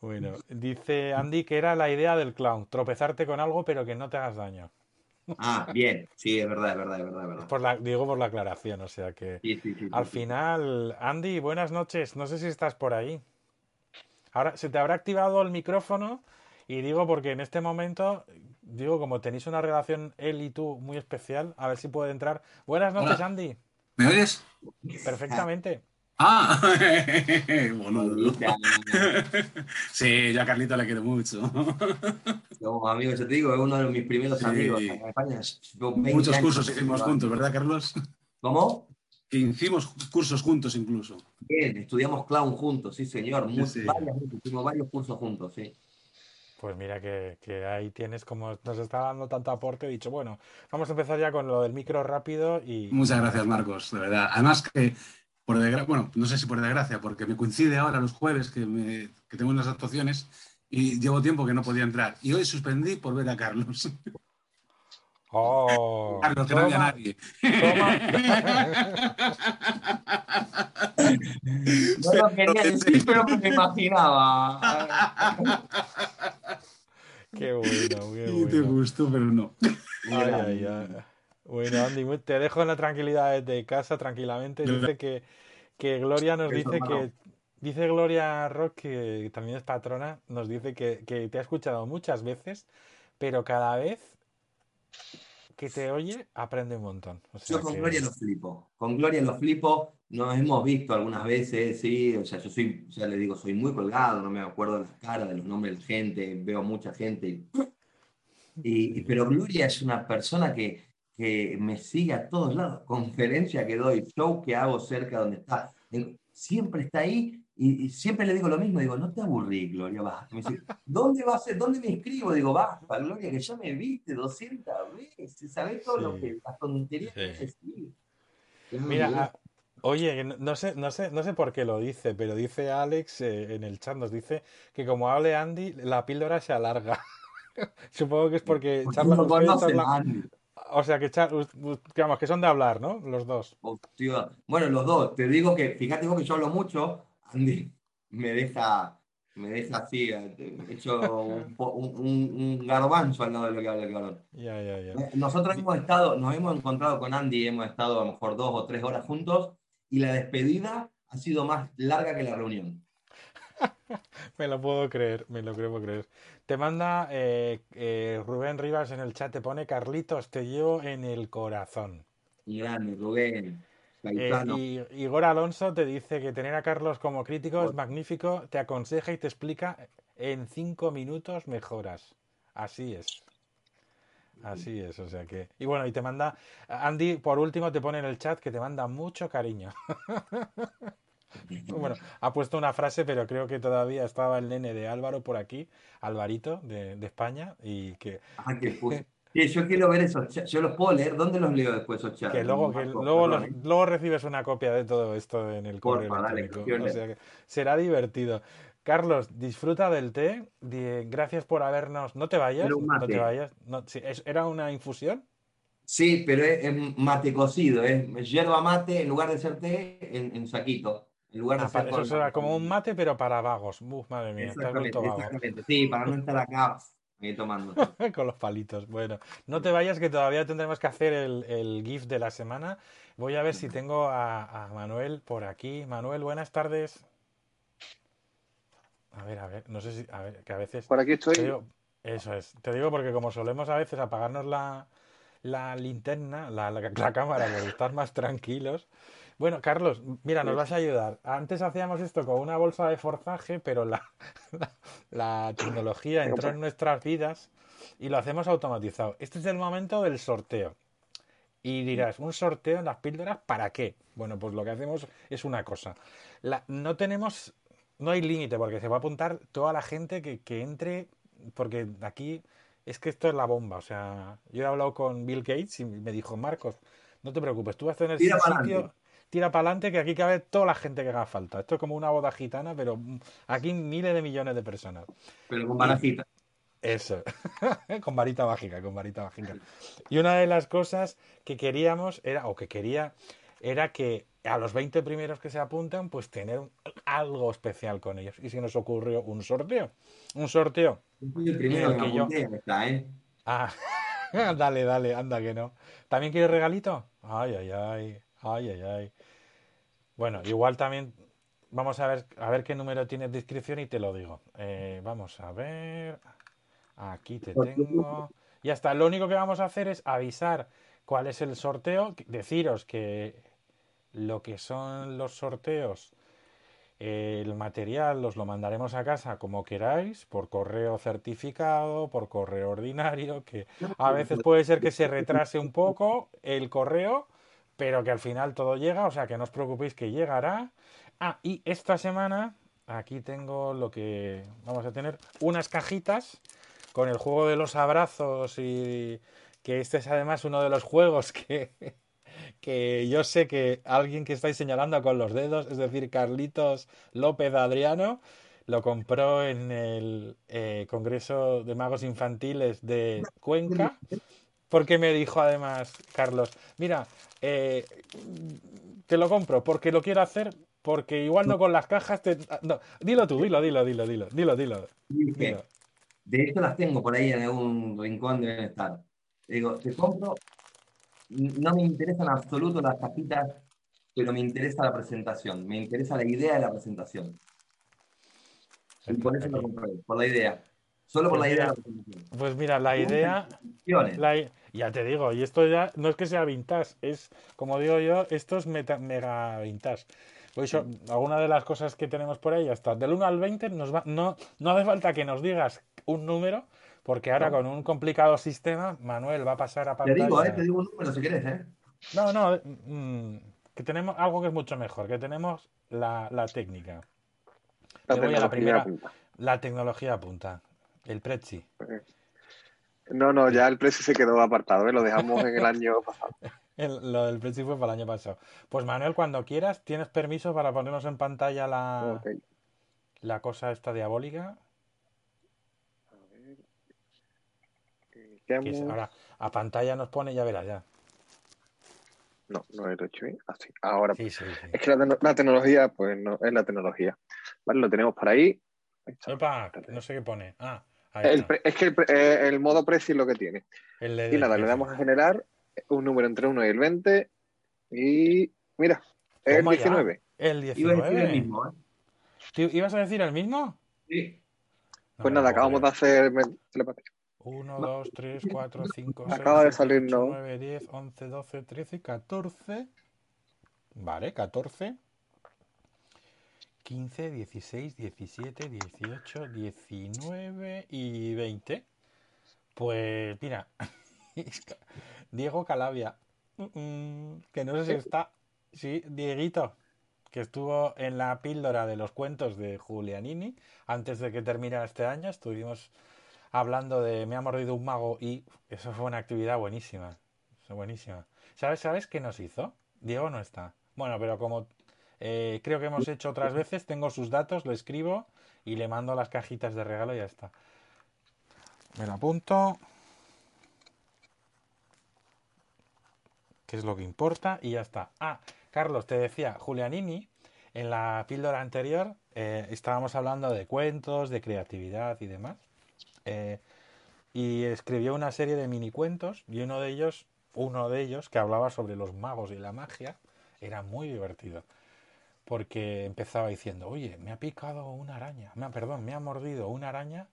[SPEAKER 1] Bueno, [LAUGHS] dice Andy que era la idea del clown, tropezarte con algo pero que no te hagas daño.
[SPEAKER 3] Ah, bien, sí, es verdad, es verdad, es verdad.
[SPEAKER 1] Por la, digo por la aclaración, o sea que al final, Andy, buenas noches, no sé si estás por ahí. Ahora se te habrá activado el micrófono y digo porque en este momento, digo, como tenéis una relación él y tú muy especial, a ver si puede entrar. Buenas noches, Andy.
[SPEAKER 4] ¿Me oyes?
[SPEAKER 1] Perfectamente.
[SPEAKER 4] Ah, [LAUGHS] boludo. [LAUGHS] sí, yo a Carlito le quiero mucho. [LAUGHS]
[SPEAKER 3] Como amigo, yo te digo, es uno de mis primeros amigos en España.
[SPEAKER 4] Muchos cursos hicimos juntos, ¿verdad, Carlos?
[SPEAKER 3] ¿Cómo?
[SPEAKER 4] Que hicimos cursos juntos incluso.
[SPEAKER 3] Bien, estudiamos clown juntos, sí, señor. hicimos varios cursos juntos, sí.
[SPEAKER 1] Pues mira que, que, ahí tienes como nos está dando tanto aporte. He dicho, bueno, vamos a empezar ya con lo del micro rápido y.
[SPEAKER 4] Muchas gracias, Marcos, de verdad. Además que por desgracia, bueno, no sé si por desgracia, porque me coincide ahora los jueves que, me, que tengo unas actuaciones y llevo tiempo que no podía entrar. Y hoy suspendí por ver a Carlos.
[SPEAKER 1] Oh,
[SPEAKER 4] Carlos, que no había nadie.
[SPEAKER 3] no lo quería decir, pero me imaginaba.
[SPEAKER 1] Qué bueno, qué bueno.
[SPEAKER 4] te gustó, pero no.
[SPEAKER 1] Ay, ay, ay. Bueno, Andy, te dejo en la tranquilidad de casa tranquilamente. Dice que, que Gloria nos dice que. Dice Gloria Rock, que también es patrona, nos dice que, que te ha escuchado muchas veces, pero cada vez que te oye aprende un montón.
[SPEAKER 3] yo con Gloria lo flipo. Con Gloria lo flipo. Nos hemos visto algunas veces, sí. O sea, yo soy, ya le digo, soy muy colgado, no me acuerdo de las caras, de los nombres de la gente, veo mucha gente. y, pero Gloria es una persona que, que me sigue a todos lados, conferencia que doy, show que hago cerca donde está, siempre está ahí y, siempre le digo lo mismo, digo, no te aburrí, Gloria, basta. Me dice, ¿dónde va a ser? ¿Dónde me inscribo? Digo, basta, Gloria, que ya me viste 200 veces, ¿sabes todo lo que, las tonterías que Claro,
[SPEAKER 1] Mira, ah, oye, que no sé, no sé, no sé por qué lo dice, pero dice Alex eh, en el chat, nos dice que como hable Andy, la píldora se alarga. [LAUGHS] Supongo que es porque
[SPEAKER 3] Porque
[SPEAKER 1] charla,
[SPEAKER 3] no
[SPEAKER 1] ustedes
[SPEAKER 3] conocen
[SPEAKER 1] charlan-
[SPEAKER 3] a Andy.
[SPEAKER 1] O sea, que, digamos, que son de hablar, ¿no? Los dos.
[SPEAKER 3] Hostia. Bueno, los dos. Te digo que, fíjate vos que yo hablo mucho, Andy me deja, me deja así, eh, hecho un, un, un- garbanzo al lado de lo que habla el cabrón.
[SPEAKER 1] Ya, ya, ya.
[SPEAKER 3] Eh, Nosotros hemos estado, nos hemos encontrado con Andy, hemos estado a lo mejor dos o tres horas juntos, y la despedida ha sido más larga que la reunión. [LAUGHS]
[SPEAKER 1] Me lo puedo creer, me lo creo creer. Te manda eh, eh, Rubén Rivas en el chat, te pone Carlitos, te llevo en el corazón.
[SPEAKER 3] Y grande, Rubén,
[SPEAKER 1] Eh, y Igor Alonso te dice que tener a Carlos como crítico es magnífico, te aconseja y te explica en cinco minutos mejoras. Así es. Así es, o sea que. Y bueno, y te manda. Andy, por último, te pone en el chat que te manda mucho cariño. [LAUGHS] [LAUGHS] Bueno, ha puesto una frase, pero creo que todavía estaba el nene de Álvaro por aquí, Alvarito de, de España, y que,
[SPEAKER 3] Ah, que puso. Sí, yo quiero ver esos chats. Yo los puedo leer. ¿Dónde los leo después esos chats?
[SPEAKER 1] que luego, que luego, luego recibes una copia de todo esto en el correo electrónico. O sea que será divertido. Carlos, disfruta del té. Gracias por habernos. No te vayas, no te vayas. No, sí, es- ¿Era una infusión?
[SPEAKER 3] Sí, pero es, es mate cocido, es yerba mate en lugar de ser té en, en saquito. En lugar de
[SPEAKER 1] Ah, eso será como un mate, pero para vagos. Uf, madre mía,
[SPEAKER 3] Exactamente,
[SPEAKER 1] vago.
[SPEAKER 3] exactamente. Sí, para no estar acá ahí tomando. [LAUGHS]
[SPEAKER 1] Con los palitos. Bueno, no te vayas que todavía tendremos que hacer el, el GIF de la semana. Voy a ver si tengo a, a Manuel por aquí. Manuel, buenas tardes. A ver, a ver, no sé si, a ver, que a veces...
[SPEAKER 2] Por aquí estoy.
[SPEAKER 1] digo- eso es, te digo porque como solemos a veces apagarnos la, la linterna, la, la- la cámara, por estar más tranquilos. Bueno, Carlos, mira, nos vas a ayudar. Antes hacíamos esto con una bolsa de forzaje, pero la, [LAUGHS] la, la tecnología entró en nuestras vidas y lo hacemos automatizado. Este es el momento del sorteo. Y dirás, ¿un sorteo en las píldoras para qué? Bueno, pues lo que hacemos es una cosa. La- no tenemos, no hay límite porque se va a apuntar toda la gente que, que entre, porque aquí es que esto es la bomba. O sea, yo he hablado con Bill Gates y me dijo, Marcos, no te preocupes, tú vas a tener
[SPEAKER 3] Tira
[SPEAKER 1] sitio. Tira para adelante que aquí cabe toda la gente que haga falta. Esto es como una boda gitana, pero aquí miles de millones de personas.
[SPEAKER 3] Pero con barajita.
[SPEAKER 1] Eso, [LAUGHS] con varita mágica, con varita mágica. Y una de las cosas que queríamos era, o que quería, era que a los 20 primeros que se apuntan, pues tener algo especial con ellos. Y se nos ocurrió un sorteo. Un sorteo.
[SPEAKER 3] El primero
[SPEAKER 1] el
[SPEAKER 3] que
[SPEAKER 1] yo-
[SPEAKER 3] está, ¿eh?
[SPEAKER 1] Ah, [LAUGHS] dale, dale, anda que no. ¿También quieres regalito? Ay, ay, ay, ay, ay, ay. Bueno, igual también vamos a ver, a ver qué número tienes de inscripción y te lo digo. Eh, vamos a ver. Aquí te tengo. Ya está. Lo único que vamos a hacer es avisar cuál es el sorteo. Deciros que lo que son los sorteos, eh, el material os lo mandaremos a casa como queráis, por correo certificado, por correo ordinario, que a veces puede ser que se retrase un poco el correo, pero que al final todo llega, o sea que no os preocupéis que llegará. Ah, y esta semana aquí tengo lo que vamos a tener unas cajitas con el juego de los abrazos y que este es además uno de los juegos que, [LAUGHS] que yo sé que alguien que estáis señalando con los dedos, es decir, Carlitos López Adriano, lo compró en el eh, Congreso de Magos Infantiles de Cuenca, porque me dijo además, Carlos, mira, eh, te lo compro porque lo quiero hacer, porque igual no con las cajas te... no, dilo tú, dilo, dilo, dilo, dilo, dilo, dilo.
[SPEAKER 3] de hecho las tengo por ahí en algún rincón deben estar. Digo, te compro, no me interesan en absoluto las cajitas, pero me interesa la presentación, me interesa la idea de la presentación. Y por eso lo compré, por la idea. Solo por
[SPEAKER 1] Pues
[SPEAKER 3] la idea de
[SPEAKER 1] mira. Pues mira, la idea... La ya te digo, y esto ya no es que sea vintage, es, como digo yo, esto es meta- mega vintage. Pues eso, alguna de las cosas que tenemos por ahí, hasta del 1 al 20, nos va, no, no hace falta que nos digas un número, porque ahora
[SPEAKER 3] No.
[SPEAKER 1] con un complicado sistema, Manuel va a pasar a
[SPEAKER 3] Te digo, eh,
[SPEAKER 1] pantalla.
[SPEAKER 3] te digo un número si querés, ¿eh?
[SPEAKER 1] No, no, mm, que tenemos algo que es mucho mejor, que tenemos la, la técnica.
[SPEAKER 2] La
[SPEAKER 1] Me voy a la
[SPEAKER 2] tecnología
[SPEAKER 1] primera,
[SPEAKER 2] punta.
[SPEAKER 1] la tecnología punta, el Prezi.
[SPEAKER 2] No, no, ya el precio se quedó apartado, ¿eh? lo dejamos en el [LAUGHS] año pasado.
[SPEAKER 1] El- lo del Prezi fue para el año pasado. Pues Manuel, cuando quieras, tienes permiso para ponernos en pantalla la, la cosa esta diabólica.
[SPEAKER 2] A ver. Eh,
[SPEAKER 1] es- ahora a pantalla nos pone, ya verás, ya.
[SPEAKER 2] No, no es 8 Así. Ahora.
[SPEAKER 1] Sí, sí, sí.
[SPEAKER 2] Es que la, tecno- la tecnología, pues no, es la tecnología. Vale, lo tenemos por ahí. Ahí.
[SPEAKER 1] Epa, no sé qué pone. Ah,
[SPEAKER 2] El pre- es que el, pre- eh, el modo precio es lo que tiene.
[SPEAKER 1] El
[SPEAKER 2] Y nada, le damos a generar un número entre 1 y el 20. Y mira, el
[SPEAKER 1] Toma ya.
[SPEAKER 2] 19.
[SPEAKER 1] El
[SPEAKER 3] Iba a decir el
[SPEAKER 1] 19.
[SPEAKER 3] mismo, ¿eh?
[SPEAKER 1] ¿Ibas a decir el mismo?
[SPEAKER 3] Sí.
[SPEAKER 1] No
[SPEAKER 2] Pues nada, acabamos de hacer telepatía.
[SPEAKER 1] 1,
[SPEAKER 2] No.
[SPEAKER 1] 2, 3, 4, 5, 6,
[SPEAKER 2] Acaba de
[SPEAKER 1] 7,
[SPEAKER 2] salir,
[SPEAKER 1] 8,
[SPEAKER 2] ¿no?
[SPEAKER 1] 9, 10, 11, 12, 13, 14. Vale, 14. 15, 16, 17, 18, 19 y 20. Pues mira, [LAUGHS] Diego Calavia, Mm, que no sé si está, sí, Dieguito, que estuvo en la píldora de los cuentos de Julianini antes de que terminara este año, estuvimos hablando de Me ha mordido un mago y eso fue una actividad buenísima, buenísima. ¿Sabes, sabes qué nos hizo? Diego no está. Bueno, pero como eh, creo que hemos hecho otras veces, tengo sus datos, lo escribo y le mando las cajitas de regalo y ya está. Me lo apunto. ¿Qué es lo que importa? Y ya está. Ah, Carlos, te decía, Julianini, en la píldora anterior eh, estábamos hablando de cuentos, de creatividad y demás. Eh, y escribió una serie de mini cuentos y uno de ellos, uno de ellos que hablaba sobre los magos y la magia, era muy divertido. Porque empezaba diciendo, oye, me ha picado una araña, me ha, perdón, me ha mordido una araña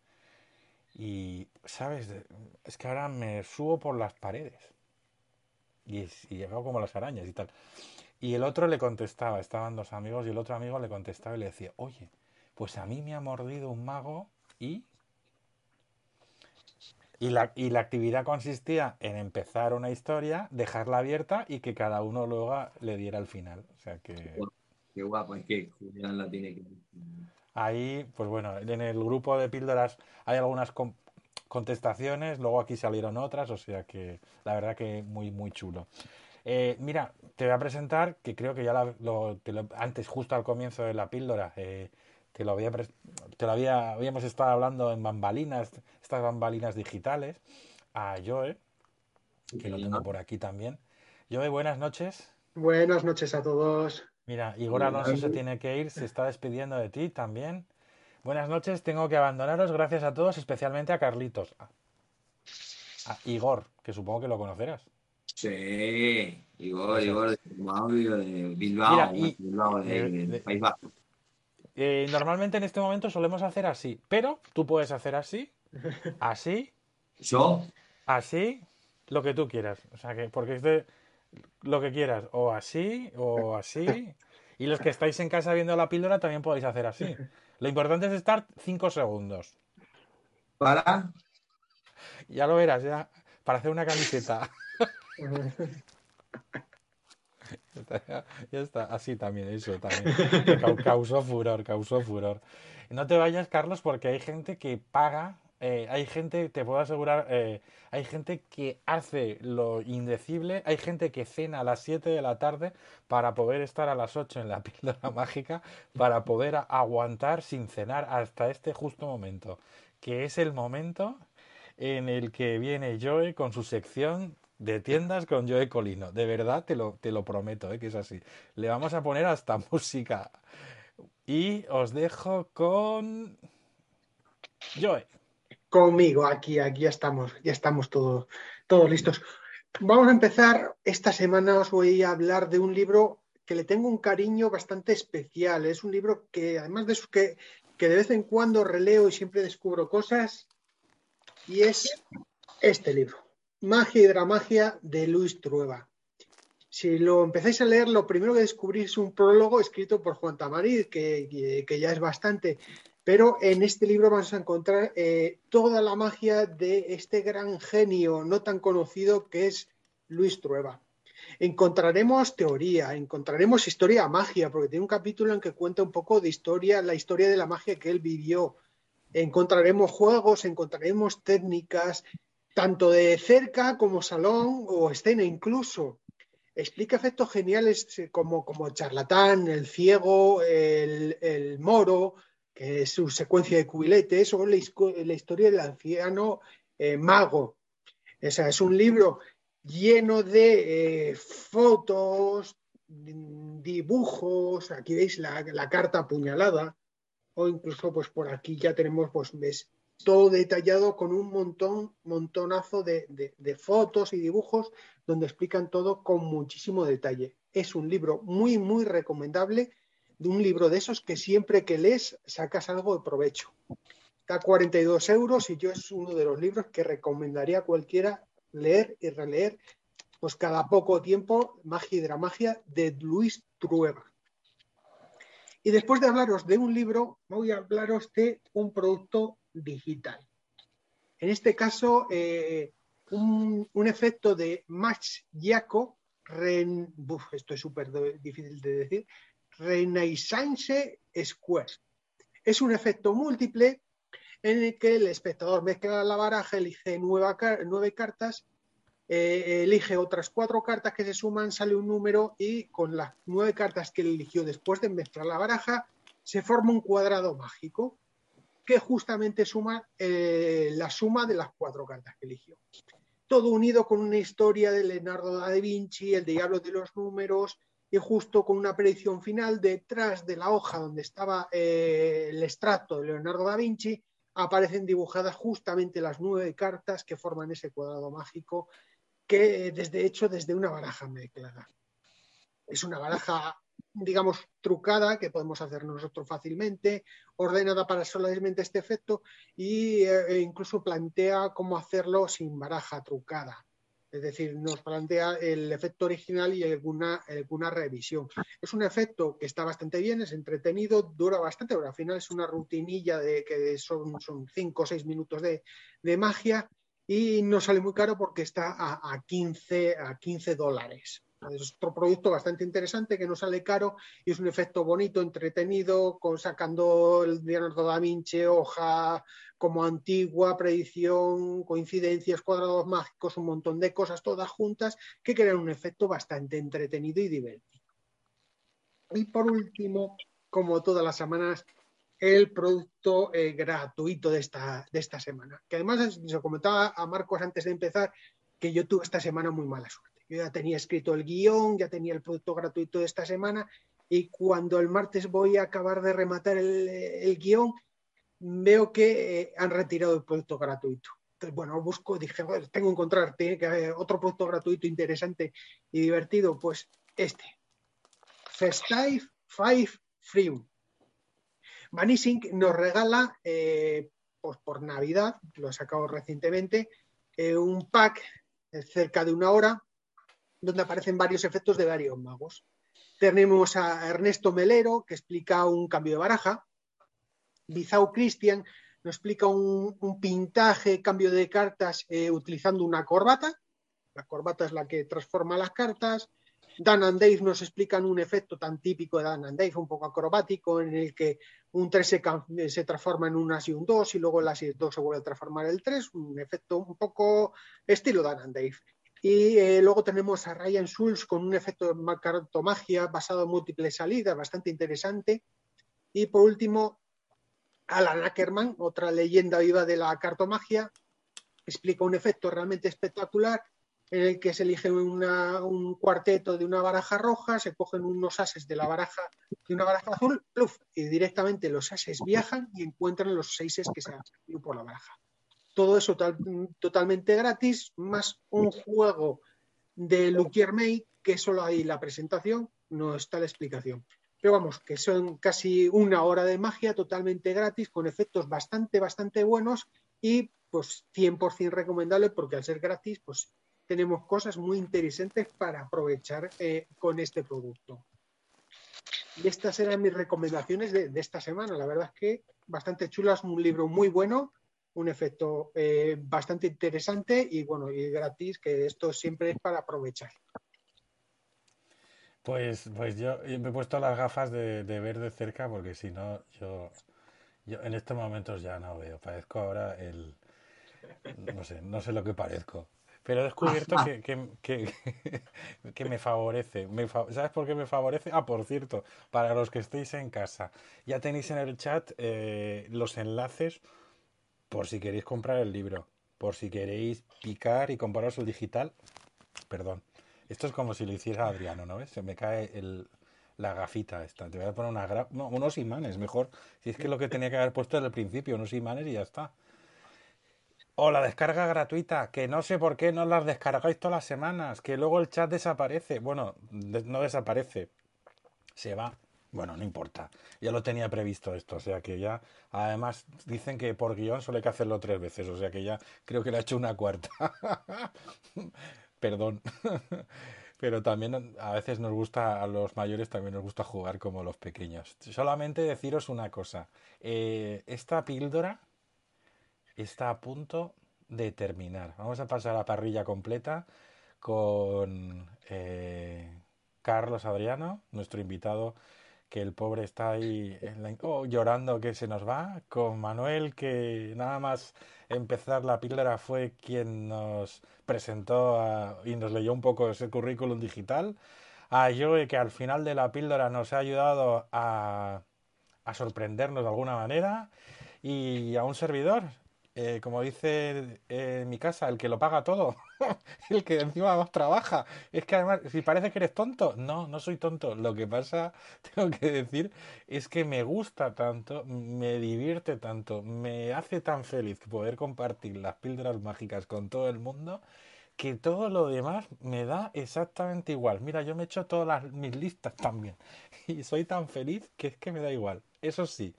[SPEAKER 1] y, ¿sabes? Es que ahora me subo por las paredes. Y, y como las arañas y tal. Y el otro le contestaba, estaban dos amigos y el otro amigo le contestaba y le decía, oye, pues a mí me ha mordido un mago y... Y la, y la actividad consistía en empezar una historia, dejarla abierta y que cada uno luego le diera el final. O sea que
[SPEAKER 3] Qué guapo, es que Julián la tiene que.
[SPEAKER 1] ahí, pues bueno, en el grupo de píldoras hay algunas con- contestaciones, luego aquí salieron otras, o sea que la verdad que muy, muy chulo. Eh, mira, te voy a presentar, que creo que ya la- lo- te lo- antes, justo al comienzo de la píldora, eh, te lo había, te lo había, habíamos estado hablando en bambalinas, estas bambalinas digitales, a Joe, que lo tengo por aquí también. Joe, buenas noches.
[SPEAKER 5] Buenas noches a todos.
[SPEAKER 1] Mira, Igor Alonso se tiene que ir, se está despidiendo de ti también. Buenas noches, tengo que abandonaros, gracias a todos, especialmente a Carlitos. A, a Igor, que supongo que lo conocerás.
[SPEAKER 3] Sí, Igor. Igor de Bilbao,
[SPEAKER 1] Mira,
[SPEAKER 3] bueno,
[SPEAKER 1] y-
[SPEAKER 3] Bilbao, de,
[SPEAKER 1] de-
[SPEAKER 3] del
[SPEAKER 1] de-
[SPEAKER 3] País Vasco.
[SPEAKER 1] Eh, normalmente en este momento solemos hacer así, pero tú puedes hacer así, así,
[SPEAKER 3] Yo,
[SPEAKER 1] así, lo que tú quieras. O sea que, porque es de lo que quieras, o así, o así. Y los que estáis en casa viendo la píldora también podéis hacer así. Lo importante es estar cinco segundos.
[SPEAKER 3] para.
[SPEAKER 1] Ya lo verás, ya, para hacer una camiseta. Ya [LAUGHS] está, ya está, así también, eso también. Causó furor, causó furor. No te vayas, Carlos, porque hay gente que paga, eh, hay gente, te puedo asegurar, eh, hay gente que hace lo indecible, hay gente que cena a las 7 de la tarde para poder estar a las 8 en la [LAUGHS] píldora mágica, para poder aguantar sin cenar hasta este justo momento, que es el momento en el que viene Joe con su sección de tiendas con Joe Colino. De verdad, te lo, te lo prometo, ¿eh? que es así. Le vamos a poner hasta [LAUGHS] música. Y os dejo con Joe.
[SPEAKER 5] Conmigo, aquí, aquí ya estamos, ya estamos todos, todos listos. Vamos a empezar. Esta semana os voy a hablar de un libro que le tengo un cariño bastante especial. Es un libro que, además de eso, que, que de vez en cuando releo y siempre descubro cosas, y es este libro, Magia y Dramagia de Luis Trueba. Si lo empezáis a leer, lo primero que descubrís es un prólogo escrito por Juan Tamariz, que- que ya es bastante. Pero en este libro vamos a encontrar eh, toda la magia de este gran genio no tan conocido que es Luis Trueba. Encontraremos teoría, encontraremos historia magia, porque tiene un capítulo en que cuenta un poco de historia, la historia de la magia que él vivió. Encontraremos juegos, encontraremos técnicas, tanto de cerca como salón o escena incluso. explica efectos geniales eh, como, como charlatán, el ciego, el, el moro, que es su secuencia de cubiletes, o la, la historia del anciano eh, mago. Es un libro lleno de eh, fotos, dibujos, aquí veis la, carta apuñalada, o incluso pues por aquí ya tenemos, pues todo detallado con un montón, montonazo de fotos y dibujos donde explican todo con muchísimo detalle. Es un libro muy, muy recomendable, de un libro de esos que siempre que lees sacas algo de provecho. Está a 42 euros y yo es uno de los libros que recomendaría a cualquiera leer y releer, pues cada poco tiempo, Magia y Dramagia de Luis Trueba. Y después de hablaros de un libro, voy a hablaros de un producto digital. En este caso, eh, un, efecto de Max Giaco, esto es súper difícil de decir, Renaissance Square. Es un efecto múltiple en el que el espectador mezcla la baraja, elige nueve cartas, eh, elige otras cuatro cartas que se suman, sale un número y con las nueve cartas que eligió después de mezclar la baraja, se forma un cuadrado mágico que justamente suma eh, la suma de las cuatro cartas que eligió. Todo unido con una historia de Leonardo da Vinci, el diablo de los números, y justo con una predicción final detrás de la hoja donde estaba eh, el extracto de Leonardo da Vinci, aparecen dibujadas justamente las nueve cartas que forman ese cuadrado mágico que desde hecho desde una baraja mezclada. Es una baraja digamos, trucada, que podemos hacer nosotros fácilmente, ordenada para solamente este efecto e, e incluso plantea cómo hacerlo sin baraja trucada. Es decir, nos plantea el efecto original y alguna, alguna revisión. Es un efecto que está bastante bien, es entretenido, dura bastante, pero al final es una rutinilla de que son, son cinco o seis minutos de, de magia y no sale muy caro porque está a, a 15, a 15 dólares. Es otro producto bastante interesante que no sale caro y es un efecto bonito, entretenido, con, sacando el Leonardo da Vinci, hoja como antigua, predicción, coincidencias, cuadrados mágicos, un montón de cosas todas juntas que crean un efecto bastante entretenido y divertido. Y por último, como todas las semanas, el producto eh, gratuito de esta, de esta semana. Que además, se comentaba a Marcos antes de empezar, que yo tuve esta semana muy mala suerte. Yo ya tenía escrito el guion, ya tenía el producto gratuito de esta semana y cuando el martes voy a acabar de rematar el, el guion, veo que eh, han retirado el producto gratuito. Entonces, bueno, busco, dije, tengo que encontrar tiene que haber otro producto gratuito interesante y divertido, pues este. Festive Five Free. Manisink nos regala, eh, pues por Navidad, lo he sacado recientemente, eh, un pack cerca de una hora donde aparecen varios efectos de varios magos. Tenemos a Ernesto Melero, que explica un cambio de baraja. Bizau Christian nos explica un, pintaje, cambio de cartas eh, utilizando una corbata. La corbata es la que transforma las cartas. Dan and Dave nos explican un efecto tan típico de Dan and Dave, un poco acrobático, en el que un 3 se, se transforma en un as y un 2 y luego el as y el 2 se vuelve a transformar en el 3, un efecto un poco estilo Dan and Dave. Y eh, luego tenemos a Ryan Schulz con un efecto de cartomagia basado en múltiples salidas, bastante interesante. Y por último, Alan Ackerman, otra leyenda viva de la cartomagia, explica un efecto realmente espectacular en el que se elige una, un cuarteto de una baraja roja, se cogen unos ases de la baraja de una baraja azul, y directamente los ases viajan y encuentran los seises que se han salido por la baraja todo eso tal, totalmente gratis, más un juego de Lukier May, que solo hay la presentación, no está la explicación. Pero vamos, que son casi una hora de magia totalmente gratis, con efectos bastante, bastante buenos y pues 100% recomendable porque al ser gratis, pues tenemos cosas muy interesantes para aprovechar eh, con este producto. Y estas eran mis recomendaciones de, de, esta semana. La verdad es que bastante chulas, un libro muy bueno un efecto eh, bastante interesante y bueno, y gratis, que esto siempre es para aprovechar.
[SPEAKER 1] Pues, pues yo me he puesto las gafas de, de ver de cerca porque si no, yo, en estos momentos ya no veo. Parezco ahora el... No sé, no sé lo que parezco. pero he descubierto que, que, que, [LAUGHS] me favorece. Me ¿Sabes por qué me favorece? Ah, por cierto, para los que estéis en casa, ya tenéis en el chat eh, los enlaces por si queréis comprar el libro, por si queréis picar y compraros el digital. Perdón, esto es como si lo hiciera Adriano, ¿no ves? Se me cae la gafita esta. Te voy a poner una gra- no, unos imanes, mejor. Si es que lo que tenía que haber puesto desde el principio, unos imanes y ya está. O la descarga gratuita, que no sé por qué no las descargáis todas las semanas, que luego el chat desaparece. Bueno, no desaparece, se va. Bueno, no importa. Ya lo tenía previsto esto, o sea que ya. Además, dicen que por guion solo hay que hacerlo tres veces, o sea que ya creo que lo ha hecho una cuarta. [LAUGHS] Perdón. [LAUGHS] Pero también a veces nos gusta, a los mayores también nos gusta jugar como los pequeños. Solamente deciros una cosa. eh, esta píldora está a punto de terminar. Vamos a pasar a la parrilla completa con eh, Carlos Adriano, nuestro invitado, que el pobre está ahí oh, llorando que se nos va, con Manuel, que nada más empezar la píldora fue quien nos presentó y nos leyó un poco ese currículum digital, a Joe, que al final de la píldora nos ha ayudado a, a sorprendernos de alguna manera, y a un servidor, eh, como dice eh, en mi casa, el que lo paga todo, [LAUGHS] [LAUGHS] el que encima más trabaja. Es que además, si parece que eres tonto, no, no soy tonto. Lo que pasa, [LAUGHS] tengo que decir, es que me gusta tanto, me divierte tanto, me hace tan feliz poder compartir las píldoras mágicas con todo el mundo, que todo lo demás me da exactamente igual. Mira, yo me he hecho todas mis listas también. [LAUGHS] Y soy tan feliz que es que me da igual. Eso sí,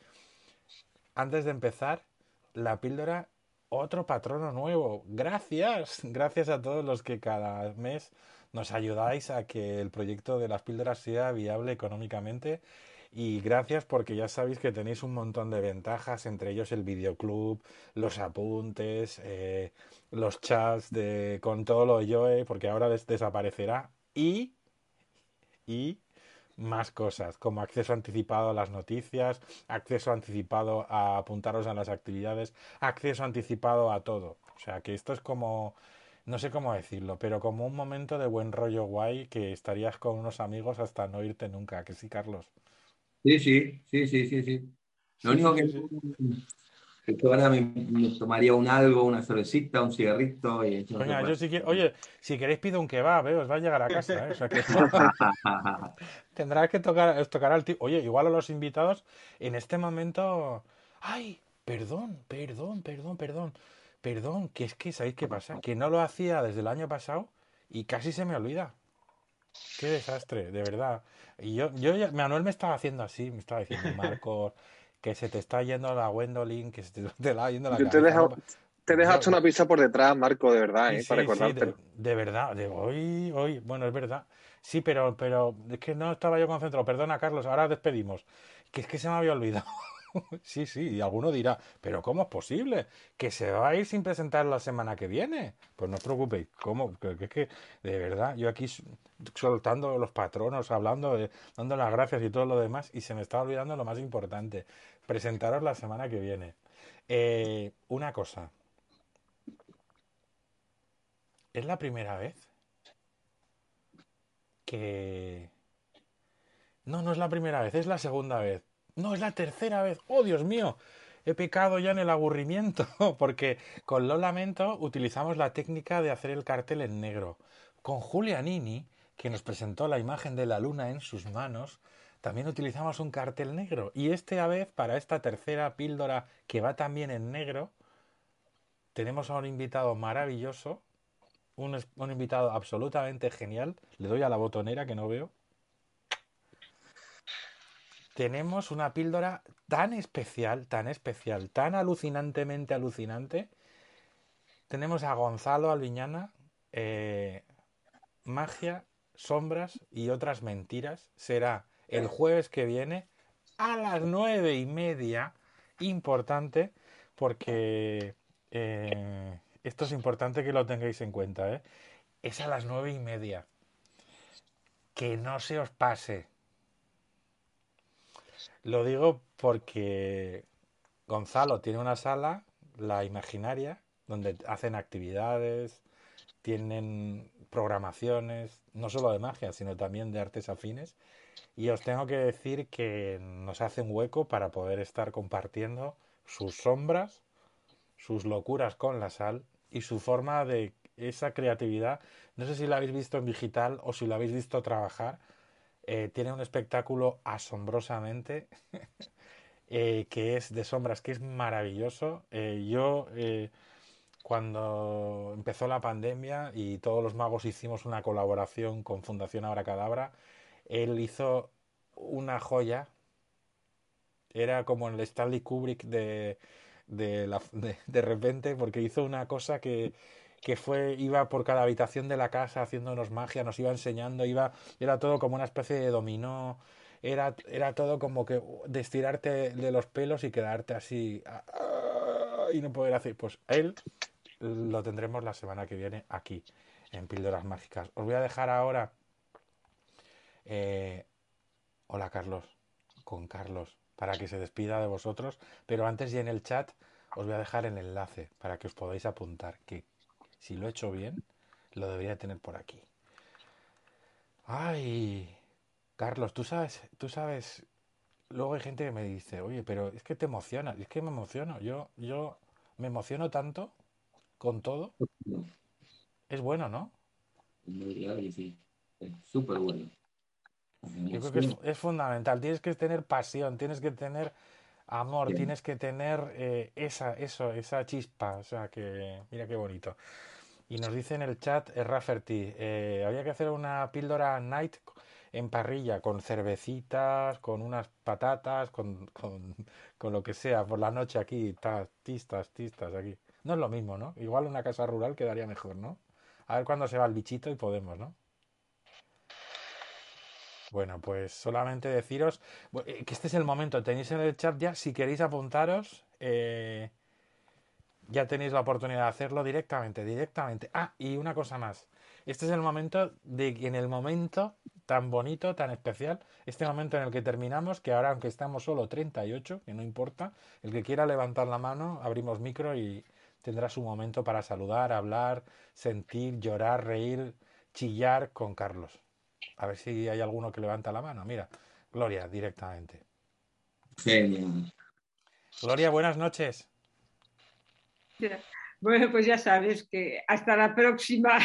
[SPEAKER 1] antes de empezar, la píldora, otro patrono nuevo. Gracias, [LAUGHS] gracias a todos los que cada mes nos ayudáis a que el proyecto de las píldoras sea viable económicamente. Y gracias porque ya sabéis que tenéis un montón de ventajas, entre ellos el videoclub, los apuntes, eh, los chats de, con todo lo Joe, porque ahora des- desaparecerá. Y, y más cosas, como acceso anticipado a las noticias, acceso anticipado a apuntaros a las actividades, acceso anticipado a todo. O sea que esto es como, no sé cómo decirlo, pero como un momento de buen rollo guay que estarías con unos amigos hasta no irte nunca, que sí, Carlos.
[SPEAKER 3] Sí, sí, sí, sí, sí, sí. Lo
[SPEAKER 1] Sí,
[SPEAKER 3] único
[SPEAKER 1] sí,
[SPEAKER 3] que,
[SPEAKER 1] sí,
[SPEAKER 3] ahora me, me tomaría un algo, una cervecita, un cigarrito y
[SPEAKER 1] Venga, yo si quiero, oye, si queréis pido un kebab, ¿eh? os va a llegar a casa, ¿eh? O sea que [LAUGHS] [LAUGHS] tendrás que tocar, os tocará el tipo. Oye, igual a los invitados en este momento. ¡Ay! Perdón, perdón, perdón, perdón. Perdón, que es que, ¿sabéis qué pasa? Que no lo hacía desde el año pasado y casi se me olvida. Qué desastre, de verdad. Y yo, yo ya- Manuel me estaba haciendo así, me estaba diciendo, Marcos, que se te está yendo la Gwendolyn, que se te, [LAUGHS] te está yendo la
[SPEAKER 2] Yo te
[SPEAKER 1] Yo-
[SPEAKER 2] hecho una pizza por detrás, Marco, de verdad, ¿eh?
[SPEAKER 1] sí,
[SPEAKER 2] Para
[SPEAKER 1] sí, de, verdad, de hoy, hoy, bueno, es verdad. Sí, pero, pero es que no estaba yo concentrado. Perdona, Carlos, ahora despedimos. Que es que se me había olvidado. [LAUGHS] Sí, sí, y alguno dirá, pero ¿cómo es posible? Que se va a ir sin presentar la semana que viene. Pues no os preocupéis, ¿cómo? Que, que, que, de verdad, yo aquí soltando los patronos, hablando, dando las gracias y todo lo demás, y se me estaba olvidando lo más importante, presentaros la semana que viene. Eh, una cosa, es la primera vez que... No, no es la primera vez, es la segunda vez. No, es la tercera vez. ¡Oh, Dios mío! He pecado ya en el aburrimiento, [LAUGHS] porque con Lo Lamento utilizamos la técnica de hacer el cartel en negro. Con Giulianini, que nos presentó la imagen de la luna en sus manos, también utilizamos un cartel negro. Y esta vez, para esta tercera píldora que va también en negro, tenemos a un invitado maravilloso, un, invitado absolutamente genial. Le doy a la botonera que no veo. Tenemos una píldora tan especial, tan especial, tan alucinantemente alucinante. Tenemos a Gonzalo Alviñana, eh, Magia, Sombras y otras mentiras. Será el jueves que viene a las nueve y media. Importante, porque eh, esto es importante que lo tengáis en cuenta. ¿eh? Es a las nueve y media. Que no se os pase. Lo digo porque Gonzalo tiene una sala, la imaginaria, donde hacen actividades, tienen programaciones, no solo de magia, sino también de artes afines. Y os tengo que decir que nos hace un hueco para poder estar compartiendo sus sombras, sus locuras con la sal y su forma de esa creatividad. No sé si la habéis visto en digital o si lo habéis visto trabajar. Eh, tiene un espectáculo asombrosamente [LAUGHS] eh, que es de sombras, que es maravilloso. Eh, yo, cuando empezó la pandemia y todos los magos hicimos una colaboración con Fundación Cadabra él hizo una joya. Era como el Stanley Kubrick de, de, de, repente, porque hizo una cosa que, que fue, iba por cada habitación de la casa haciéndonos magia, nos iba enseñando, iba, era todo como una especie de dominó, era, era todo como que de de los pelos y quedarte así y no poder hacer. Pues él lo tendremos la semana que viene aquí, en Píldoras Mágicas. Os voy a dejar ahora eh, hola Carlos, con Carlos, para que se despida de vosotros, pero antes y en el chat os voy a dejar el enlace para que os podáis apuntar, que si lo he hecho bien, lo debería tener por aquí. Ay, Carlos, tú sabes, tú sabes, luego hay gente que me dice, oye, pero es que te emociona, es que me emociono, yo, yo me emociono tanto con todo. [LAUGHS] Es bueno, ¿no?
[SPEAKER 3] Sí, es súper bueno.
[SPEAKER 1] Yo creo que es, fundamental. Tienes que tener pasión, tienes que tener amor, tienes que tener eh, esa, eso, esa chispa. O sea que, mira qué bonito. Y nos dice en el chat eh, Rafferty, eh, había que hacer una píldora night en parrilla, con cervecitas, con unas patatas, con, con, con lo que sea, por la noche aquí, tistas, tistas aquí. No es lo mismo, ¿no? Igual una casa rural quedaría mejor, ¿no? A ver cuándo se va el bichito y podemos, ¿no? Bueno, pues solamente deciros eh, que este es el momento. Tenéis en el chat ya, si queréis apuntaros, eh, ya tenéis la oportunidad de hacerlo directamente, directamente. Ah, y una cosa más. Este es el momento de en el momento tan bonito, tan especial, este momento en el que terminamos, que ahora aunque estamos solo 38, que no importa, el que quiera levantar la mano, abrimos micro y tendrá su momento para saludar, hablar, sentir, llorar, reír, chillar con Carlos. A ver si hay alguno que levanta la mano. Mira, Gloria, directamente.
[SPEAKER 3] Genial.
[SPEAKER 1] Gloria, buenas noches.
[SPEAKER 6] Bueno, pues ya sabes que hasta la próxima.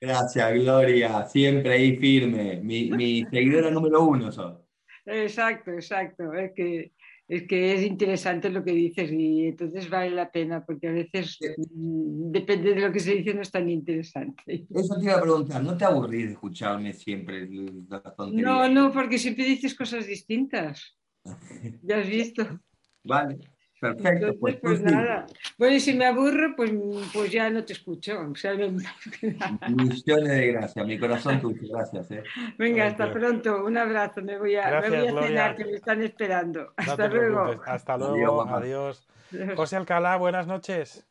[SPEAKER 3] Gracias, Gloria. Siempre ahí firme. Mi, mi seguidora número uno son.
[SPEAKER 6] Exacto, exacto. Es que es que es interesante lo que dices y entonces vale la pena porque a veces mm, depende de lo que se dice no es tan interesante.
[SPEAKER 3] Eso te iba a preguntar, ¿no te aburrís de escucharme siempre
[SPEAKER 6] No, no, porque siempre dices cosas distintas. [LAUGHS] Ya has visto.
[SPEAKER 3] Vale. Perfecto.
[SPEAKER 6] pues, pues nada. Bueno, y si me aburro, pues, pues ya no te escucho. O sea,
[SPEAKER 3] Millones de gracias, mi corazón tuyo, gracias. ¿eh?
[SPEAKER 6] Venga, hasta pronto. Un abrazo. Me voy a, me voy a cenar, que me están esperando. Hasta luego.
[SPEAKER 1] Hasta luego. Adiós. José Alcalá, buenas noches.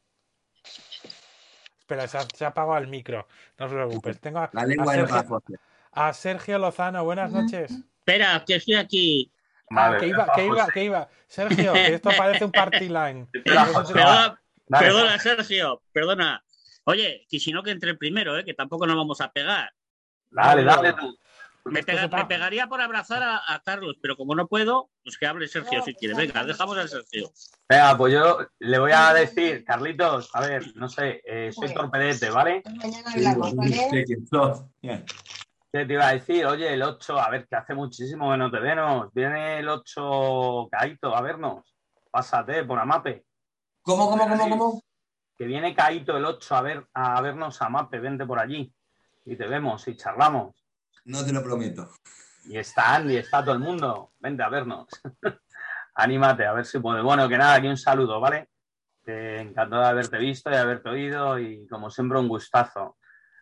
[SPEAKER 1] Espera, se ha, apagado el micro. No os preocupes. Tengo a, Sergio, a Sergio Lozano, buenas noches.
[SPEAKER 7] Espera, que estoy aquí.
[SPEAKER 1] Ah, que iba, que iba, que iba. Sergio, que esto [LAUGHS] parece un party line.
[SPEAKER 7] Perdona, Sergio, perdona. Oye, que si no que entre primero, ¿eh? que tampoco nos vamos a pegar.
[SPEAKER 8] Dale, dale tú.
[SPEAKER 7] Me, pegaría por abrazar a, Carlos, pero como no puedo, pues que hable Sergio si quiere. Venga, dejamos al Sergio.
[SPEAKER 8] Venga, pues yo le voy a decir, Carlitos, a ver, no sé, eh, soy torpedete, ¿vale? ¿Qué te iba a decir? Oye, el 8, a ver, que hace muchísimo que no te vemos. Viene el 8 Caito a vernos. Pásate por Amape.
[SPEAKER 3] ¿Cómo, cómo, cómo, cómo?
[SPEAKER 8] Que viene Caito el 8 a, ver, a vernos a Amape. Vente por allí. Y te vemos y charlamos.
[SPEAKER 3] No te lo prometo.
[SPEAKER 8] Y está Andy, está todo el mundo. Vente a vernos. [LAUGHS] Anímate, a ver si puede. Bueno, que nada, aquí un saludo, ¿vale? Que encantado de haberte visto y haberte oído y como siempre un gustazo.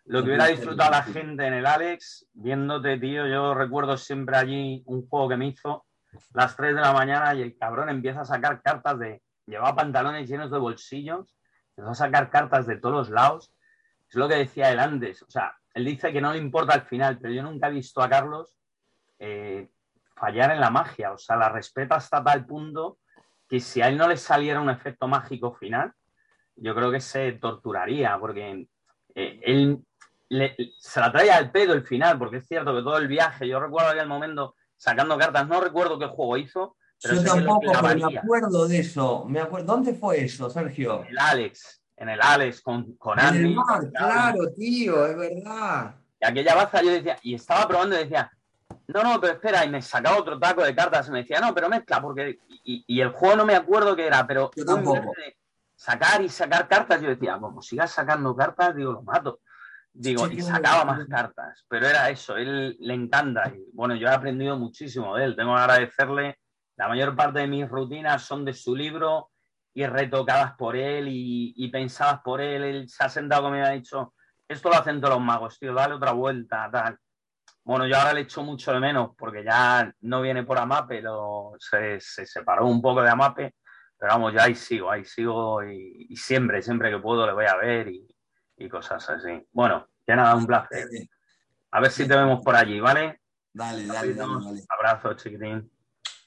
[SPEAKER 8] Lo que hubiera disfrutado la gente en el Alex, viéndote, tío, yo recuerdo siempre allí un juego que me hizo las 3 de la mañana y el cabrón empieza a sacar cartas de... Llevaba pantalones llenos de bolsillos, empezó a sacar cartas de todos los lados. Es lo que decía él antes. O sea, él dice que no le importa al final, pero yo nunca he visto a Carlos eh, fallar en la magia. O sea, la respeta hasta tal punto que si a él no le saliera un efecto mágico final, yo creo que se torturaría, porque eh, él se la trae al pedo el final, porque es cierto que todo el viaje, yo recuerdo aquel momento sacando cartas, no recuerdo qué juego hizo.
[SPEAKER 3] Pero yo tampoco, pero me acuerdo de eso. Me acuerdo, ¿Dónde fue eso, Sergio?
[SPEAKER 8] El Alex, en el Alex con, con
[SPEAKER 3] Andy. En el mar, claro, tío, es verdad.
[SPEAKER 8] Y aquella baza yo decía, y estaba probando y decía, no, no, pero espera, y me sacaba otro taco de cartas y me decía, no, pero mezcla, porque. Y, el juego no me acuerdo qué era, pero.
[SPEAKER 3] Yo tampoco.
[SPEAKER 8] sacar y sacar cartas, yo decía, como sigas sacando cartas, digo, lo mato. Digo, y sacaba más cartas, pero era eso, él le encanta. Y bueno, yo he aprendido muchísimo de él, tengo que agradecerle. La mayor parte de mis rutinas son de su libro y retocadas por él y, pensadas por él. Él se ha sentado conmigo y ha dicho, esto lo hacen todos los magos, tío, dale otra vuelta, tal. Bueno, yo ahora le echo mucho de menos porque ya no viene por Amape, pero se, separó un poco de Amape, pero vamos, ya ahí sigo, ahí sigo y, siempre, siempre que puedo le voy a ver y, y cosas así. Bueno, ya nada, un placer. A ver si te vemos por allí, ¿vale?
[SPEAKER 3] Dale, dale, dale,
[SPEAKER 8] Abrazo, chiquitín.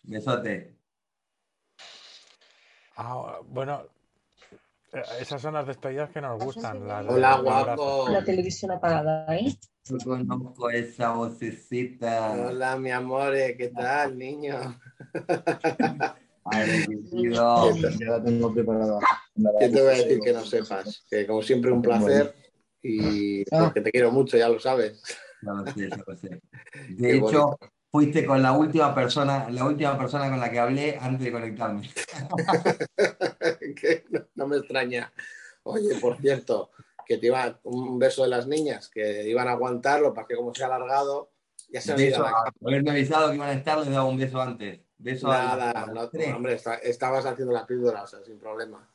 [SPEAKER 3] Besote.
[SPEAKER 1] Ah, bueno, eh, esas son las despedidas que nos gustan.
[SPEAKER 9] Hola, guapo.
[SPEAKER 10] La televisión apagada, ¿eh?
[SPEAKER 3] Yo conozco esa vocecita.
[SPEAKER 9] Hola, mi amor, ¿qué tal, niño? [LAUGHS]
[SPEAKER 3] Ay, [LAUGHS] ya
[SPEAKER 9] la tengo preparada. ¿Qué te voy a decir que no sepas? Que como siempre un placer y ah. porque te quiero mucho, ya lo sabes.
[SPEAKER 3] Ya lo sé, ya lo sé. [LAUGHS] De hecho, fuiste con la última persona, la última persona con la que hablé antes de conectarme. [LAUGHS]
[SPEAKER 9] no, me extraña. Oye, por cierto, que te iba un beso de las niñas, que iban a aguantarlo para que como se ha alargado, ya se
[SPEAKER 3] beso, Haberme avisado que iban a estar, les daba un beso antes. Beso
[SPEAKER 9] Nada, no, hombre, estabas haciendo la píldora, sin problema.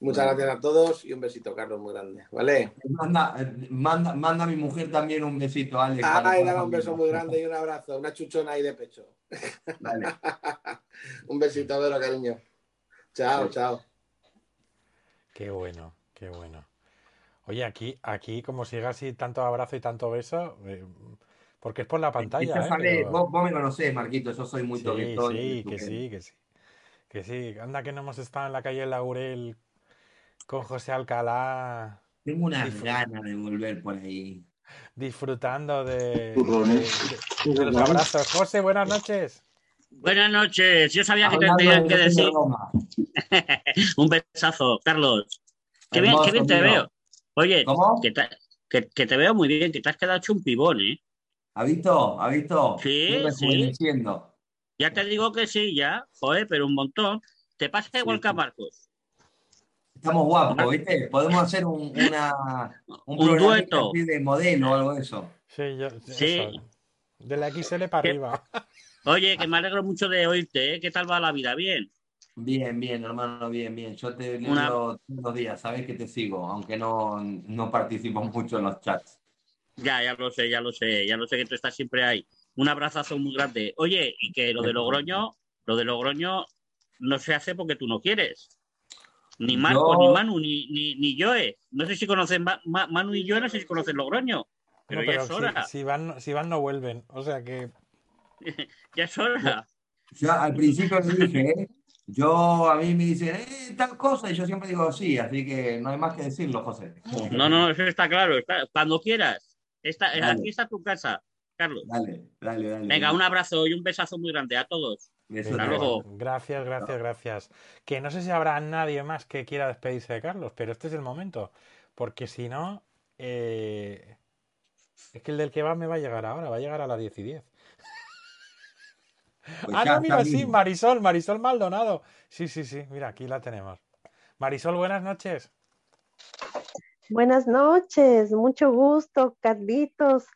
[SPEAKER 9] Muchas gracias a todos y un besito, Carlos, muy grande. ¿Vale?
[SPEAKER 3] Manda, manda, manda a mi mujer también un besito, Alex.
[SPEAKER 9] Ay, dale un beso muy grande y un abrazo, una chuchona ahí de pecho.
[SPEAKER 3] Vale. [LAUGHS]
[SPEAKER 9] un besito, Vero, cariño. Chao, chao.
[SPEAKER 1] Qué bueno, qué bueno. Oye, aquí, aquí como siga así tanto abrazo y tanto beso, eh, porque es por la pantalla.
[SPEAKER 3] ¿eh? vos, me conocés, Marquito, yo soy muy
[SPEAKER 1] sí, Sí, que sí, que sí. Que sí, anda que no hemos estado en la calle Laurel con José Alcalá.
[SPEAKER 3] Tengo una ganas de volver por ahí.
[SPEAKER 1] Disfrutando de, los abrazos. José, buenas noches.
[SPEAKER 7] Buenas noches. Yo sabía que te tenían que decir. [LAUGHS] Un besazo, Carlos. Qué bien, qué bien te veo. Oye, Que, te, veo muy bien, que te has quedado hecho un pibón, ¿eh?
[SPEAKER 3] ¿Ha visto? ¿Ha visto?
[SPEAKER 7] Sí, sí. Ya te digo que sí, ya. Joder, pero un montón. Te pasa igual que a Marcos.
[SPEAKER 3] Estamos guapos, ¿viste? Podemos hacer un, una,
[SPEAKER 7] un, dueto.
[SPEAKER 3] de modelo o algo de eso.
[SPEAKER 1] Sí, yo, sí. De la XL para arriba.
[SPEAKER 7] Oye, que me alegro mucho de oírte, ¿eh? ¿Qué tal va la vida? ¿Bien?
[SPEAKER 3] Bien, bien, hermano, bien, bien. Yo te leo todos los días, sabes que te sigo, aunque no, no participo mucho en los chats.
[SPEAKER 7] Ya, ya lo sé, ya lo sé, ya lo sé que tú estás siempre ahí. Un abrazazo muy grande. Oye, y que lo de Logroño, lo de Logroño no se hace porque tú no quieres. Ni Marco, ni Manu, ni, ni, ni Joe. No sé si conocen Manu y Joe, no sé si conocen Logroño. Pero, ya es hora.
[SPEAKER 1] Si, van, si van, no vuelven. O sea que. [LAUGHS]
[SPEAKER 7] ya es hora.
[SPEAKER 3] Yo al principio le dije, ¿eh? yo a mí me dicen, eh, tal cosa, y yo siempre digo sí, así que no hay más que decirlo, José.
[SPEAKER 7] No, no, eso está claro. cuando quieras. Está, aquí está tu casa, Carlos.
[SPEAKER 3] Dale, dale, dale.
[SPEAKER 7] Venga, un abrazo y un besazo muy grande a todos.
[SPEAKER 1] Gracias, gracias, gracias. Que no sé si habrá nadie más que quiera despedirse de Carlos, pero este es el momento. Porque si no, eh, es que el del que va me va a llegar ahora, va a llegar a las 10 y 10. [LAUGHS] Pues ah, no, mira, sí, Marisol, Marisol Maldonado. Sí, sí, sí, mira, aquí la tenemos. Marisol, buenas noches.
[SPEAKER 11] Buenas noches, mucho gusto, Carlitos.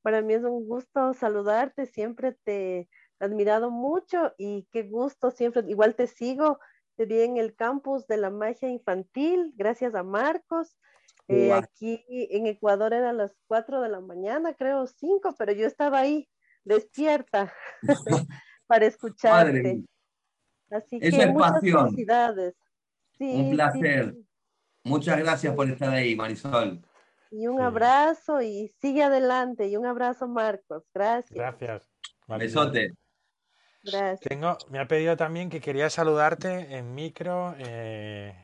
[SPEAKER 11] Para mí es un gusto saludarte, siempre te, admirado mucho y qué gusto siempre, igual te sigo, te vi en el campus de la magia infantil, gracias a Marcos. Eh, aquí en Ecuador eran las 4 de la mañana, creo 5, pero yo estaba ahí despierta [LAUGHS] [LAUGHS] para escucharte. Así que muchas felicidades.
[SPEAKER 3] un placer. Muchas gracias por estar ahí, Marisol.
[SPEAKER 11] Y un abrazo y sigue adelante. Y un abrazo, Marcos. Gracias.
[SPEAKER 1] Gracias.
[SPEAKER 3] Besote.
[SPEAKER 1] Tengo, me ha pedido también que quería saludarte en micro. Eh,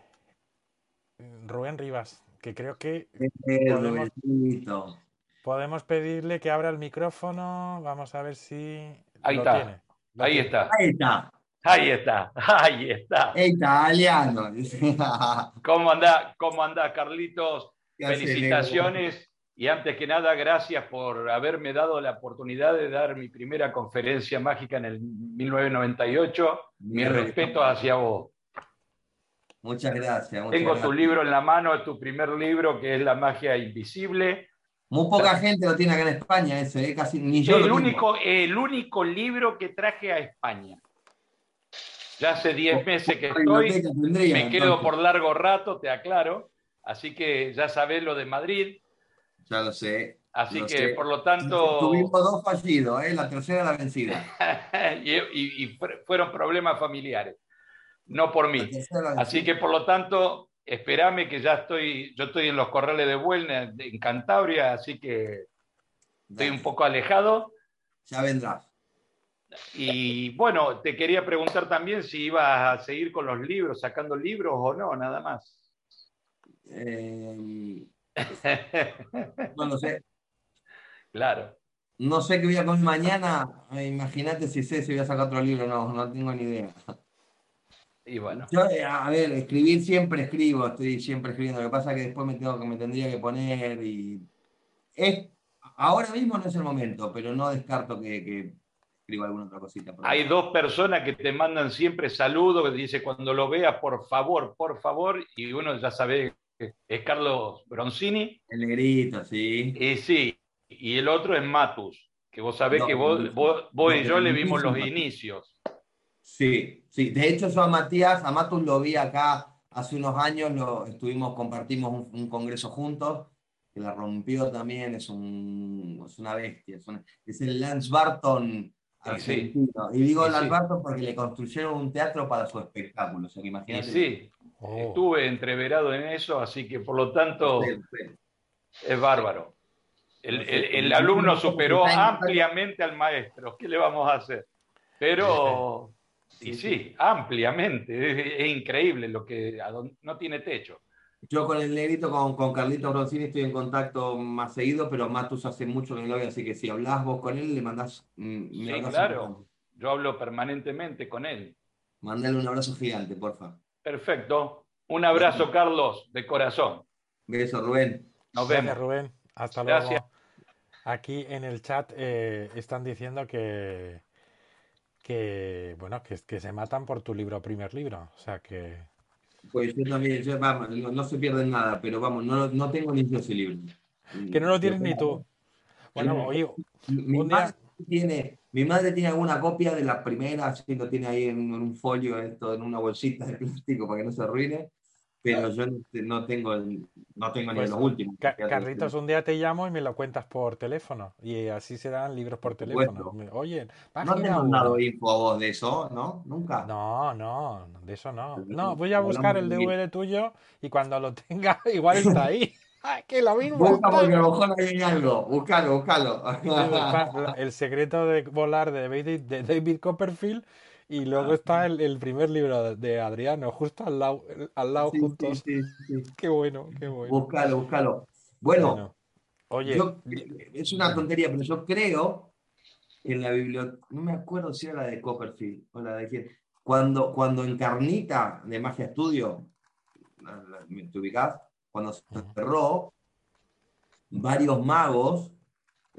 [SPEAKER 1] Rubén Rivas, que creo que podemos, podemos pedirle que abra el micrófono. Vamos a ver si
[SPEAKER 12] Ahí
[SPEAKER 1] lo
[SPEAKER 12] está.
[SPEAKER 1] tiene. Lo
[SPEAKER 12] Ahí
[SPEAKER 1] tiene.
[SPEAKER 12] está.
[SPEAKER 3] Ahí está.
[SPEAKER 12] Ahí está. [LAUGHS] Ahí está.
[SPEAKER 3] Italiano. [LAUGHS]
[SPEAKER 12] ¿Cómo anda, cómo anda Carlitos?
[SPEAKER 3] ¿Qué hace,
[SPEAKER 12] Felicitaciones y antes que nada, gracias por haberme dado la oportunidad de dar mi primera conferencia mágica en el 1998. Mi respeto hacia vos.
[SPEAKER 3] Muchas gracias. muchas
[SPEAKER 12] Tengo tu libro en la mano, es tu primer libro, que es La magia invisible.
[SPEAKER 3] Muy poca gente lo tiene acá en España, ese, ¿eh? casi ni yo. lo
[SPEAKER 12] El
[SPEAKER 3] tengo.
[SPEAKER 12] único, el único libro que traje a España. Ya hace 10 meses que estoy,
[SPEAKER 3] tendría,
[SPEAKER 12] me quedo
[SPEAKER 3] entonces.
[SPEAKER 12] por largo rato, te aclaro. Así que ya sabés lo de Madrid.
[SPEAKER 3] Ya lo sé.
[SPEAKER 12] Así
[SPEAKER 3] lo
[SPEAKER 12] que,
[SPEAKER 3] sé.
[SPEAKER 12] por lo tanto,
[SPEAKER 3] Tuvimos dos fallidos, ¿eh? la tercera la vencida. [LAUGHS]
[SPEAKER 12] y, y- y fue- fueron problemas familiares, no por mí. Así que, por lo tanto, espérame que ya estoy, yo estoy en los corrales de Buelna, en Cantabria, así que estoy un poco alejado.
[SPEAKER 3] Ya vendrás.
[SPEAKER 12] Y bueno, te quería preguntar también si ibas a seguir con los libros, sacando libros o no, nada más.
[SPEAKER 3] Eh, no lo sé. [LAUGHS]
[SPEAKER 12] Claro.
[SPEAKER 3] No sé qué voy a comer mañana. Eh, Imagínate si sé si voy a sacar otro libro. No, no tengo ni idea.
[SPEAKER 12] Y bueno,
[SPEAKER 3] Yo, eh, a ver, escribir siempre escribo, estoy siempre escribiendo. Lo que pasa es que después me tengo me tendría que poner y es ahora mismo no es el momento, pero no descarto que, que escriba alguna otra cosita. por
[SPEAKER 12] hay dos personas que te mandan siempre saludos, que te dice cuando lo veas, por favor, por favor, y uno ya sabe que es Carlos Broncini,
[SPEAKER 3] El negrito, sí.
[SPEAKER 12] y sí, y el otro es Matus, que vos sabés
[SPEAKER 3] No,
[SPEAKER 12] que vos, vos, vos y yo le vimos los
[SPEAKER 3] Matus.
[SPEAKER 12] inicios.
[SPEAKER 3] Sí, sí. De hecho, yo a Matías, a Matus lo vi acá hace unos años, lo estuvimos, compartimos un, un congreso juntos, que la rompió también, es un, es una bestia, es, una- es el Lance Barton
[SPEAKER 12] sí.
[SPEAKER 3] argentino. Y digo
[SPEAKER 12] Y
[SPEAKER 3] Lance
[SPEAKER 12] sí.
[SPEAKER 3] Barton porque le construyeron un teatro para su espectáculo, o sea que
[SPEAKER 12] Y
[SPEAKER 3] imagínate.
[SPEAKER 12] sí,
[SPEAKER 1] Oh.
[SPEAKER 12] estuve entreverado en eso, así que por lo tanto es bárbaro. El, el- el alumno superó ampliamente al maestro, ¿qué le vamos a hacer? Pero, y sí, ampliamente, es, es increíble lo que no tiene techo.
[SPEAKER 3] Yo con el negrito, con, con Carlito Broncini estoy en contacto más seguido, pero Matus hace mucho que no lo veo, así que si hablas vos con él, le mandás, mm,
[SPEAKER 12] Sí, claro, yo hablo permanentemente con él.
[SPEAKER 3] Mandale un abrazo gigante, porfa.
[SPEAKER 12] Perfecto, un abrazo Carlos, de corazón.
[SPEAKER 3] Beso, Rubén.
[SPEAKER 12] Nos
[SPEAKER 1] Gracias,
[SPEAKER 12] vemos.
[SPEAKER 1] Rubén. Hasta
[SPEAKER 12] Gracias.
[SPEAKER 1] luego. Aquí en el chat eh, están diciendo que, que bueno, que, que se matan por tu libro, primer libro. O sea que
[SPEAKER 3] Pues yo también, yo, vamos, no, no se pierden nada, pero vamos, no, no tengo ni yo ese libro.
[SPEAKER 1] que no lo tienes ni tú. Bueno, oye,
[SPEAKER 3] Mi
[SPEAKER 1] día-
[SPEAKER 3] madre tiene, mi madre tiene alguna copia de la primera, así lo tiene ahí en, un folio, esto, en una bolsita de plástico para que no se arruine, pero yo no, tengo, no tengo ni
[SPEAKER 1] Pues,
[SPEAKER 3] los últimos.
[SPEAKER 1] Ca- Carlitos, un día te llamo y me lo cuentas por teléfono. Y así se dan libros por teléfono. Me- Oye,
[SPEAKER 3] No te he mandado info a vos de eso, ¿no? Nunca.
[SPEAKER 1] No, no, de eso no. No, voy a buscar el DVD tuyo y cuando lo tenga, [LAUGHS] igual está ahí. Ay, [LAUGHS] que lo mismo.
[SPEAKER 3] Busca porque a lo mejor hay algo. Búscalo, búscalo.
[SPEAKER 1] El [LAUGHS] secreto de volar de David, de David Copperfield y luego está el, el primer libro de, Adriano, justo al lado, al lado
[SPEAKER 3] Sí, sí,
[SPEAKER 1] juntos.
[SPEAKER 3] sí, sí. [LAUGHS]
[SPEAKER 1] Qué bueno, qué bueno.
[SPEAKER 3] Búscalo, búscalo. Bueno,
[SPEAKER 1] Bueno, oye,
[SPEAKER 3] yo- es una tontería, pero yo creo que en la biblioteca, no me acuerdo si era la de Copperfield o la de quién, cuando, cuando en Carnita de Magia Studio, la- la- ¿te ubicás? Cuando se cerró, varios magos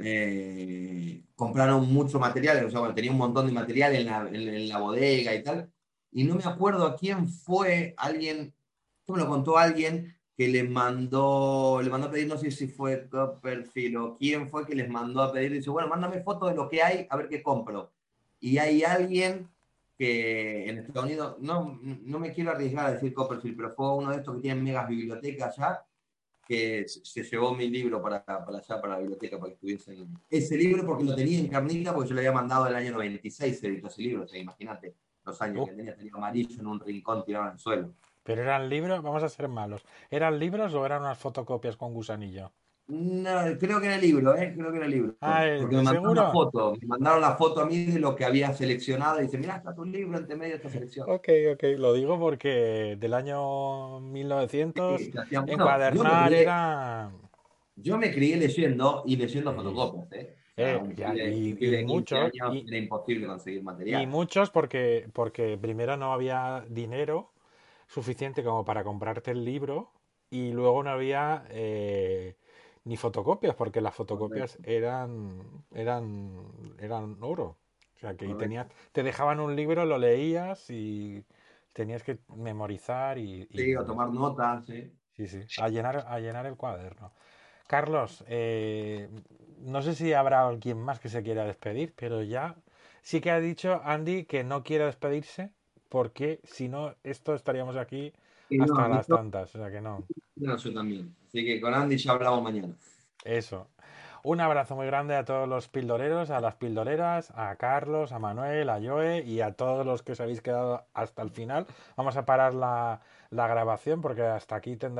[SPEAKER 3] eh, compraron mucho material, tenía un montón de material en la, en- en la bodega y tal, y no me acuerdo a quién fue, alguien, esto me lo contó alguien que le mandó, le mandó a pedir, no sé si fue Copperfield o quién fue que les mandó a pedir, dice, bueno, mándame fotos de lo que hay, a ver qué compro. Y hay alguien que en Estados Unidos, no, no me quiero arriesgar a decir Copperfield, pero fue uno de estos que tienen megas bibliotecas ya, que se llevó mi libro para, para allá, para la biblioteca, para que estuviesen ese libro, porque lo tenía en carnita, porque yo le había mandado el año 96, se editó ese libro, o sea, imagínate los años
[SPEAKER 1] Oh.
[SPEAKER 3] que tenía, tenía amarillo en un rincón tirado en el suelo.
[SPEAKER 1] pero eran libros, vamos a ser malos. ¿Eran libros o eran unas fotocopias con gusanillo?
[SPEAKER 3] No, creo que era el libro, ¿eh? Creo que era el libro.
[SPEAKER 1] Ah.
[SPEAKER 3] Porque me mandaron
[SPEAKER 1] ¿seguro?
[SPEAKER 3] la foto, me mandaron la foto a mí de lo que había seleccionado y dice, mira, está tu libro entre medio de esta selección.
[SPEAKER 1] Ok, ok, lo digo porque del año 1900
[SPEAKER 3] Sí, se hacían- bueno,
[SPEAKER 1] encuadernar
[SPEAKER 3] yo
[SPEAKER 1] era...
[SPEAKER 3] Yo me crié leyendo y leyendo fotocopias, ¿eh?
[SPEAKER 1] Eh, ya, y-
[SPEAKER 3] un pibe de
[SPEAKER 1] y
[SPEAKER 3] 15
[SPEAKER 1] muchos,
[SPEAKER 3] años
[SPEAKER 1] y-
[SPEAKER 3] era imposible conseguir
[SPEAKER 1] Y
[SPEAKER 3] material.
[SPEAKER 1] muchos porque, porque primero no había dinero suficiente como para comprarte el libro y luego no había eh, ni fotocopias porque las fotocopias eran, eran, eran oro. O sea que tenías, te dejaban un libro, lo leías y tenías que memorizar y, y-
[SPEAKER 3] Sí, o tomar notas, sí.
[SPEAKER 1] Sí, sí, a llenar, a llenar el cuaderno. Carlos, eh, no sé si habrá alguien más que se quiera despedir, pero ya sí que ha dicho Andy que no quiere despedirse porque si no, esto estaríamos aquí
[SPEAKER 3] no,
[SPEAKER 1] hasta las tantas, o sea que no.
[SPEAKER 3] No, yo también. Así que con Andy ya hablamos mañana.
[SPEAKER 1] Eso. Un abrazo muy grande a todos los pildoreros, a las pildoreras, a Carlos, a Manuel, a Joe y a todos los que os habéis quedado hasta el final. Vamos a parar la, la grabación porque hasta aquí tendrá